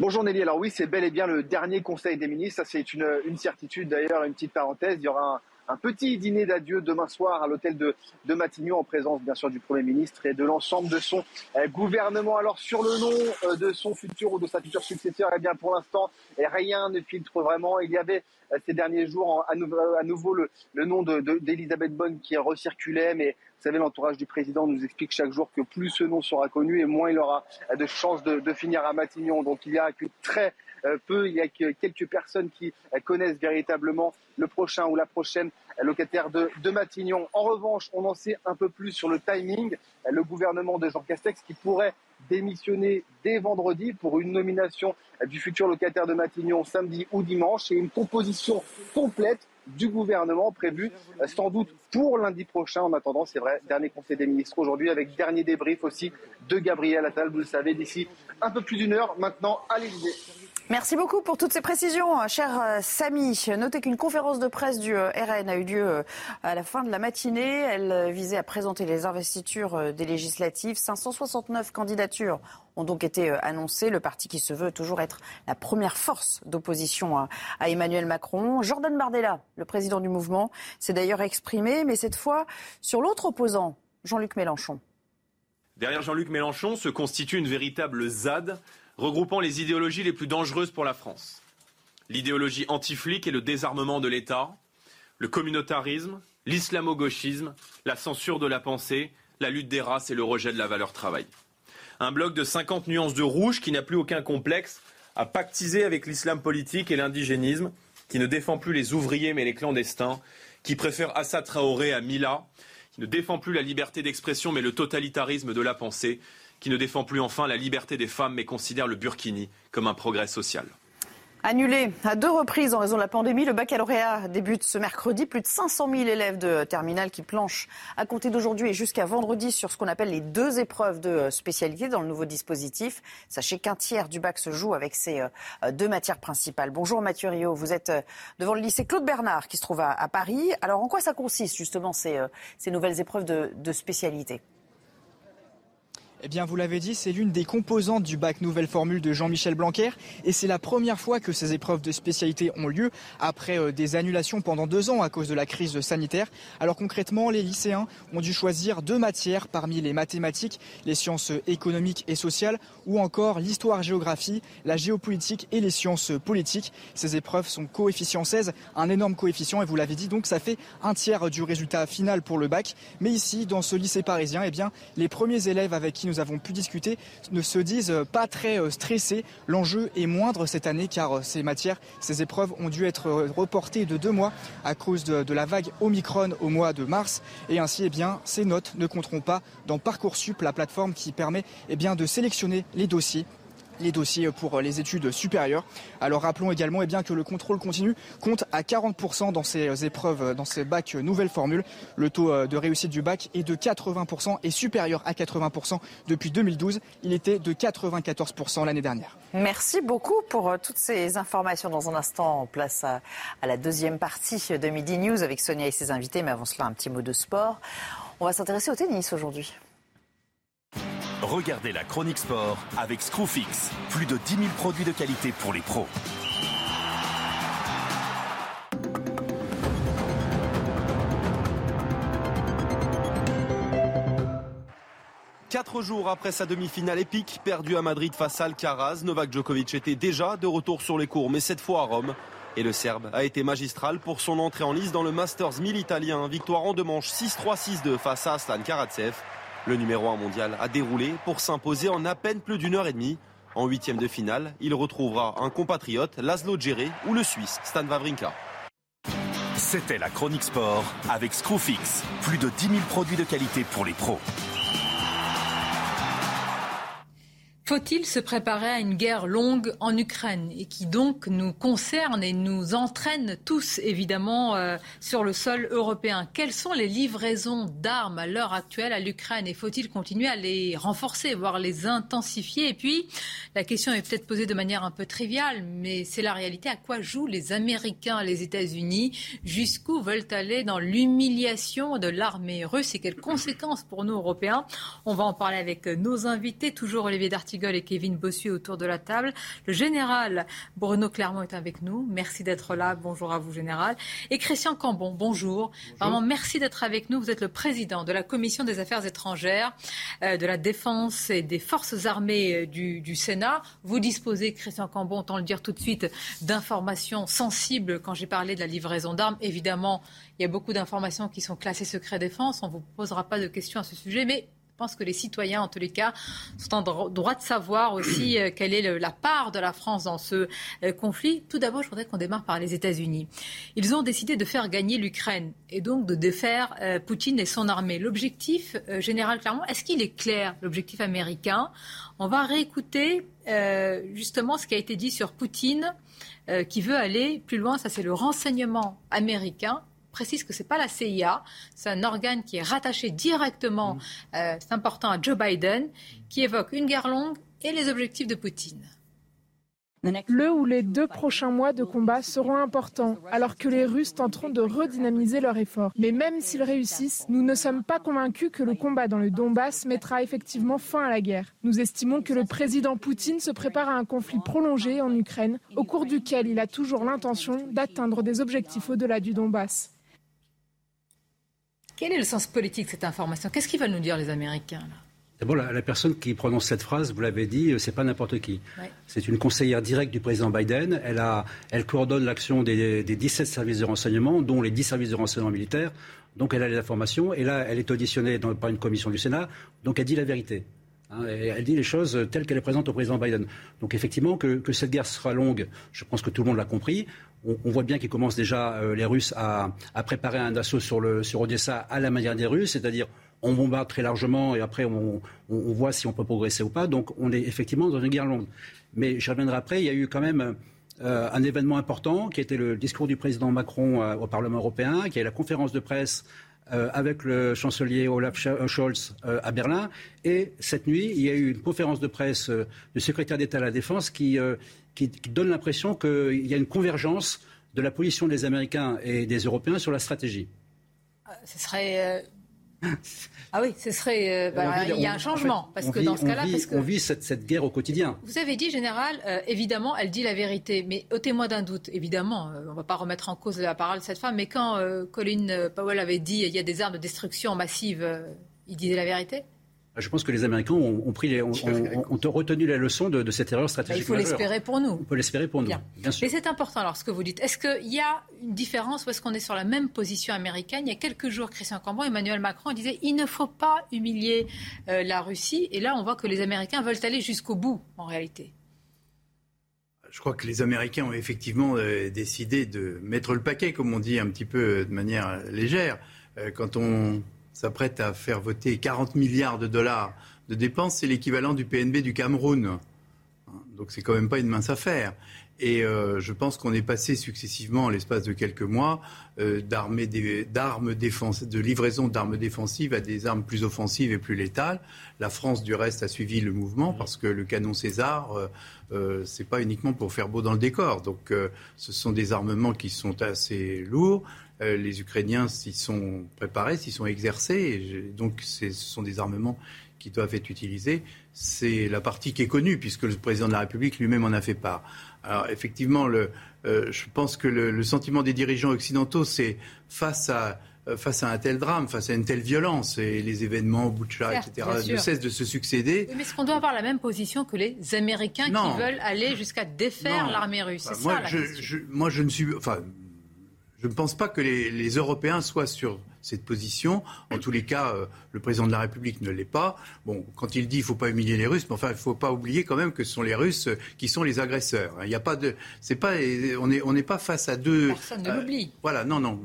Bonjour Nelly, alors oui, c'est bel et bien le dernier Conseil des ministres, ça c'est une, certitude d'ailleurs, une petite parenthèse, il y aura un petit dîner d'adieu demain soir à l'hôtel de, de, Matignon en présence bien sûr du Premier ministre et de l'ensemble de son euh, gouvernement. Alors sur le nom euh, de son futur ou de sa future successeur, eh bien pour l'instant rien ne filtre vraiment. Il y avait euh, ces derniers jours à, nouveau, le, nom d'Elisabeth de, Bonne qui recirculait, mais vous savez l'entourage du président nous explique chaque jour que plus ce nom sera connu et moins il aura de chances de, de finir à Matignon. Donc il y a très peu. Il y a que quelques personnes qui euh, connaissent véritablement le prochain ou la prochaine locataire de, Matignon. En revanche, on en sait un peu plus sur le timing. Le gouvernement de Jean Castex qui pourrait démissionner dès vendredi pour une nomination du futur locataire de Matignon samedi ou dimanche et une composition complète du gouvernement prévue euh, sans doute pour lundi prochain. En attendant, c'est vrai, dernier conseil des ministres aujourd'hui avec dernier débrief aussi de Gabriel Attal, vous le savez, d'ici un peu plus d'une heure maintenant à l'Élysée. Merci beaucoup pour toutes ces précisions, euh, cher euh, Samy. Notez qu'une conférence de presse du euh, RN a eu lieu à la fin de la matinée. Elle visait à présenter les investitures des législatives. 569 candidatures ont donc été annoncées. Le parti qui se veut toujours être la première force d'opposition à Emmanuel Macron. Jordan Bardella, le président du mouvement, s'est d'ailleurs exprimé, mais cette fois sur l'autre opposant, Jean-Luc Mélenchon. Derrière Jean-Luc Mélenchon se constitue une véritable ZAD regroupant les idéologies les plus dangereuses pour la France. L'idéologie anti-flic et le désarmement de l'État, le communautarisme, l'islamo-gauchisme, la censure de la pensée, la lutte des races et le rejet de la valeur travail. Un bloc de 50 nuances de rouge qui n'a plus aucun complexe à pactiser avec l'islam politique et l'indigénisme, qui ne défend plus les ouvriers mais les clandestins, qui préfère Assad Traoré à Mila, qui ne défend plus la liberté d'expression mais le totalitarisme de la pensée, qui ne défend plus enfin la liberté des femmes mais considère le burkini comme un progrès social. Annulé à deux reprises en raison de la pandémie, le baccalauréat débute ce mercredi. Plus de 500 000 élèves de terminale qui planchent à compter d'aujourd'hui et jusqu'à vendredi sur ce qu'on appelle les deux épreuves de spécialité dans le nouveau dispositif. Sachez qu'un tiers du bac se joue avec ces euh, deux matières principales. Bonjour Mathieu Rio, vous êtes euh, devant le lycée Claude Bernard qui se trouve à Paris. Alors en quoi ça consiste justement ces, euh, nouvelles épreuves de spécialité? Eh bien, vous l'avez dit, c'est l'une des composantes du bac nouvelle formule de Jean-Michel Blanquer. Et c'est la première fois que ces épreuves de spécialité ont lieu après euh, des annulations pendant deux ans à cause de la crise sanitaire. Alors concrètement, les lycéens ont dû choisir deux matières parmi les mathématiques, les sciences économiques et sociales, ou encore l'histoire-géographie, la géopolitique et les sciences politiques. Ces épreuves sont coefficient 16, un énorme coefficient, et vous l'avez dit, donc ça fait un tiers du résultat final pour le bac. Mais ici, dans ce lycée parisien, eh bien, les premiers élèves avec qui nous nous avons pu discuter ne se disent pas très euh, stressés. L'enjeu est moindre cette année car euh, ces matières, ces épreuves ont dû être euh, reportées de deux mois à cause de, la vague Omicron au mois de mars. Et ainsi, eh bien, ces notes ne compteront pas dans Parcoursup, la plateforme qui permet eh de sélectionner les dossiers les dossiers pour les études supérieures. Alors rappelons également eh bien, que le contrôle continu compte à 40% dans ces épreuves, dans ces bacs nouvelles formules. Le taux euh, de réussite du bac est de 80% et supérieur à 80% depuis 2012. Il était de 94% l'année dernière. Merci beaucoup pour euh, toutes ces informations. Dans un instant, on place à la deuxième partie de Midi News avec Sonia et ses invités. Mais avant cela, un petit mot de sport. On va s'intéresser au tennis aujourd'hui. Regardez la chronique sport avec Screwfix. Plus de 10 000 produits de qualité pour les pros. Quatre jours après sa demi-finale épique, perdue à Madrid face à Alcaraz, Novak Djokovic était déjà de retour sur les cours, mais cette fois à Rome. Et le Serbe a été magistral pour son entrée en lice dans le Masters 1000 italien. Victoire en deux manches 6-3, 6-2 face à Aslan Karatsev. Le numéro 1 mondial a déroulé pour s'imposer en à peine plus d'une heure et demie. En huitième de finale, il retrouvera un compatriote, Laszlo Djere, ou le Suisse, Stan Wawrinka. C'était la chronique sport avec Screwfix. Plus de 10 000 produits de qualité pour les pros. Faut-il se préparer à une guerre longue en Ukraine et qui donc nous concerne et nous entraîne tous évidemment euh, sur le sol européen? Quelles sont les livraisons d'armes à l'heure actuelle à l'Ukraine et faut-il continuer à les renforcer, voire les intensifier? Et puis, la question est peut-être posée de manière un peu triviale, mais c'est la réalité. À quoi jouent les Américains, les États-Unis? Jusqu'où veulent aller dans l'humiliation de l'armée russe et quelles conséquences pour nous Européens? On va en parler avec nos invités, toujours Olivier Darty et Kevin Bossuet autour de la table. Le général Bruno Clermont est avec nous. Merci d'être là. Bonjour à vous, général. Et Christian Cambon, bonjour. Vraiment, merci d'être avec nous. Vous êtes le président de la Commission des affaires étrangères, euh, de la défense et des forces armées euh, du, du, Sénat. Vous disposez, Christian Cambon, autant le dire tout de suite, d'informations sensibles quand j'ai parlé de la livraison d'armes. Évidemment, il y a beaucoup d'informations qui sont classées secret défense. On ne vous posera pas de questions à ce sujet, mais je pense que les citoyens, en tous les cas, sont en droit de savoir aussi euh, quelle est la part de la France dans ce euh, conflit. Tout d'abord, je voudrais qu'on démarre par les États-Unis. Ils ont décidé de faire gagner l'Ukraine et donc de défaire euh, Poutine et son armée. L'objectif, général clairement, est-ce qu'il est clair, l'objectif américain? On va réécouter justement ce qui a été dit sur Poutine, qui veut aller plus loin. Ça, c'est le renseignement américain précise que ce n'est pas la CIA, c'est un organe qui est rattaché directement, mm. euh, c'est important, à Joe Biden, qui évoque une guerre longue et les objectifs de Poutine. Le ou les deux prochains mois de combat seront importants, alors que les Russes tenteront de redynamiser leur effort. Mais même s'ils réussissent, nous ne sommes pas convaincus que le combat dans le Donbass mettra effectivement fin à la guerre. Nous estimons que le président Poutine se prépare à un conflit prolongé en Ukraine, au cours duquel il a toujours l'intention d'atteindre des objectifs au-delà du Donbass. Quel est le sens politique de cette information? Qu'est-ce qu'ils veulent nous dire les Américains là? D'abord, la, personne qui prononce cette phrase, vous l'avez dit, euh, c'est pas n'importe qui. C'est une conseillère directe du président Biden. Elle, a, elle coordonne l'action des, des, 17 services de renseignement, dont les 10 services de renseignement militaires. Donc elle a les informations. Et là, elle est auditionnée dans, par une commission du Sénat. Donc elle dit la vérité. Hein, elle dit les choses telles qu'elles les présente au président Biden. Donc effectivement, que, cette guerre sera longue, je pense que tout le monde l'a compris. On, voit bien qu'ils commencent déjà, euh, les Russes, à, préparer un assaut sur Odessa à la manière des Russes, c'est-à-dire on bombarde très largement et après on, voit si on peut progresser ou pas. Donc on est effectivement dans une guerre longue. Mais je reviendrai après, il y a eu quand même euh, un événement important qui était le discours du président Macron euh, au Parlement européen, qui est la conférence de presse euh, avec le chancelier Olaf Scholz à Berlin. Et cette nuit, il y a eu une conférence de presse du secrétaire d'État à la Défense qui, qui donne l'impression qu'il y a une convergence de la position des Américains et des Européens sur la stratégie. Ce serait ah oui, ce serait. Euh, bah, il y a un changement. parce que dans ce cas-là. On vit cette, guerre au quotidien. Vous avez dit, Général, euh, évidemment, elle dit la vérité. Mais témoin d'un doute, évidemment, euh, on ne va pas remettre en cause la parole de cette femme. Mais quand Colin Powell avait dit il y a des armes de destruction massive, il disait la vérité? Je pense que les Américains ont, pris ont, retenu la leçon de, cette erreur stratégique. il faut l'espérer pour nous. On peut l'espérer pour nous, bien, sûr. Mais c'est important alors ce que vous dites. Est-ce qu'il y a une différence ou est-ce qu'on est sur la même position américaine? Il y a quelques jours, Christian Cambon, Emmanuel Macron disait il ne faut pas humilier euh, la Russie. Et là, on voit que les Américains veulent aller jusqu'au bout, en réalité. Je crois que les Américains ont effectivement euh, décidé de mettre le paquet, comme on dit un petit peu de manière légère. Euh, quand on s'apprête à faire voter 40 milliards de dollars de dépenses, c'est l'équivalent du PNB du Cameroun. Donc c'est quand même pas une mince affaire. Et euh, je pense qu'on est passé successivement, en l'espace de quelques mois, euh, d'armes de livraison d'armes défensives à des armes plus offensives et plus létales. La France, du reste, a suivi le mouvement parce que le canon César, euh, euh c'est pas uniquement pour faire beau dans le décor. Donc, ce sont des armements qui sont assez lourds. Euh, les Ukrainiens s'y sont préparés, s'y sont exercés. donc, ce sont des armements qui doivent être utilisés. C'est la partie qui est connue, puisque le président de la République lui-même en a fait part. Alors, effectivement, euh, je pense que le, sentiment des dirigeants occidentaux, c'est face à euh, face à un tel drame, face à une telle violence, et les événements, Boucha, etc., ne cessent de se succéder. mais est-ce qu'on doit avoir la même position que les Américains qui veulent aller jusqu'à défaire l'armée russe? Moi, moi, je ne suis... Enfin, je ne pense pas que les, Européens soient sur cette position. En tous les cas, euh, le président de la République ne l'est pas. Bon, quand il dit qu'il ne faut pas humilier les Russes, mais enfin, il ne faut pas oublier quand même que ce sont les Russes euh, qui sont les agresseurs. Il n'y a pas de, c'est pas, on n'est on n'est pas face à deux. Personne ne l'oublie. Euh, voilà, non, non.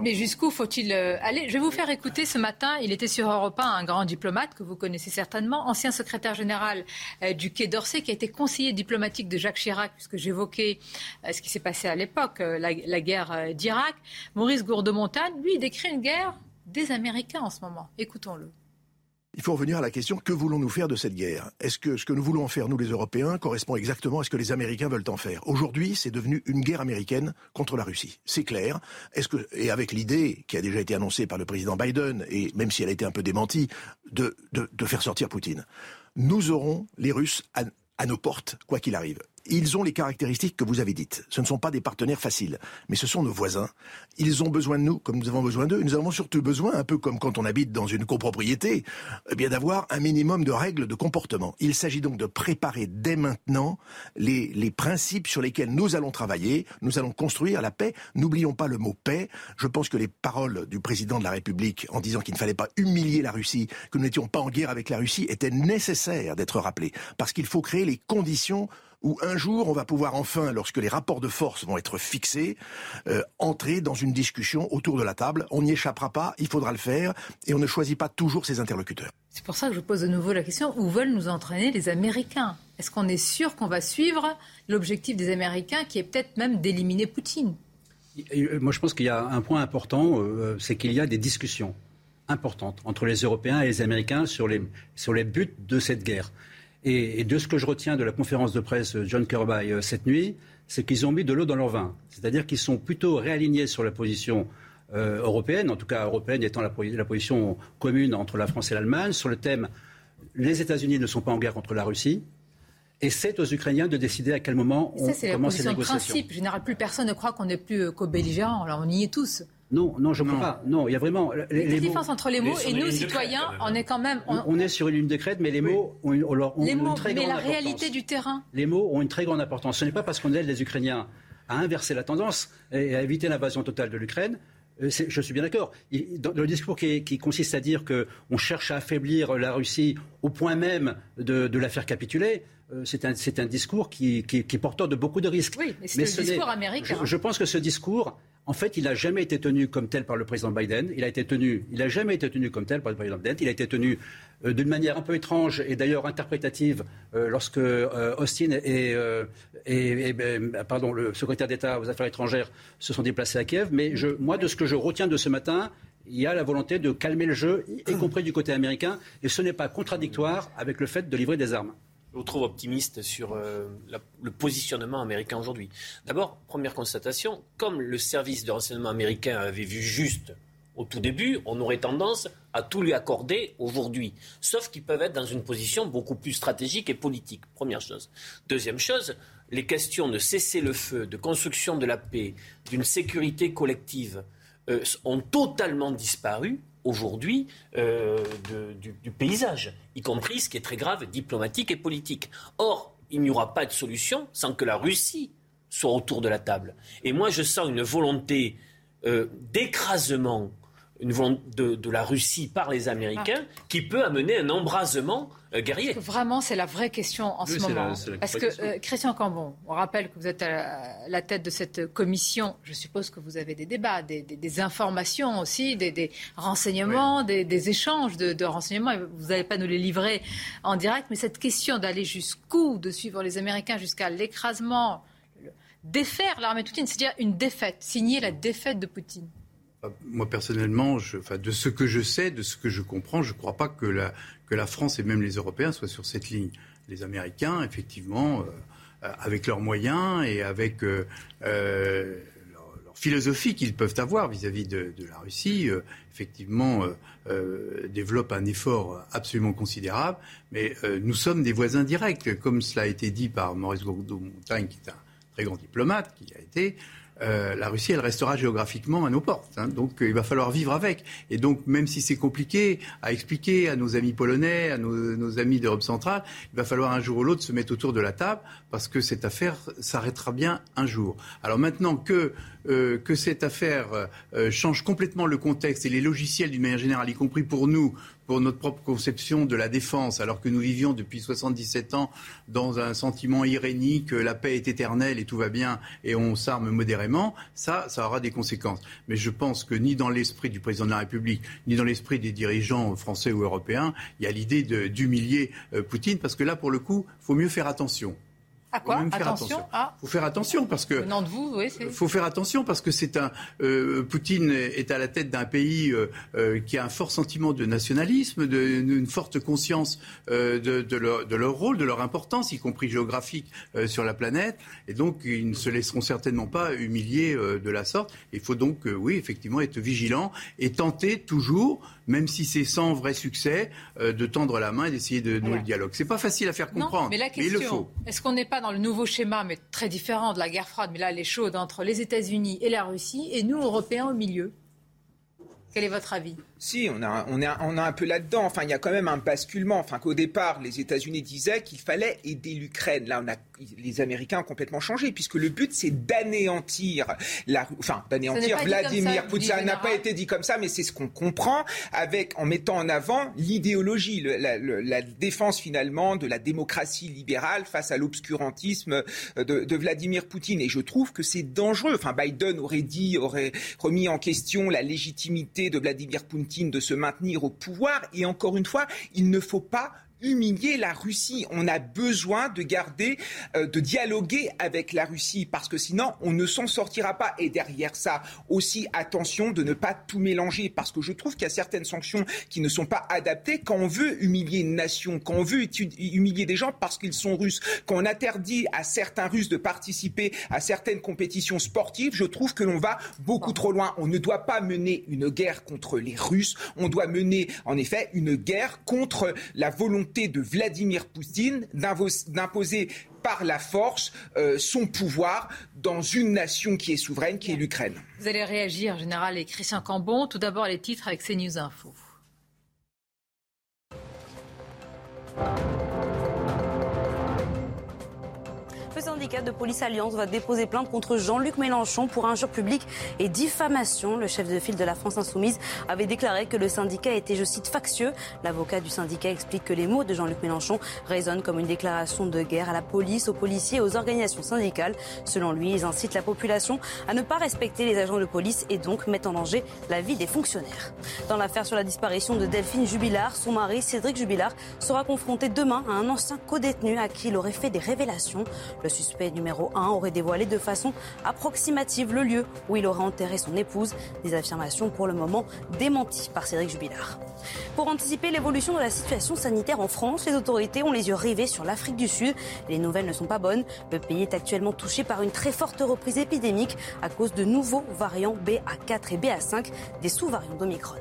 Mais jusqu'où faut-il euh, aller? Je vais vous faire écouter ce matin, il était sur Europe 1, un grand diplomate que vous connaissez certainement, ancien secrétaire général euh, du Quai d'Orsay, qui a été conseiller diplomatique de Jacques Chirac, puisque j'évoquais euh, ce qui s'est passé à l'époque, la, guerre d'Irak. Maurice Gourdemontagne, lui, décrit une guerre des Américains en ce moment. Écoutons-le. Il faut revenir à la question que voulons-nous faire de cette guerre? Est-ce que ce que nous voulons en faire, nous les Européens, correspond exactement à ce que les Américains veulent en faire? Aujourd'hui, c'est devenu une guerre américaine contre la Russie. C'est clair. Est-ce que et avec l'idée qui a déjà été annoncée par le président Biden et même si elle a été un peu démentie, de de, faire sortir Poutine, nous aurons les Russes à nos portes, quoi qu'il arrive. Ils ont les caractéristiques que vous avez dites. Ce ne sont pas des partenaires faciles, mais ce sont nos voisins. Ils ont besoin de nous comme nous avons besoin d'eux. Nous avons surtout besoin, un peu comme quand on habite dans une copropriété, eh bien d'avoir un minimum de règles de comportement. Il s'agit donc de préparer dès maintenant les, les principes sur lesquels nous allons travailler. Nous allons construire la paix. N'oublions pas le mot paix. Je pense que les paroles du président de la République en disant qu'il ne fallait pas humilier la Russie, que nous n'étions pas en guerre avec la Russie, étaient nécessaires d'être rappelées. Parce qu'il faut créer les conditions où un jour on va pouvoir enfin, lorsque les rapports de force vont être fixés, euh, entrer dans une discussion autour de la table. On n'y échappera pas, il faudra le faire, et on ne choisit pas toujours ses interlocuteurs. C'est pour ça que je pose de nouveau la question, où veulent nous entraîner les Américains? Est-ce qu'on est sûr qu'on va suivre l'objectif des Américains qui est peut-être même d'éliminer Poutine? Euh, Moi je pense qu'il y a un point important, euh, c'est qu'il y a des discussions importantes entre les Européens et les Américains sur les, sur les buts de cette guerre. Et, de ce que je retiens de la conférence de presse John Kirby euh, cette nuit, c'est qu'ils ont mis de l'eau dans leur vin. C'est-à-dire qu'ils sont plutôt réalignés sur la position euh, européenne, en tout cas européenne étant la, position commune entre la France et l'Allemagne, sur le thème les États-Unis ne sont pas en guerre contre la Russie. Et c'est aux Ukrainiens de décider à quel moment on commence ces négociations. C'est de principe. Général, plus personne ne croit qu'on n'est plus euh, co-belligérants. Alors on y est tous. Non, non, je ne crois pas. Non, il y a vraiment. Les, les différence entre les mots et nous, citoyens, on est quand même. On, est sur une ligne de crête, mais les mots ont, une, les mots, très mais grande la réalité du terrain. Les mots ont une très grande importance. Ce n'est pas parce qu'on aide les Ukrainiens à inverser la tendance et à éviter l'invasion totale de l'Ukraine euh, je suis bien d'accord. Le discours qui, consiste à dire qu'on cherche à affaiblir la Russie au point même de, la faire capituler, euh, c'est un, discours qui, est porteur de beaucoup de risques. Oui, mais c'est le discours américain. je, pense que ce discours en fait, il n'a jamais été tenu comme tel par le président Biden. Il a été tenu, il n'a jamais été tenu comme tel par le président Biden. Il a été tenu euh, d'une manière un peu étrange et d'ailleurs interprétative euh, lorsque euh, Austin et, ben, le secrétaire d'État aux Affaires étrangères se sont déplacés à Kiev. Mais moi, de ce que je retiens de ce matin, il y a la volonté de calmer le jeu, y compris du côté américain, et ce n'est pas contradictoire avec le fait de livrer des armes je vous trouve optimiste sur euh, le positionnement américain aujourd'hui. D'abord, première constatation, comme le service de renseignement américain avait vu juste au tout début, on aurait tendance à tout lui accorder aujourd'hui. Sauf qu'ils peuvent être dans une position beaucoup plus stratégique et politique. Première chose. Deuxième chose, les questions de cesser le feu, de construction de la paix, d'une sécurité collective euh, ont totalement disparu aujourd'hui euh, du, paysage, y compris ce qui est très grave, diplomatique et politique. Or, il n'y aura pas de solution sans que la Russie soit autour de la table. Et moi, je sens une volonté euh, d'écrasement de, la Russie par les Américains ah. qui peut amener un embrasement euh, guerrier. Vraiment, c'est la vraie question en ce moment. Parce que euh, Christian Cambon, on rappelle que vous êtes à la tête de cette commission. Je suppose que vous avez des débats, des, informations aussi, des, renseignements, des, échanges de, renseignements. Vous n'allez pas nous les livrer en direct, mais cette question d'aller jusqu'où, de suivre les Américains jusqu'à l'écrasement, défaire l'armée de Poutine, c'est-à-dire une défaite, signer la défaite de Poutine. Moi, personnellement, je, enfin, de ce que je sais, de ce que je comprends, je ne crois pas que la, que la France et même les Européens soient sur cette ligne. Les Américains, effectivement, euh, avec leurs moyens et avec euh, euh, leur, philosophie qu'ils peuvent avoir vis-à-vis de, la Russie, effectivement, développent un effort absolument considérable. Mais nous sommes des voisins directs, comme cela a été dit par Maurice Gourdou-Montagne, qui est un très grand diplomate, qui a été. Euh, la Russie, elle restera géographiquement à nos portes. Hein. donc, euh, il va falloir vivre avec. Et donc, même si c'est compliqué à expliquer à nos amis polonais, à nos, amis d'Europe centrale, il va falloir un jour ou l'autre se mettre autour de la table parce que cette affaire s'arrêtera bien un jour. Alors maintenant que euh, que cette affaire change complètement le contexte et les logiciels d'une manière générale, y compris pour nous, pour notre propre conception de la défense, alors que nous vivions depuis 77 ans dans un sentiment irénique, la paix est éternelle et tout va bien et on s'arme modérément, ça, ça aura des conséquences. Mais je pense que ni dans l'esprit du président de la République, ni dans l'esprit des dirigeants français ou européens, il y a l'idée d'humilier euh, Poutine, parce que là, pour le coup, il faut mieux faire attention. À quoi Attention. Il faut faire attention parce que. Venant de vous, oui. Il faut faire attention parce que c'est un. Euh, Poutine est à la tête d'un pays euh, euh, qui a un fort sentiment de nationalisme, de, une forte conscience de, de, leur, de, leur, rôle, de leur importance, y compris géographique sur la planète. Et donc, ils ne se laisseront certainement pas humilier de la sorte. Il faut donc, oui, effectivement, être vigilant et tenter toujours même si c'est sans vrai succès, euh, de tendre la main et d'essayer de nouer le dialogue. C'est pas facile à faire comprendre, mais, la question, il le faut. Est-ce qu'on n'est pas dans le nouveau schéma, mais très différent de la guerre froide, mais là, elle est chaude entre les États-Unis et la Russie, et nous, Européens, au milieu? Quel est votre avis? Si, on a, on, on a un peu là-dedans. Enfin, il y a quand même un basculement. Enfin, qu'au départ, les États-Unis disaient qu'il fallait aider l'Ukraine. Là, on a, les Américains ont complètement changé, puisque le but, c'est d'anéantir la, enfin, d'anéantir Vladimir Poutine. Ça n'a pas été dit comme ça, mais c'est ce qu'on comprend avec, en mettant en avant l'idéologie, la, défense finalement de la démocratie libérale face à l'obscurantisme de, de, Vladimir Poutine. Et je trouve que c'est dangereux. Enfin, Biden aurait dit, aurait remis en question la légitimité de Vladimir Poutine de se maintenir au pouvoir. Et encore une fois, il ne faut pas humilier la Russie. On a besoin de garder, euh, de dialoguer avec la Russie parce que sinon on ne s'en sortira pas. Et derrière ça aussi, attention de ne pas tout mélanger parce que je trouve qu'il y a certaines sanctions qui ne sont pas adaptées quand on veut humilier une nation, quand on veut humilier des gens parce qu'ils sont russes, quand on interdit à certains Russes de participer à certaines compétitions sportives, je trouve que l'on va beaucoup trop loin. On ne doit pas mener une guerre contre les Russes, on doit mener en effet une guerre contre la volonté de Vladimir Poutine d'imposer par la force euh, son pouvoir dans une nation qui est souveraine, qui est l'Ukraine. Vous allez réagir, Général et Christian Cambon. Tout d'abord, les titres avec CNews Info. Syndicat de police Alliance va déposer plainte contre Jean-Luc Mélenchon pour injure publique et diffamation. Le chef de file de la France Insoumise avait déclaré que le syndicat était, je cite, factieux. L'avocat du syndicat explique que les mots de Jean-Luc Mélenchon résonnent comme une déclaration de guerre à la police, aux policiers et aux organisations syndicales. Selon lui, ils incitent la population à ne pas respecter les agents de police et donc mettent en danger la vie des fonctionnaires. Dans l'affaire sur la disparition de Delphine Jubilard, son mari Cédric Jubilard sera confronté demain à un ancien codétenu à qui il aurait fait des révélations. Le numéro 1 aurait dévoilé de façon approximative le lieu où il aurait enterré son épouse. Des affirmations pour le moment démenties par Cédric Jubilard. Pour anticiper l'évolution de la situation sanitaire en France, les autorités ont les yeux rivés sur l'Afrique du Sud. Les nouvelles ne sont pas bonnes. Le pays est actuellement touché par une très forte reprise épidémique à cause de nouveaux variants BA4 et BA5, des sous-variants d'Omicron.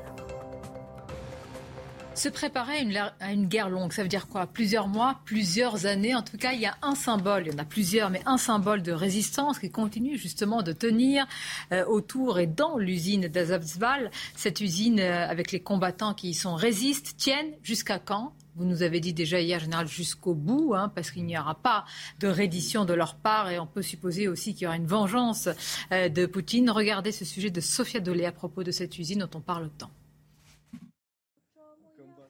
Se préparer à une, guerre longue, ça veut dire quoi? Plusieurs mois, plusieurs années. En tout cas, il y a un symbole, il y en a plusieurs, mais un symbole de résistance qui continue justement de tenir euh, autour et dans l'usine d'Azovstal. Cette usine, euh, avec les combattants qui y sont, résistent, tiennent jusqu'à quand? Vous nous avez dit déjà hier, général, jusqu'au bout, hein, parce qu'il n'y aura pas de reddition de leur part et on peut supposer aussi qu'il y aura une vengeance euh, de Poutine. Regardez ce sujet de Sofia Dolé à propos de cette usine dont on parle tant.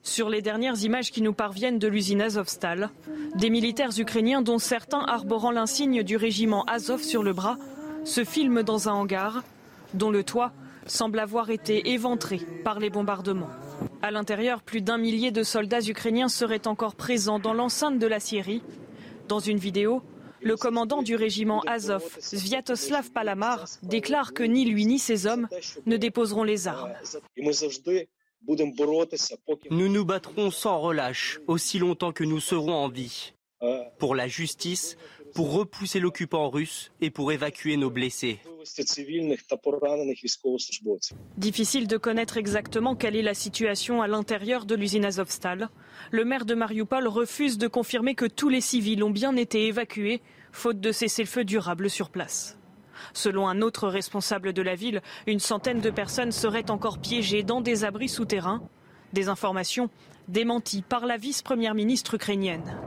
Sur les dernières images qui nous parviennent de l'usine Azovstal, des militaires ukrainiens dont certains arborant l'insigne du régiment Azov sur le bras se filment dans un hangar dont le toit semble avoir été éventré par les bombardements. À l'intérieur, plus d'un millier de soldats ukrainiens seraient encore présents dans l'enceinte de la Syrie. Dans une vidéo, le commandant du régiment Azov, Sviatoslav Palamar, déclare que ni lui ni ses hommes ne déposeront les armes. Nous nous battrons sans relâche aussi longtemps que nous serons en vie. Pour la justice, pour repousser l'occupant russe et pour évacuer nos blessés. Difficile de connaître exactement quelle est la situation à l'intérieur de l'usine Azovstal. Le maire de Mariupol refuse de confirmer que tous les civils ont bien été évacués, faute de cessez-le-feu durable sur place. Selon un autre responsable de la ville, une centaine de personnes seraient encore piégées dans des abris souterrains. Des informations démenties par la vice-première ministre ukrainienne.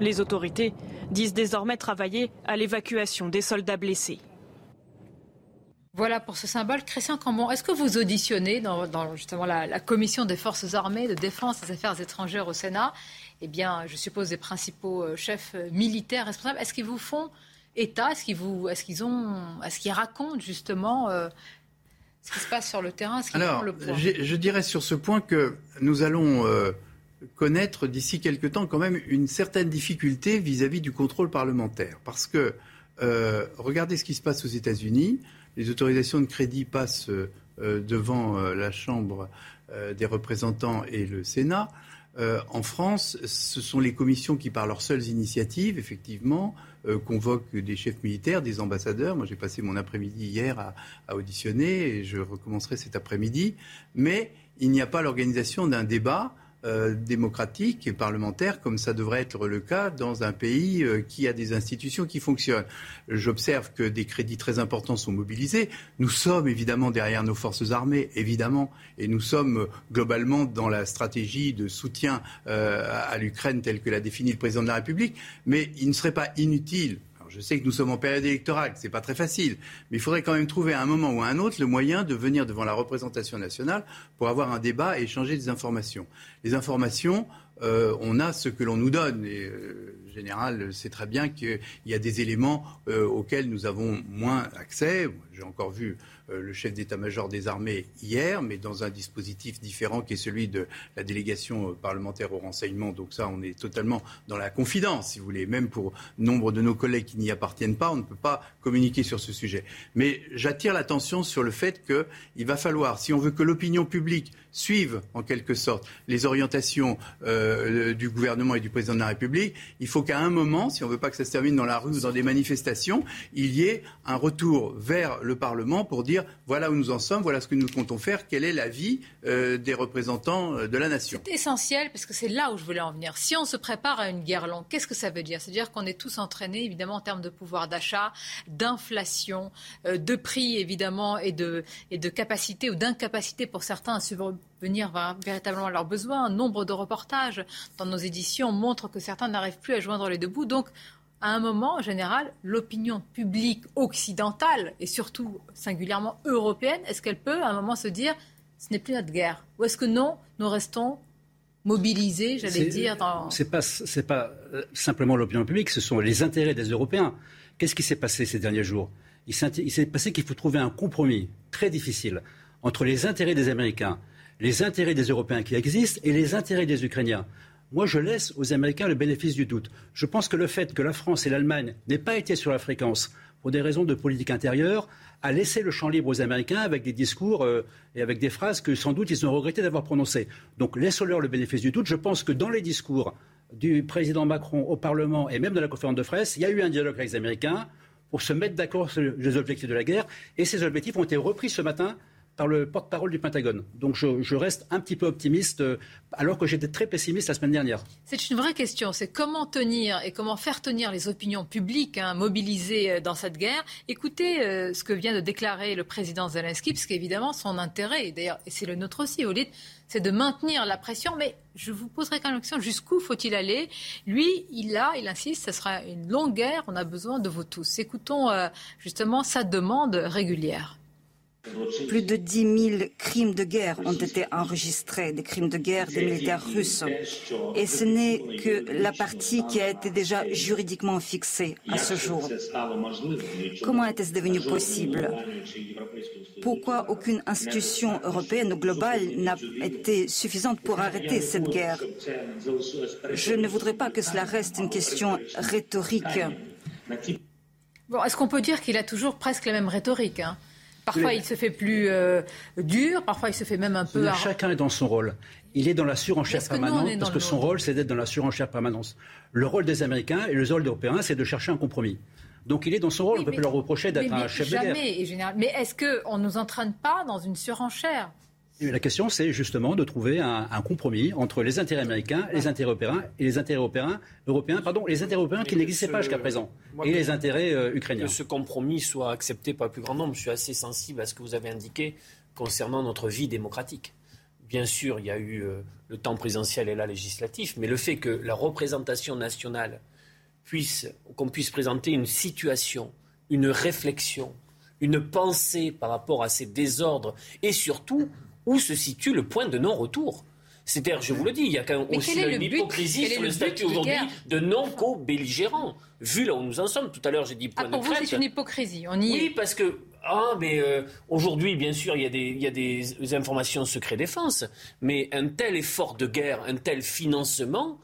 Les autorités disent désormais travailler à l'évacuation des soldats blessés. Voilà pour ce symbole. Christian Cambon, est-ce que vous auditionnez dans, justement la, commission des forces armées de défense des affaires étrangères au Sénat? Eh bien, je suppose des principaux euh, chefs euh, militaires responsables. Est-ce qu'ils vous font État Est-ce qu'ils vous, est-ce qu'ils ont, est-ce qu'ils racontent justement euh, ce qui se passe sur le terrain Alors, je, dirais sur ce point que nous allons euh, connaître d'ici quelque temps quand même une certaine difficulté vis-à-vis du contrôle parlementaire, parce que euh, regardez ce qui se passe aux États-Unis. Les autorisations de crédit passent devant la Chambre des représentants et le Sénat. En France, ce sont les commissions qui, par leurs seules initiatives, effectivement, euh, convoque des chefs militaires, des ambassadeurs. Moi, j'ai passé mon après-midi hier à, à, auditionner et je recommencerai cet après-midi. Mais il n'y a pas l'organisation d'un débat euh, démocratique et parlementaire comme ça devrait être le cas dans un pays euh, qui a des institutions qui fonctionnent. J'observe que des crédits très importants sont mobilisés. Nous sommes évidemment derrière nos forces armées, évidemment, et nous sommes euh, globalement dans la stratégie de soutien à l'Ukraine telle que l'a définie le président de la République. Mais il ne serait pas inutile je sais que nous sommes en période électorale, ce n'est pas très facile, mais il faudrait quand même trouver à un moment ou à un autre le moyen de venir devant la représentation nationale pour avoir un débat et échanger des informations. Les informations, euh, on a ce que l'on nous donne. Euh, général sait très bien qu'il y a des éléments euh, auxquels nous avons moins accès. J'ai encore vu euh, le chef d'état-major des armées hier, mais dans un dispositif différent qui est celui de la délégation euh, parlementaire au renseignement. Donc ça, on est totalement dans la confidence, si vous voulez. Même pour nombre de nos collègues qui n'y appartiennent pas, on ne peut pas communiquer sur ce sujet. Mais j'attire l'attention sur le fait qu'il va falloir, si on veut que l'opinion publique suive en quelque sorte les orientations euh, du gouvernement et du président de la République, il faut faut qu'à un moment, si on ne veut pas que ça se termine dans la rue ou dans des manifestations, il y ait un retour vers le Parlement pour dire voilà où nous en sommes, voilà ce que nous comptons faire, quelle est l'avis euh, des représentants euh, de la nation. C'est essentiel parce que c'est là où je voulais en venir. Si on se prépare à une guerre longue, qu'est-ce que ça veut dire? C'est-à-dire qu'on est tous entraînés évidemment en termes de pouvoir d'achat, d'inflation, euh, de prix évidemment et de, capacité ou d'incapacité pour certains à subvenir véritablement à leurs besoins. Un nombre de reportages dans nos éditions montrent que certains n'arrivent plus à joindre les deux bouts. Donc, à un moment, en général, l'opinion publique occidentale et surtout singulièrement européenne, est-ce qu'elle peut à un moment se dire ce n'est plus notre guerre? Ou est-ce que non, nous restons mobilisés, j'allais dire dans... C'est pas, pas euh, simplement l'opinion publique, ce sont les intérêts des Européens. Qu'est-ce qui s'est passé ces derniers jours? Il s'est passé qu'il faut trouver un compromis très difficile entre les intérêts des Américains, les intérêts des Européens qui existent et les intérêts des Ukrainiens. Moi, je laisse aux Américains le bénéfice du doute. Je pense que le fait que la France et l'Allemagne n'aient pas été sur la fréquence pour des raisons de politique intérieure a laissé le champ libre aux Américains avec des discours euh, et avec des phrases que sans doute ils ont regretté d'avoir prononcées. Donc laissons-leur le bénéfice du doute. Je pense que dans les discours du président Macron au Parlement et même de la conférence de presse, il y a eu un dialogue avec les Américains pour se mettre d'accord sur les objectifs de la guerre. Et ces objectifs ont été repris ce matin par le porte-parole du Pentagone. Donc je, reste un petit peu optimiste, euh, alors que j'étais très pessimiste la semaine dernière. C'est une vraie question. C'est comment tenir et comment faire tenir les opinions publiques hein, mobilisées euh, dans cette guerre. Écoutez euh, ce que vient de déclarer le président Zelensky, parce qu'évidemment, son intérêt, d'ailleurs, et c'est le nôtre aussi, Olid, c'est de maintenir la pression. Mais je vous poserai quand même la question jusqu'où faut-il aller? Lui, il a, il insiste, ce sera une longue guerre. On a besoin de vous tous. Écoutons justement sa demande régulière. Plus de 10 000 crimes de guerre ont été enregistrés, des crimes de guerre des militaires russes. Et ce n'est que la partie qui a été déjà juridiquement fixée à ce jour. Comment était-ce devenu possible? Pourquoi aucune institution européenne ou globale n'a été suffisante pour arrêter cette guerre? Je ne voudrais pas que cela reste une question rhétorique. Bon, Est-ce qu'on peut dire qu'il a toujours presque la même rhétorique hein? Parfois, il se fait plus euh, dur, parfois, il se fait même un peu. chacun est dans son rôle. Il est dans la surenchère permanente parce que son rôle, c'est d'être dans la surenchère permanente. Le rôle des Américains et le rôle des Européens, c'est de chercher un compromis. Donc il est dans son rôle. on ne peut plus leur reprocher d'être un chef de guerre. Mais est-ce qu'on ne nous entraîne pas dans une surenchère? La question, c'est justement de trouver un, compromis entre les intérêts américains, les intérêts européens et les intérêts européens, européens, pardon, les intérêts européens qui n'existaient pas jusqu'à présent, et les intérêts euh, ukrainiens. Que ce compromis soit accepté par le plus grand nombre, je suis assez sensible à ce que vous avez indiqué concernant notre vie démocratique. Bien sûr, il y a eu euh, le temps présidentiel et la législatif, mais le fait que la représentation nationale puisse, qu'on puisse présenter une situation, une réflexion, une pensée par rapport à ces désordres, et surtout où se situe le point de non-retour? C'est-à-dire, je vous le dis, il y a quand même aussi une hypocrisie sur le, statut aujourd'hui de non-co-belligérant. Vu là où nous en sommes, tout à l'heure j'ai dit point ah, pour vous, c'est une hypocrisie. On y oui, parce que ah, mais euh, aujourd'hui, bien sûr, il y, a des, il y a des informations secret défense, mais un tel effort de guerre, un tel financement,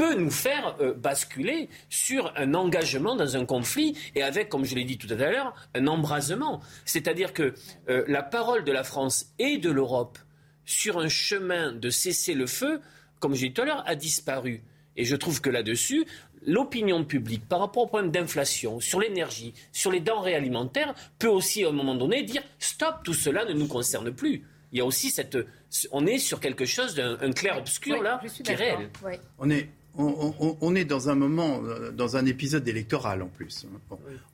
peut nous faire euh, basculer sur un engagement dans un conflit et avec, comme je l'ai dit tout à l'heure, un embrasement. C'est-à-dire que euh, la parole de la France et de l'Europe sur un chemin de cesser le feu, comme je l'ai dit tout à l'heure, a disparu. Et je trouve que là-dessus, l'opinion publique, par rapport au problème d'inflation, sur l'énergie, sur les denrées alimentaires, peut aussi, à un moment donné, dire stop, tout cela ne nous concerne plus. Il y a aussi cette. On est sur quelque chose d'un clair-obscur, là, qui est réel. On est on, est dans un moment, dans un épisode électoral en plus.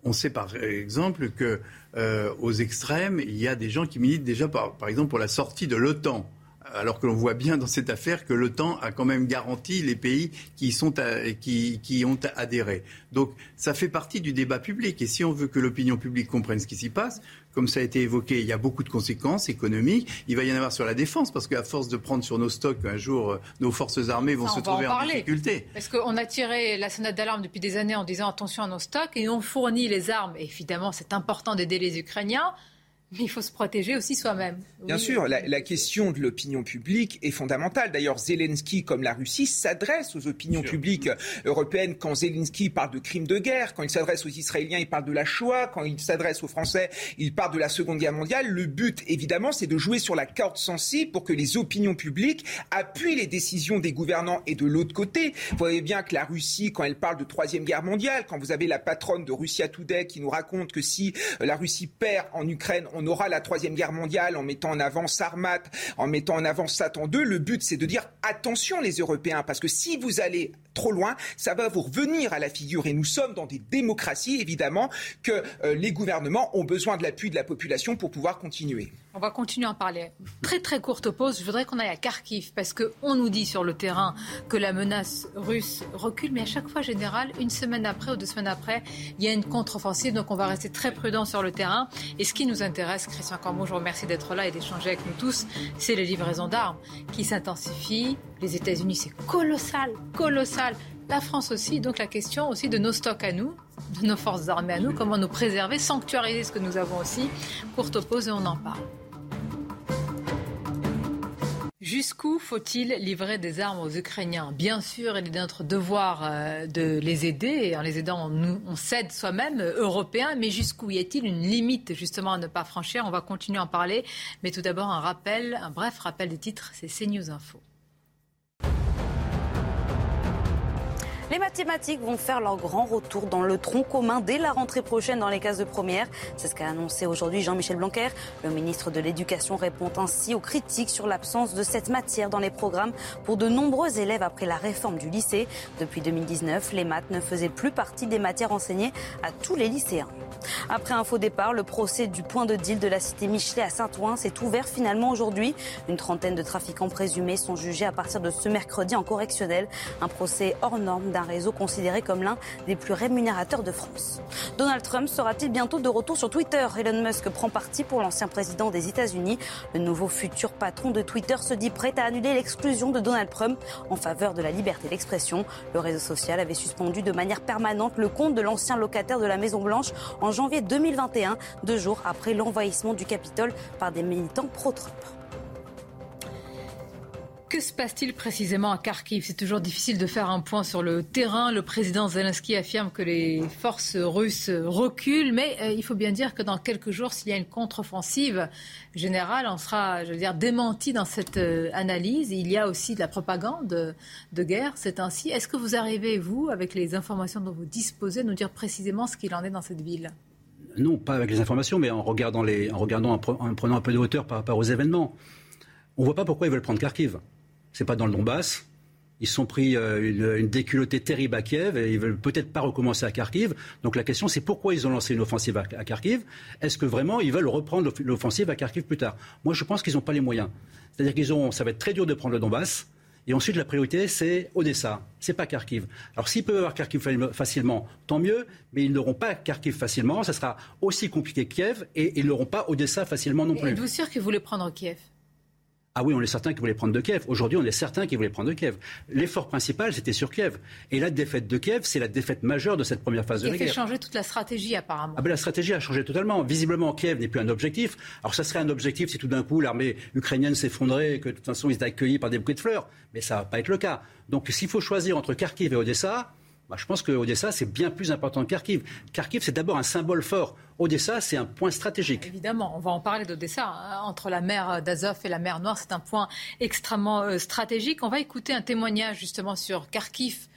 On sait par exemple que euh, aux extrêmes, il y a des gens qui militent déjà par, exemple pour la sortie de l'OTAN alors que l'on voit bien dans cette affaire que l'OTAN a quand même garanti les pays qui, sont qui, qui, ont adhéré. Donc ça fait partie du débat public. Et si on veut que l'opinion publique comprenne ce qui s'y passe, comme ça a été évoqué, il y a beaucoup de conséquences économiques. Il va y en avoir sur la défense, parce qu'à force de prendre sur nos stocks, un jour, euh, nos forces armées vont se trouver en, difficulté. Parce qu'on a tiré la sonnette d'alarme depuis des années en disant attention à nos stocks, et on fournit les armes. Et évidemment, c'est important d'aider les Ukrainiens. Mais il faut se protéger aussi soi-même. Bien sûr, la, question de l'opinion publique est fondamentale. D'ailleurs, Zelensky, comme la Russie, s'adresse aux opinions publiques européennes. Quand Zelensky parle de crimes de guerre, quand il s'adresse aux Israéliens, il parle de la Shoah, quand il s'adresse aux Français, il parle de la Seconde Guerre mondiale. Le but, évidemment, c'est de jouer sur la corde sensible pour que les opinions publiques appuient les décisions des gouvernants. Et de l'autre côté, vous voyez bien que la Russie, quand elle parle de Troisième Guerre mondiale, quand vous avez la patronne de Russia Today qui nous raconte que si la Russie perd en Ukraine, on aura la Troisième Guerre mondiale en mettant en avant Sarmat, en mettant en avant Satan 2. Le but, c'est de dire attention les Européens, parce que si vous allez trop loin, ça va vous revenir à la figure. Et nous sommes dans des démocraties, évidemment, que euh, les gouvernements ont besoin de l'appui de la population pour pouvoir continuer. On va continuer à en parler. Très très courte pause. Je voudrais qu'on aille à Kharkiv parce qu'on nous dit sur le terrain que la menace russe recule, mais à chaque fois, général, une semaine après ou deux semaines après, il y a une contre-offensive. Donc on va rester très prudent sur le terrain. Et ce qui nous intéresse, Christian Cambon, je vous remercie d'être là et d'échanger avec nous tous, c'est les livraisons d'armes qui s'intensifient. Les États-Unis, c'est colossal, colossal. La France aussi. Donc la question aussi de nos stocks à nous, de nos forces armées à nous, comment nous préserver, sanctuariser ce que nous avons aussi. Courte pause et on en parle. Jusqu'où faut-il livrer des armes aux Ukrainiens? Bien sûr, il est de notre devoir euh, de les aider, en les aidant, on, on cède soi-même, euh, européens, mais jusqu'où Y a-t-il une limite justement à ne pas franchir? On va continuer à en parler, mais tout d'abord un rappel, un bref rappel des titres, c'est CNews Info. Les mathématiques vont faire leur grand retour dans le tronc commun dès la rentrée prochaine dans les classes de première. C'est ce qu'a annoncé aujourd'hui Jean-Michel Blanquer. Le ministre de l'Éducation répond ainsi aux critiques sur l'absence de cette matière dans les programmes pour de nombreux élèves après la réforme du lycée. Depuis 2019, les maths ne faisaient plus partie des matières enseignées à tous les lycéens. Après un faux départ, le procès du point de deal de la cité Michelet à Saint-Ouen s'est ouvert finalement aujourd'hui. Une trentaine de trafiquants présumés sont jugés à partir de ce mercredi en correctionnel. Un procès hors norme d'un réseau considéré comme l'un des plus rémunérateurs de France. Donald Trump sera-t-il bientôt de retour sur Twitter? Elon Musk prend parti pour l'ancien président des États-Unis. Le nouveau futur patron de Twitter se dit prêt à annuler l'exclusion de Donald Trump en faveur de la liberté d'expression. Le réseau social avait suspendu de manière permanente le compte de l'ancien locataire de la Maison-Blanche en janvier 2021, deux jours après l'envahissement du Capitole par des militants pro-Trump. Que se passe-t-il précisément à Kharkiv? C'est toujours difficile de faire un point sur le terrain. Le président Zelensky affirme que les forces russes reculent, mais euh, il faut bien dire que dans quelques jours, s'il y a une contre-offensive générale, on sera, je dire, démenti dans cette euh, analyse. Il y a aussi de la propagande de guerre, c'est ainsi. Est-ce que vous arrivez, vous, avec les informations dont vous disposez, nous dire précisément ce qu'il en est dans cette ville? Non, pas avec les informations, mais en regardant, en, regardant en prenant un peu de hauteur par rapport aux événements. On ne voit pas pourquoi ils veulent prendre Kharkiv c'est pas dans le Donbass. Ils sont pris euh, une, déculottée terrible à Kiev et ils veulent peut-être pas recommencer à Kharkiv. Donc la question, c'est pourquoi ils ont lancé une offensive à, Kharkiv? Est-ce que vraiment ils veulent reprendre l'offensive à Kharkiv plus tard? Moi, je pense qu'ils n'ont pas les moyens. C'est-à-dire qu'ils ont, ça va être très dur de prendre le Donbass. Et ensuite, la priorité, c'est Odessa. C'est pas Kharkiv. Alors, s'ils peuvent avoir Kharkiv facilement, tant mieux. Mais ils n'auront pas Kharkiv facilement. Ça sera aussi compliqué que Kiev. Et ils n'auront pas Odessa facilement non plus. Êtes-vous sûr qu'ils voulaient prendre Kiev? Ah oui, on est certain qu'ils voulaient prendre de Kiev. Aujourd'hui, on est certain qu'ils voulaient prendre de Kiev. L'effort principal, c'était sur Kiev. Et la défaite de Kiev, c'est la défaite majeure de cette première phase de la guerre. Il fait changer toute la stratégie, apparemment. Ah ben, la stratégie a changé totalement. Visiblement, Kiev n'est plus un objectif. Alors, ça serait un objectif si tout d'un coup l'armée ukrainienne s'effondrait et que de toute façon, ils étaient accueillis par des bouquets de fleurs. Mais ça va pas être le cas. Donc, s'il faut choisir entre Kharkiv et Odessa, bah, je pense que Odessa, c'est bien plus important que Kharkiv. Kharkiv, c'est d'abord un symbole fort. Odessa, c'est un point stratégique. Évidemment, on va en parler d'Odessa. Hein. Entre la mer d'Azov et la mer Noire, c'est un point extrêmement euh, stratégique. On va écouter un témoignage justement sur Kharkiv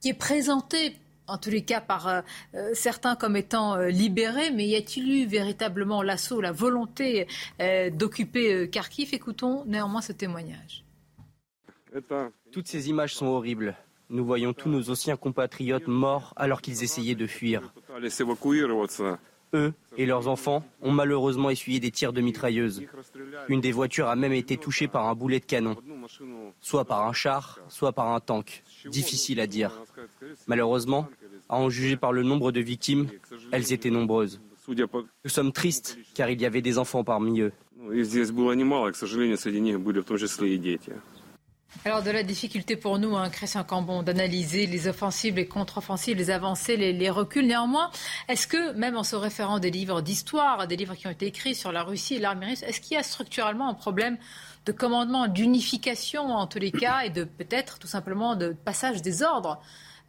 qui est présenté en tous les cas par euh, euh, certains comme étant libéré, mais y a-t-il eu véritablement l'assaut, la volonté d'occuper Kharkiv? Écoutons néanmoins ce témoignage. Toutes ces images sont horribles. Nous voyons tous nos anciens compatriotes morts alors qu'ils essayaient de fuir. Eux et leurs enfants ont malheureusement essuyé des tirs de mitrailleuses. Une des voitures a même été touchée par un boulet de canon, soit par un char, soit par un tank. Difficile à dire. Malheureusement, à en juger par le nombre de victimes, elles étaient nombreuses. Nous sommes tristes car il y avait des enfants parmi eux. Alors de la difficulté pour nous, hein, Christian Cambon, d'analyser les offensives, les contre-offensives, les avancées, les, reculs. Néanmoins, est-ce que, même en se référant des livres d'histoire, des livres qui ont été écrits sur la Russie et l'armée russe, est-ce qu'il y a structurellement un problème de commandement, d'unification en tous les cas, et de peut-être tout simplement de passage des ordres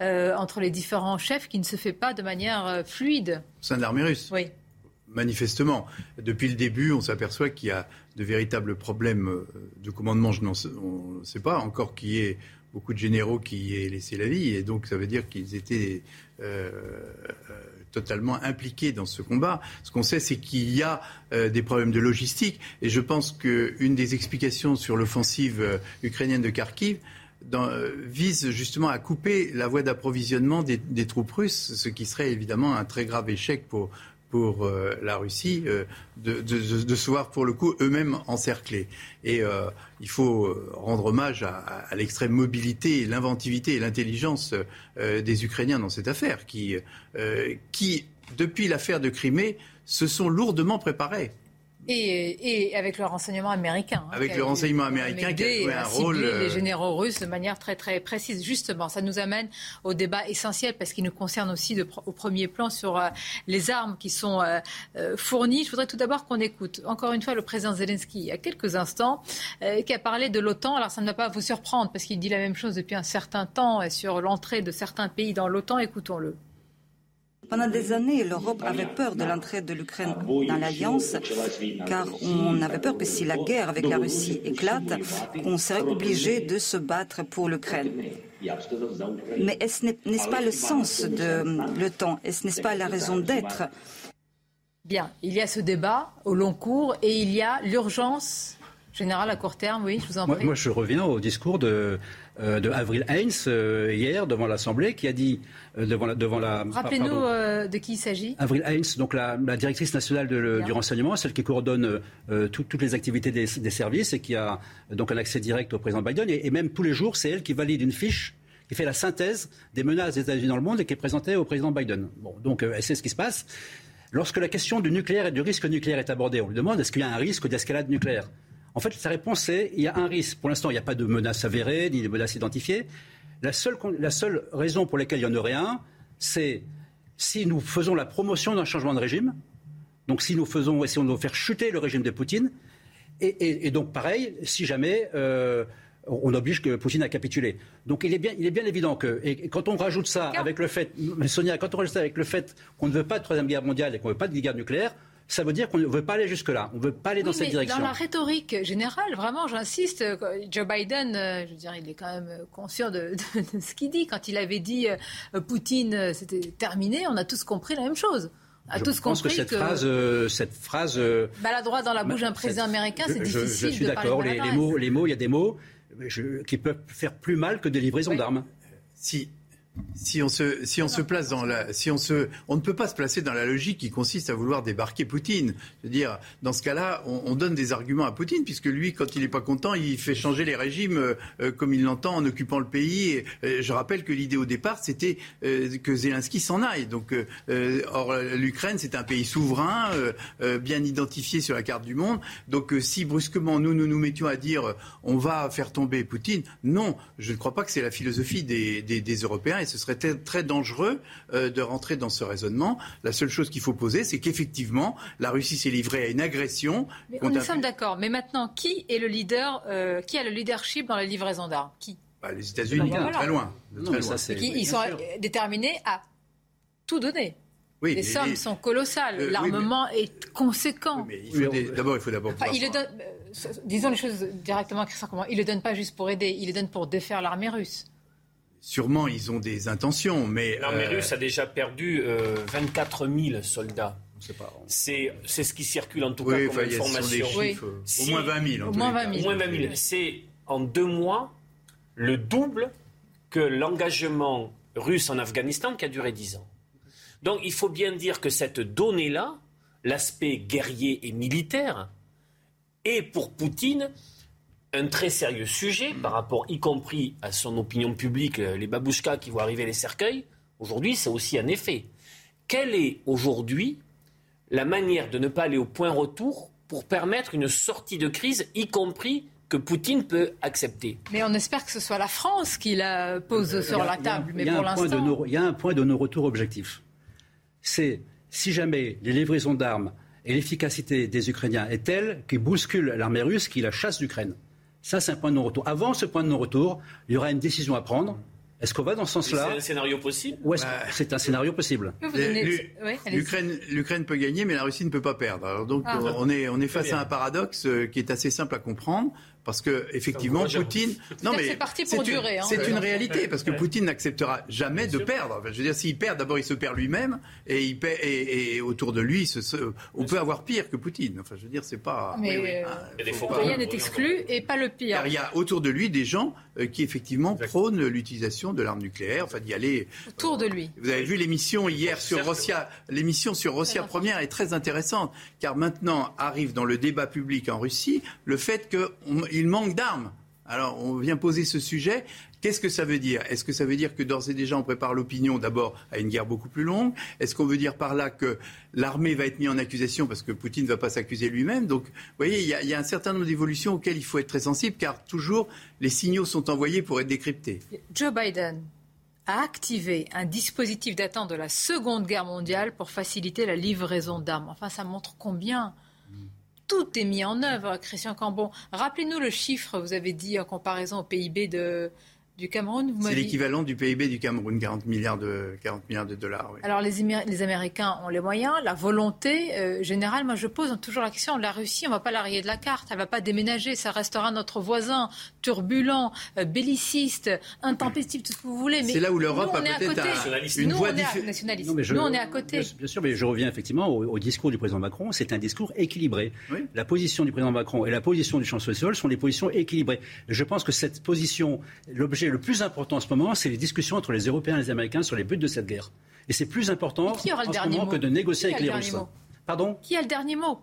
euh, entre les différents chefs qui ne se fait pas de manière euh, fluide? Au sein de l'armée russe? Oui manifestement. Depuis le début, on s'aperçoit qu'il y a de véritables problèmes euh, de commandement. Je n'en sais pas encore qu'il y ait beaucoup de généraux qui aient laissé la vie, et donc ça veut dire qu'ils étaient euh, euh, totalement impliqués dans ce combat. Ce qu'on sait, c'est qu'il y a des problèmes de logistique, et je pense qu'une des explications sur l'offensive ukrainienne de Kharkiv, vise justement à couper la voie d'approvisionnement des, troupes russes, ce qui serait évidemment un très grave échec pour, pour euh, la Russie euh, de, de, se voir pour le coup eux-mêmes encerclés. Et euh, il faut rendre hommage à, à l'extrême mobilité, l'inventivité et l'intelligence des Ukrainiens dans cette affaire, qui, qui depuis l'affaire de Crimée, se sont lourdement préparés. Et, avec le renseignement américain. Hein, avec le renseignement américain qui a joué un rôle. les euh, généraux russes de manière très très précise. Justement, ça nous amène au débat essentiel parce qu'il nous concerne aussi de, au premier plan sur euh, les armes qui sont euh, fournies. Je voudrais tout d'abord qu'on écoute encore une fois le président Zelensky il y a quelques instants qui a parlé de l'OTAN. Alors ça ne va pas vous surprendre parce qu'il dit la même chose depuis un certain temps sur l'entrée de certains pays dans l'OTAN. Écoutons-le. Pendant des années, l'Europe avait peur de l'entrée de l'Ukraine dans l'Alliance, car on avait peur que si la guerre avec la Russie éclate, on serait obligé de se battre pour l'Ukraine. Mais n'est-ce pas le sens de l'OTAN Est-ce n'est-ce pas la raison d'être? Bien, il y a ce débat au long cours et il y a l'urgence générale à court terme. Oui, je vous en prie. Moi, je reviens au discours de, euh, de Avril Heinz euh, hier devant l'Assemblée qui a dit euh, devant la, devant la Rappelez-nous de qui il s'agit. Avril Heinz, donc la, directrice nationale du renseignement, celle qui coordonne toutes les activités des, services et qui a donc un accès direct au président Biden. Et, même tous les jours, c'est elle qui valide une fiche qui fait la synthèse des menaces des États-Unis dans le monde et qui est présentée au président Biden. Bon, donc elle sait ce qui se passe. Lorsque la question du nucléaire et du risque nucléaire est abordée, on lui demande est-ce qu'il y a un risque d'escalade nucléaire? En fait, sa réponse est il y a un risque. Pour l'instant, il n'y a pas de menace avérée, ni de menace identifiée. La seule, la seule raison pour laquelle il y en aurait un, c'est si nous faisons la promotion d'un changement de régime, donc si nous faisons, essayons de faire chuter le régime de Poutine, et, donc pareil, si jamais euh, on oblige que Poutine à capituler. Donc il est bien, il est bien évident que, et quand on rajoute ça avec le fait, Sonia, quand on rajoute ça avec le fait qu'on ne veut pas de troisième guerre mondiale et qu'on ne veut pas de guerre nucléaire, ça veut dire qu'on ne veut pas aller jusque-là. On ne veut pas aller dans cette direction. Dans la rhétorique générale, vraiment, j'insiste, Joe Biden, euh, je veux dire, il est quand même conscient de, ce qu'il dit. Quand il avait dit euh, Poutine, euh, c'était terminé, on a tous compris la même chose. On a je tous pense que cette phrase, cette phrase maladroit dans la bouche d'un président américain, c'est difficile. Je, suis d'accord. Les, mots, les mots, il y a des mots qui peuvent faire plus mal que des livraisons d'armes. Si si on se, si on se place dans la, si on se, on ne peut pas se placer dans la logique qui consiste à vouloir débarquer Poutine. Je veux dire, dans ce cas-là, on, on donne des arguments à Poutine puisque lui, quand il n'est pas content, il fait changer les régimes euh, euh, comme il l'entend en occupant le pays. Euh, je rappelle que l'idée au départ, c'était que Zelensky s'en aille. Donc, or l'Ukraine, c'est un pays souverain, bien identifié sur la carte du monde. Donc, si brusquement nous, nous nous mettions à dire, on va faire tomber Poutine, non, je ne crois pas que c'est la philosophie des Européens ce serait très, dangereux euh, de rentrer dans ce raisonnement. La seule chose qu'il faut poser, c'est qu'effectivement, la Russie s'est livrée à une agression. Mais nous sommes d'accord. Mais maintenant, qui est le leader euh, Qui a le leadership dans la livraison d'armes? Qui? Bah, Les États-unis, ah, très loin. ils sont déterminés à tout donner. les sommes sont colossales. Euh, L'armement est conséquent. D'abord, il faut d'abord. disons les choses directement, Christian. Comment Il le donne pas juste pour aider. Il le donne pour défaire l'armée russe. Sûrement, ils ont des intentions, mais... L'armée euh, russe a déjà perdu 24 euh, 000 soldats. C'est ce qui circule en tout cas comme information. Au moins 20 000. Au moins 20 000. C'est en deux mois le double que l'engagement russe en Afghanistan qui a duré 10 ans. Donc il faut bien dire que cette donnée-là, l'aspect guerrier et militaire, est pour Poutine un très sérieux sujet par rapport, y compris à son opinion publique, euh, les babouchkas qui vont arriver les cercueils. Aujourd'hui, c'est aussi un effet. Quelle est aujourd'hui la manière de ne pas aller au point retour pour permettre une sortie de crise, y compris que Poutine peut accepter? Mais on espère que ce soit la France qui la pose sur la table. Mais pour l'instant. Il y a un point de non-retour objectif. C'est si jamais les livraisons d'armes et l'efficacité des Ukrainiens est telle qu'ils bousculent l'armée russe qui la chasse d'Ukraine. Ça, c'est un point de non-retour. Avant ce point de non-retour, il y aura une décision à prendre. Est-ce qu'on va dans ce sens-là C'est un scénario possible Oui, c'est un scénario possible. L'Ukraine peut gagner, mais la Russie ne peut pas perdre. Alors donc, ah. on, est, on est face à un paradoxe euh, qui est assez simple à comprendre. Parce que effectivement, Poutine. Non mais c'est parti pour durer. Hein. C'est une réalité parce que Poutine n'acceptera jamais de perdre. je veux dire, s'il perd, d'abord il se perd lui-même et, il et, autour de lui, on peut avoir pire que Poutine. Enfin, je veux dire, c'est pas. Mais rien n'est exclu et pas le pire. Car il y a autour de lui des gens euh, qui effectivement prônent l'utilisation de l'arme nucléaire, enfin d'y aller. Autour de lui. Vous avez vu l'émission hier sur Russia. L'émission sur Russia première est très intéressante car maintenant arrive dans le débat public en Russie le fait que il manque d'armes. Alors, on vient poser ce sujet. Qu'est-ce que ça veut dire? Est-ce que ça veut dire que d'ores et déjà on prépare l'opinion d'abord à une guerre beaucoup plus longue? Est-ce qu'on veut dire par là que l'armée va être mise en accusation parce que Poutine ne va pas s'accuser lui-même? Donc, vous voyez, il y, y, a un certain nombre d'évolutions auxquelles il faut être très sensible car toujours les signaux sont envoyés pour être décryptés. Joe Biden a activé un dispositif d'attente de la Seconde Guerre mondiale pour faciliter la livraison d'armes. Enfin, ça montre combien tout est mis en œuvre, Christian Cambon. Rappelez-nous le chiffre, vous avez dit en comparaison au PIB de, du Cameroun C'est l'équivalent du PIB du Cameroun, 40 milliards de, 40 milliards de dollars. Alors les, les, Américains ont les moyens, la volonté euh, générale. Moi, je pose toujours la question la Russie, on ne va pas la rayer de la carte, elle ne va pas déménager, ça restera notre voisin, turbulent, euh, belliciste, intempestif, tout ce que vous voulez. C'est là où l'Europe a peut-être un, une voix nationaliste. Nous, on est à côté. Bien, sûr, mais je reviens effectivement au, discours du président Macron. C'est un discours équilibré. La position du président Macron et la position du chancelier Scholz sont des positions équilibrées. Je pense que cette position, l'objet le plus important en ce moment, c'est les discussions entre les Européens et les Américains sur les buts de cette guerre. Et c'est plus important en ce moment que de négocier avec les Russes. Pardon Qui a le dernier mot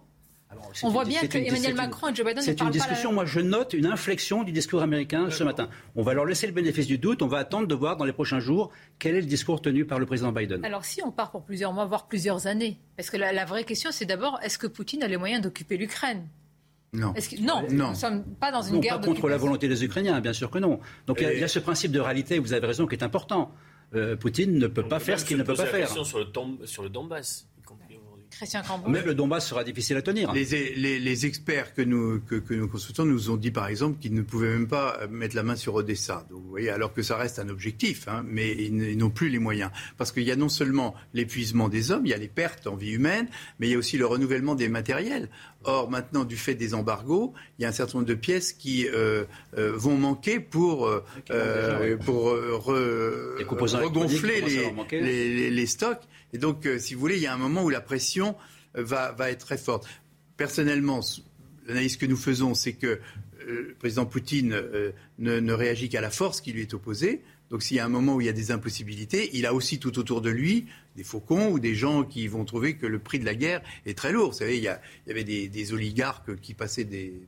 on voit bien que Emmanuel Macron et Joe Biden C'est une discussion. Moi, je note une inflexion du discours américain ce matin. On va leur laisser le bénéfice du doute. On va attendre de voir dans les prochains jours quel est le discours tenu par le président Biden. Alors, si on part pour plusieurs mois, voire plusieurs années, parce que la vraie question, c'est d'abord est-ce que Poutine a les moyens d'occuper l'Ukraine? Non. non, nous ne sommes pas dans une guerre. Pas contre la volonté des Ukrainiens, bien sûr que non. Donc il y, a ce principe de réalité, vous avez raison, qui est important. Euh, Poutine ne peut pas faire ce qu'il ne peut pas faire. Sur le, sur le Donbass. Christian Mais le Donbass sera difficile à tenir. Les, experts que nous, que, nous consultons nous ont dit par exemple qu'ils ne pouvaient même pas mettre la main sur Odessa. Donc, vous voyez, alors que ça reste un objectif, hein, mais ils, n'ont plus les moyens. Parce qu'il y a non seulement l'épuisement des hommes, il y a les pertes en vie humaine, mais il y a aussi le renouvellement des matériels. Or, maintenant, du fait des embargos, il y a un certain nombre de pièces qui euh, euh, vont manquer pour, euh, pour regonfler les, les, stocks. Et donc, si vous voulez, il y a un moment où la pression va, va être très forte. Personnellement, l'analyse que nous faisons, c'est que le président Poutine ne, réagit qu'à la force qui lui est opposée. Donc s'il y a un moment où il y a des impossibilités, il a aussi tout autour de lui des faucons ou des gens qui vont trouver que le prix de la guerre est très lourd. Vous savez, il y, avait des, oligarques qui passaient du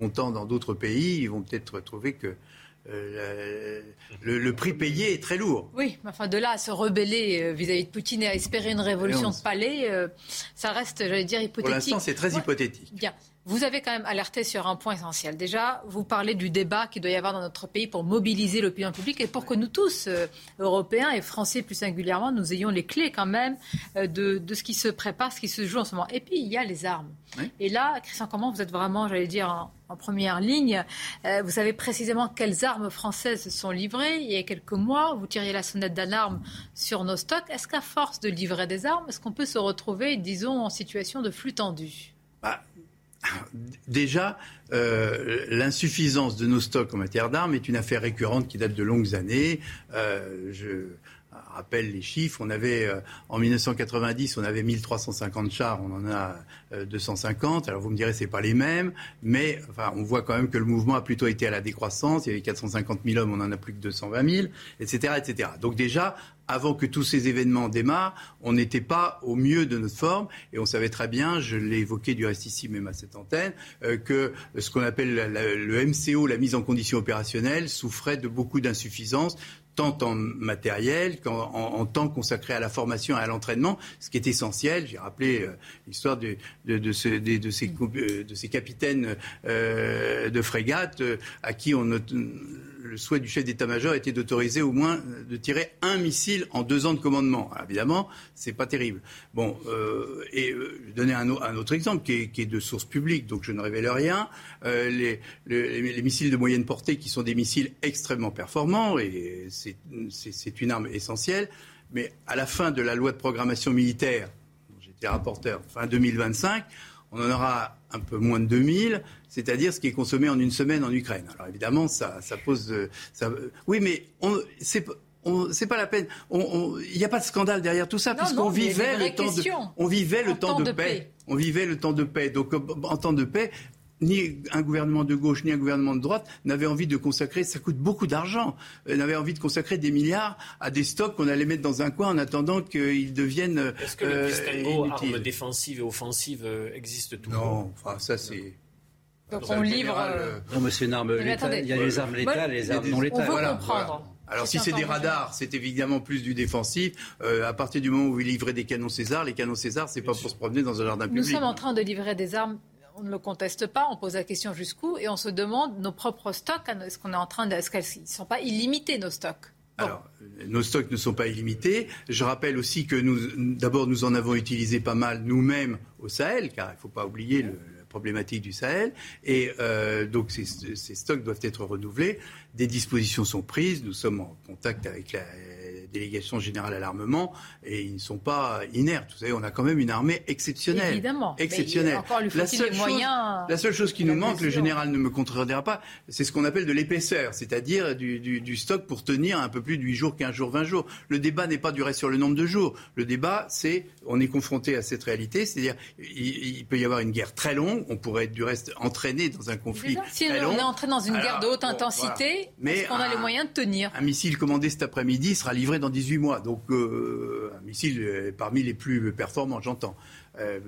bon temps dans d'autres pays. Ils vont peut-être trouver que euh, le, prix payé est très lourd. Oui, mais enfin de là à se rebeller euh, vis-à-vis de Poutine et à espérer une révolution de palais, euh, ça reste, j'allais dire, hypothétique. Pour l'instant, c'est très hypothétique. Bien. Vous avez quand même alerté sur un point essentiel. Déjà, vous parlez du débat qu'il doit y avoir dans notre pays pour mobiliser l'opinion publique et pour que nous tous, euh, Européens et Français plus singulièrement, nous ayons les clés quand même euh, de, ce qui se prépare, ce qui se joue en ce moment. Et puis, il y a les armes. Et là, Christian comment vous êtes vraiment, j'allais dire, en, première ligne. Euh, vous savez précisément quelles armes françaises sont livrées. Il y a quelques mois, vous tiriez la sonnette d'alarme sur nos stocks. Est-ce qu'à force de livrer des armes, est-ce qu'on peut se retrouver, disons, en situation de flux tendu? Bah, Déjà, euh, l'insuffisance de nos stocks en matière d'armes est une affaire récurrente qui date de longues années. Euh, rappelle les chiffres. On avait euh, en 1990, on avait 1350 chars, on en a 250. Alors vous me direz, c'est pas les mêmes, mais on voit quand même que le mouvement a plutôt été à la décroissance. Il y avait 450 000 hommes, on en a plus que 220 000, etc., etc. Donc déjà, avant que tous ces événements démarrent, on n'était pas au mieux de notre forme et on savait très bien, je l'ai évoqué du reste ici même à cette antenne, euh, que ce qu'on appelle le MCO, la mise en condition opérationnelle, souffrait de beaucoup d'insuffisances tant en matériel qu'en temps consacré à la formation et à l'entraînement, ce qui est essentiel. J'ai rappelé l'histoire de, ces, capitaines euh, de frégate euh, à qui on, le souhait du chef d'état-major était d'autoriser au moins de tirer un missile en deux ans de commandement. Alors, évidemment, c'est pas terrible. Bon, euh, et euh, je vais donner un, autre exemple qui est, de source publique, donc je ne révèle rien. Euh, les, les, les, missiles de moyenne portée, qui sont des missiles extrêmement performants, et c'est une arme essentielle. Mais à la fin de la loi de programmation militaire, j'étais rapporteur, fin 2025, on en aura un peu moins de 2000, c'est-à-dire ce qui est consommé en une semaine en Ukraine. Alors évidemment, ça, ça pose... Euh, ça, oui, mais c'est c'est pas la peine. Il n'y a pas de scandale derrière tout ça, puisqu'on vivait le temps de, on vivait le temps, de, paix. On vivait le temps de paix. Donc, en temps de paix, ni un gouvernement de gauche ni un gouvernement de droite n'avait envie de consacrer, ça coûte beaucoup d'argent, euh, n'avait envie de consacrer des milliards à des stocks qu'on allait mettre dans un coin en attendant qu'ils deviennent. Est-ce que le euh, distinguo armes défensives et offensives euh, existe toujours Non, enfin ça c'est. Donc on livre. Non, mais c'est une arme létale. Il y a les armes létales et les armes non létales. On veut comprendre. Alors si c'est des radars, c'est évidemment plus du défensif. à partir du moment où ils livraient des canons César, les canons César, c'est pas pour se promener dans un jardin public. Nous sommes en train de livrer des armes on ne le conteste pas, on pose la question jusqu'où, et on se demande nos propres stocks, est-ce qu'on est en train de, est-ce qu'ils ne sont pas illimités nos stocks? Alors, nos stocks ne sont pas illimités. Je rappelle aussi que nous, d'abord, nous en avons utilisé pas mal nous-mêmes au Sahel, car il ne faut pas oublier la problématique du Sahel. Et euh, donc, ces, stocks doivent être renouvelés. Des dispositions sont prises. Nous sommes en contact avec la, délégation générale à l'armement et ils ne sont pas inertes. Vous savez, on a quand même une armée exceptionnelle. Évidemment. Exceptionnelle. la, seule chose, la seule chose qui nous manque, le général ne me contredira pas, c'est ce qu'on appelle de l'épaisseur, c'est-à-dire du, du, du, stock pour tenir un peu plus de 8 jours, 15 jours, 20 jours. Le débat n'est pas du reste sur le nombre de jours. Le débat, c'est, on est confronté à cette réalité, c'est-à-dire il, peut y avoir une guerre très longue, on pourrait être du reste entraîné dans un conflit si très on est entré dans une guerre de haute intensité, est-ce qu'on a les moyens de tenir? Un missile commandé cet après-midi sera livré dans 18 mois. Donc, euh, un missile parmi les plus performants, j'entends. Euh,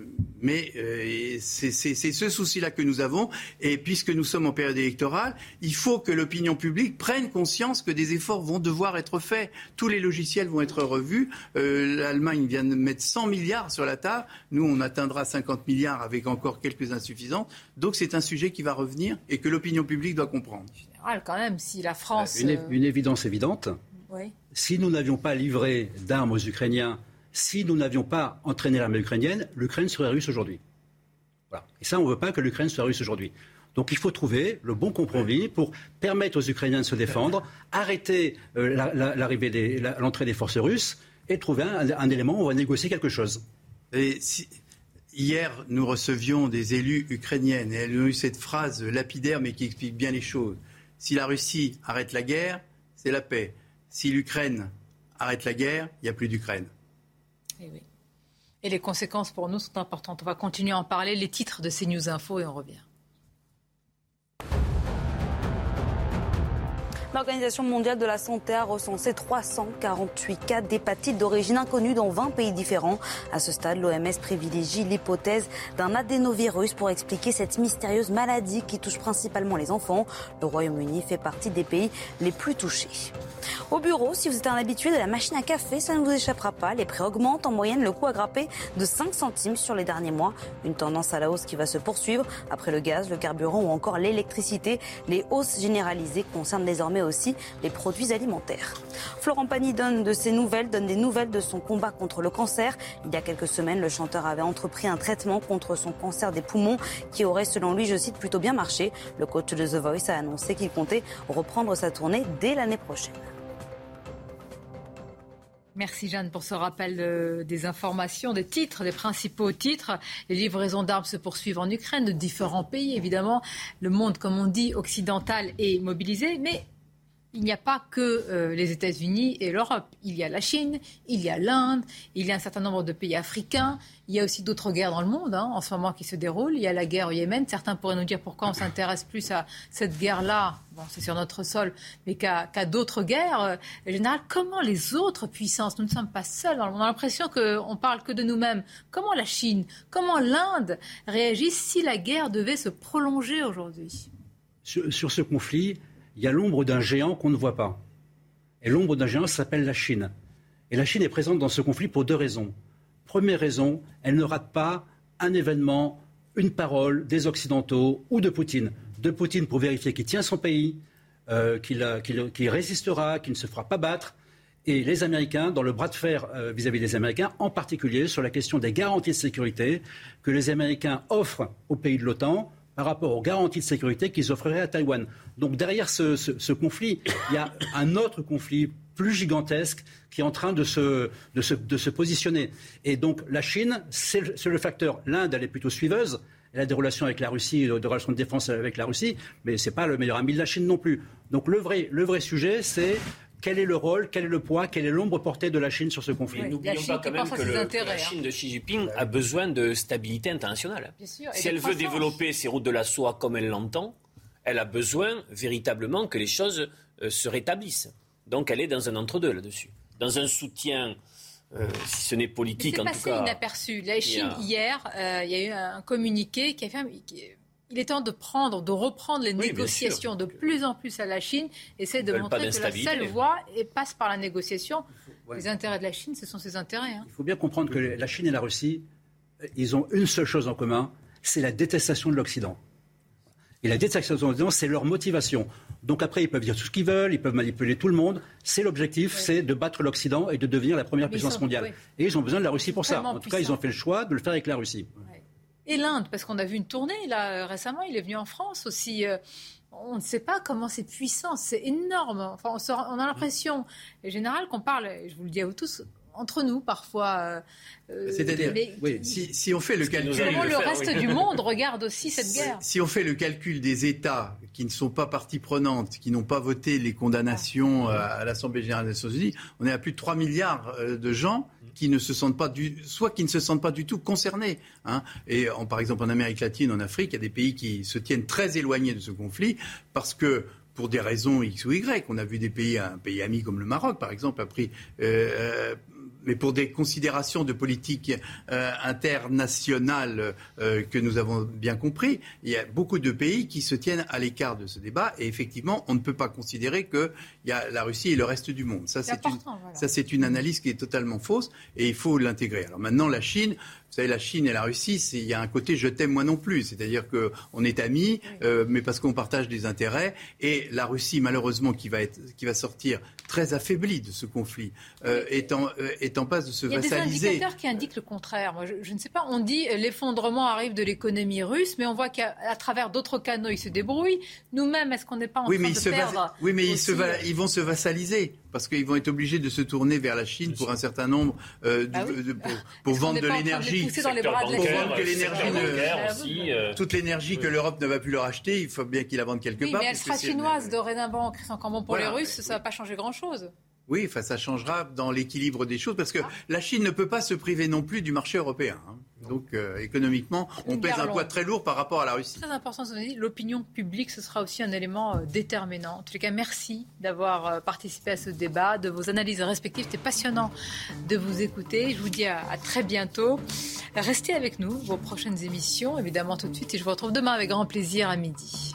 mais euh, c'est ce souci-là que nous avons. Et puisque nous sommes en période électorale, il faut que l'opinion publique prenne conscience que des efforts vont devoir être faits. Tous les logiciels vont être revus. L'Allemagne vient de mettre 100 milliards sur la table. Nous, on atteindra 50 milliards avec encore quelques insuffisances. Donc c'est un sujet qui va revenir et que l'opinion publique doit comprendre. Général, quand même, si la France... une évidence évidente. Si nous n'avions pas livré d'armes aux Ukrainiens, si nous n'avions pas entraîné l'armée ukrainienne, l'Ukraine serait russe aujourd'hui. Et ça, on ne veut pas que l'Ukraine soit russe aujourd'hui. Donc il faut trouver le bon compromis pour permettre aux Ukrainiens de se défendre, arrêter euh, l'arrivée l'entrée des forces russes et trouver un, élément où on va négocier quelque chose. hier, nous recevions des élus ukrainiennes et elles ont eu cette phrase lapidaire mais qui explique bien les choses. Si la Russie arrête la guerre, c'est la paix si l'Ukraine arrête la guerre, il n'y a plus d'Ukraine. Et, eh et les conséquences pour nous sont importantes. On va continuer à en parler. Les titres de ces News Info et on revient. L'Organisation mondiale de la santé a recensé 348 cas d'hépatite d'origine inconnue dans 20 pays différents. À ce stade, l'OMS privilégie l'hypothèse d'un adénovirus pour expliquer cette mystérieuse maladie qui touche principalement les enfants. Le Royaume-Uni fait partie des pays les plus touchés. Au bureau, si vous êtes un habitué de la machine à café, ça ne vous échappera pas. Les prix augmentent en moyenne, le coût a grappé de 5 centimes sur les derniers mois. Une tendance à la hausse qui va se poursuivre après le gaz, le carburant ou encore l'électricité. Les hausses généralisées concernent désormais aussi les produits alimentaires. Florent Pagny donne de ses nouvelles, donne des nouvelles de son combat contre le cancer. Il y a quelques semaines, le chanteur avait entrepris un traitement contre son cancer des poumons qui aurait, selon lui, je cite, plutôt bien marché. Le coach de The Voice a annoncé qu'il comptait reprendre sa tournée dès l'année prochaine. Merci Jeanne pour ce rappel des informations, des titres, des principaux titres. Les livraisons d'armes se poursuivent en Ukraine, de différents pays évidemment. Le monde, comme on dit, occidental est mobilisé, mais il n'y a pas que euh, les États-Unis et l'Europe. Il y a la Chine, il y a l'Inde, il y a un certain nombre de pays africains. Il y a aussi d'autres guerres dans le monde hein, en ce moment qui se déroulent. Il y a la guerre au Yémen. Certains pourraient nous dire pourquoi on s'intéresse plus à cette guerre-là. Bon, c'est sur notre sol, mais qu'à d'autres guerres. Euh, général, comment les autres puissances, nous ne sommes pas seuls On a l'impression qu'on parle que de nous-mêmes. Comment la Chine, comment l'Inde réagissent si la guerre devait se prolonger aujourd'hui? Sur ce conflit, il y a l'ombre d'un géant qu'on ne voit pas. Et l'ombre d'un géant s'appelle la Chine. Et la Chine est présente dans ce conflit pour deux raisons. Première raison, elle ne rate pas un événement, une parole des Occidentaux ou de Poutine. De Poutine pour vérifier qu'il tient son pays, euh, qu'il résistera, qu'il ne se fera pas battre. Et les Américains, dans le bras de fer euh, vis-à-vis des Américains, en particulier sur la question des garanties de sécurité que les Américains offrent aux pays de l'OTAN par rapport aux garanties de sécurité qu'ils offriraient à Taïwan. Donc derrière ce, conflit, il y a un autre conflit plus gigantesque qui est en train de se, de se, positionner. Et donc la Chine, c'est le facteur. L'Inde, elle est plutôt suiveuse. Elle a des relations avec la Russie, des relations de défense avec la Russie, mais ce n'est pas le meilleur ami de la Chine non plus. Donc le vrai, le vrai sujet, c'est quel est le rôle, quel est le poids, quelle est l'ombre portée de la Chine sur ce conflit N'oublions pas quand même que la hein. Chine de Xi Jinping a besoin de stabilité internationale. Si elle veut développer ses routes de la soie comme elle l'entend, elle a besoin véritablement que les choses euh, se rétablissent. Donc elle est dans un entre-deux là-dessus. Dans un soutien euh, si ce n'est politique en tout cas. C'est passé inaperçu. La Chine, hier, euh, il y a eu un communiqué qui a fait il est temps de prendre, de reprendre les négociations de plus en plus à la Chine, essayer de montrer que la seule voie passe par la négociation. Les intérêts de la Chine, ce sont ses intérêts. Hein. Il faut bien comprendre que la Chine et la Russie, ils ont une seule chose en commun, c'est la détestation de l'Occident. Et la détestation de l'Occident, c'est leur motivation. Donc après, ils peuvent dire tout ce qu'ils veulent, ils peuvent manipuler tout le monde. C'est l'objectif, c'est de battre l'Occident et de devenir la première puissance mondiale. Et ils ont besoin de la Russie pour ça. En tout cas, ils ont fait le choix de le faire avec la Russie et l'Inde, parce qu'on a vu une tournée là euh, récemment, il est venu en France aussi. Euh, on ne sait pas comment c'est puissant, c'est énorme. Enfin, on, a l'impression, en général, qu'on parle, je vous le dis à vous tous, entre nous parfois. Euh, C'est-à-dire, oui, si, on fait le calcul. Comment le reste du monde regarde aussi cette guerre Si on fait le calcul des États qui ne sont pas partie prenante, qui n'ont pas voté les condamnations à l'Assemblée générale des Nations Unies, on est à plus de 3 milliards de gens qui ne se sentent pas du, soit qui ne se sentent pas du tout concernés. Hein. Et par exemple en Amérique latine, en Afrique, il y a des pays qui se tiennent très éloignés de ce conflit parce que pour des raisons X ou Y. On a vu des pays, un pays ami comme le Maroc, par exemple, a pris euh, euh mais pour des considérations de politique euh, internationale euh, que nous avons bien compris, il y a beaucoup de pays qui se tiennent à l'écart de ce débat. Et effectivement, on ne peut pas considérer qu'il y a la Russie et le reste du monde. Ça, c'est une, une analyse qui est totalement fausse et il faut l'intégrer. Alors maintenant, la Chine, vous savez, la Chine et la Russie, il y a un côté je t'aime moi non plus. C'est-à-dire qu'on est amis, euh, mais parce qu'on partage des intérêts. Et la Russie, malheureusement, qui va, être, qui va sortir très affaiblie de ce conflit, euh, est, en, euh, est, en, passe de se vassaliser. Il y a des indicateurs qui indiquent le contraire. Moi, je, ne sais pas. On dit l'effondrement arrive de l'économie russe, mais on voit qu'à travers d'autres canaux, ils se débrouillent. Nous-mêmes, est-ce qu'on n'est pas en oui, train mais de perdre Oui, mais ils, se ils vont se vassaliser parce qu'ils vont être obligés de se tourner vers la Chine pour un certain nombre euh, ah pour, vendre de l'énergie. que l'énergie euh. toute l'énergie que l'Europe ne va plus leur acheter, il faut bien qu'ils la vendent quelque part. Mais elle sera chinoise dorénavant, Christian Cambon. Pour les Russes, ça ne va pas changer grand-chose. Oui, enfin, ça changera dans l'équilibre des choses parce que la Chine ne peut pas se priver non plus du marché européen. Hein. Donc euh, économiquement, on pèse un poids très lourd par rapport à la Russie. Très important, l'opinion publique, ce sera aussi un élément euh, déterminant. En tout cas, merci d'avoir euh, participé à ce débat, de vos analyses respectives. C'était passionnant de vous écouter. Je vous dis à, à, très bientôt. Restez avec nous, vos prochaines émissions, évidemment tout de suite, et je vous retrouve demain avec grand plaisir à midi.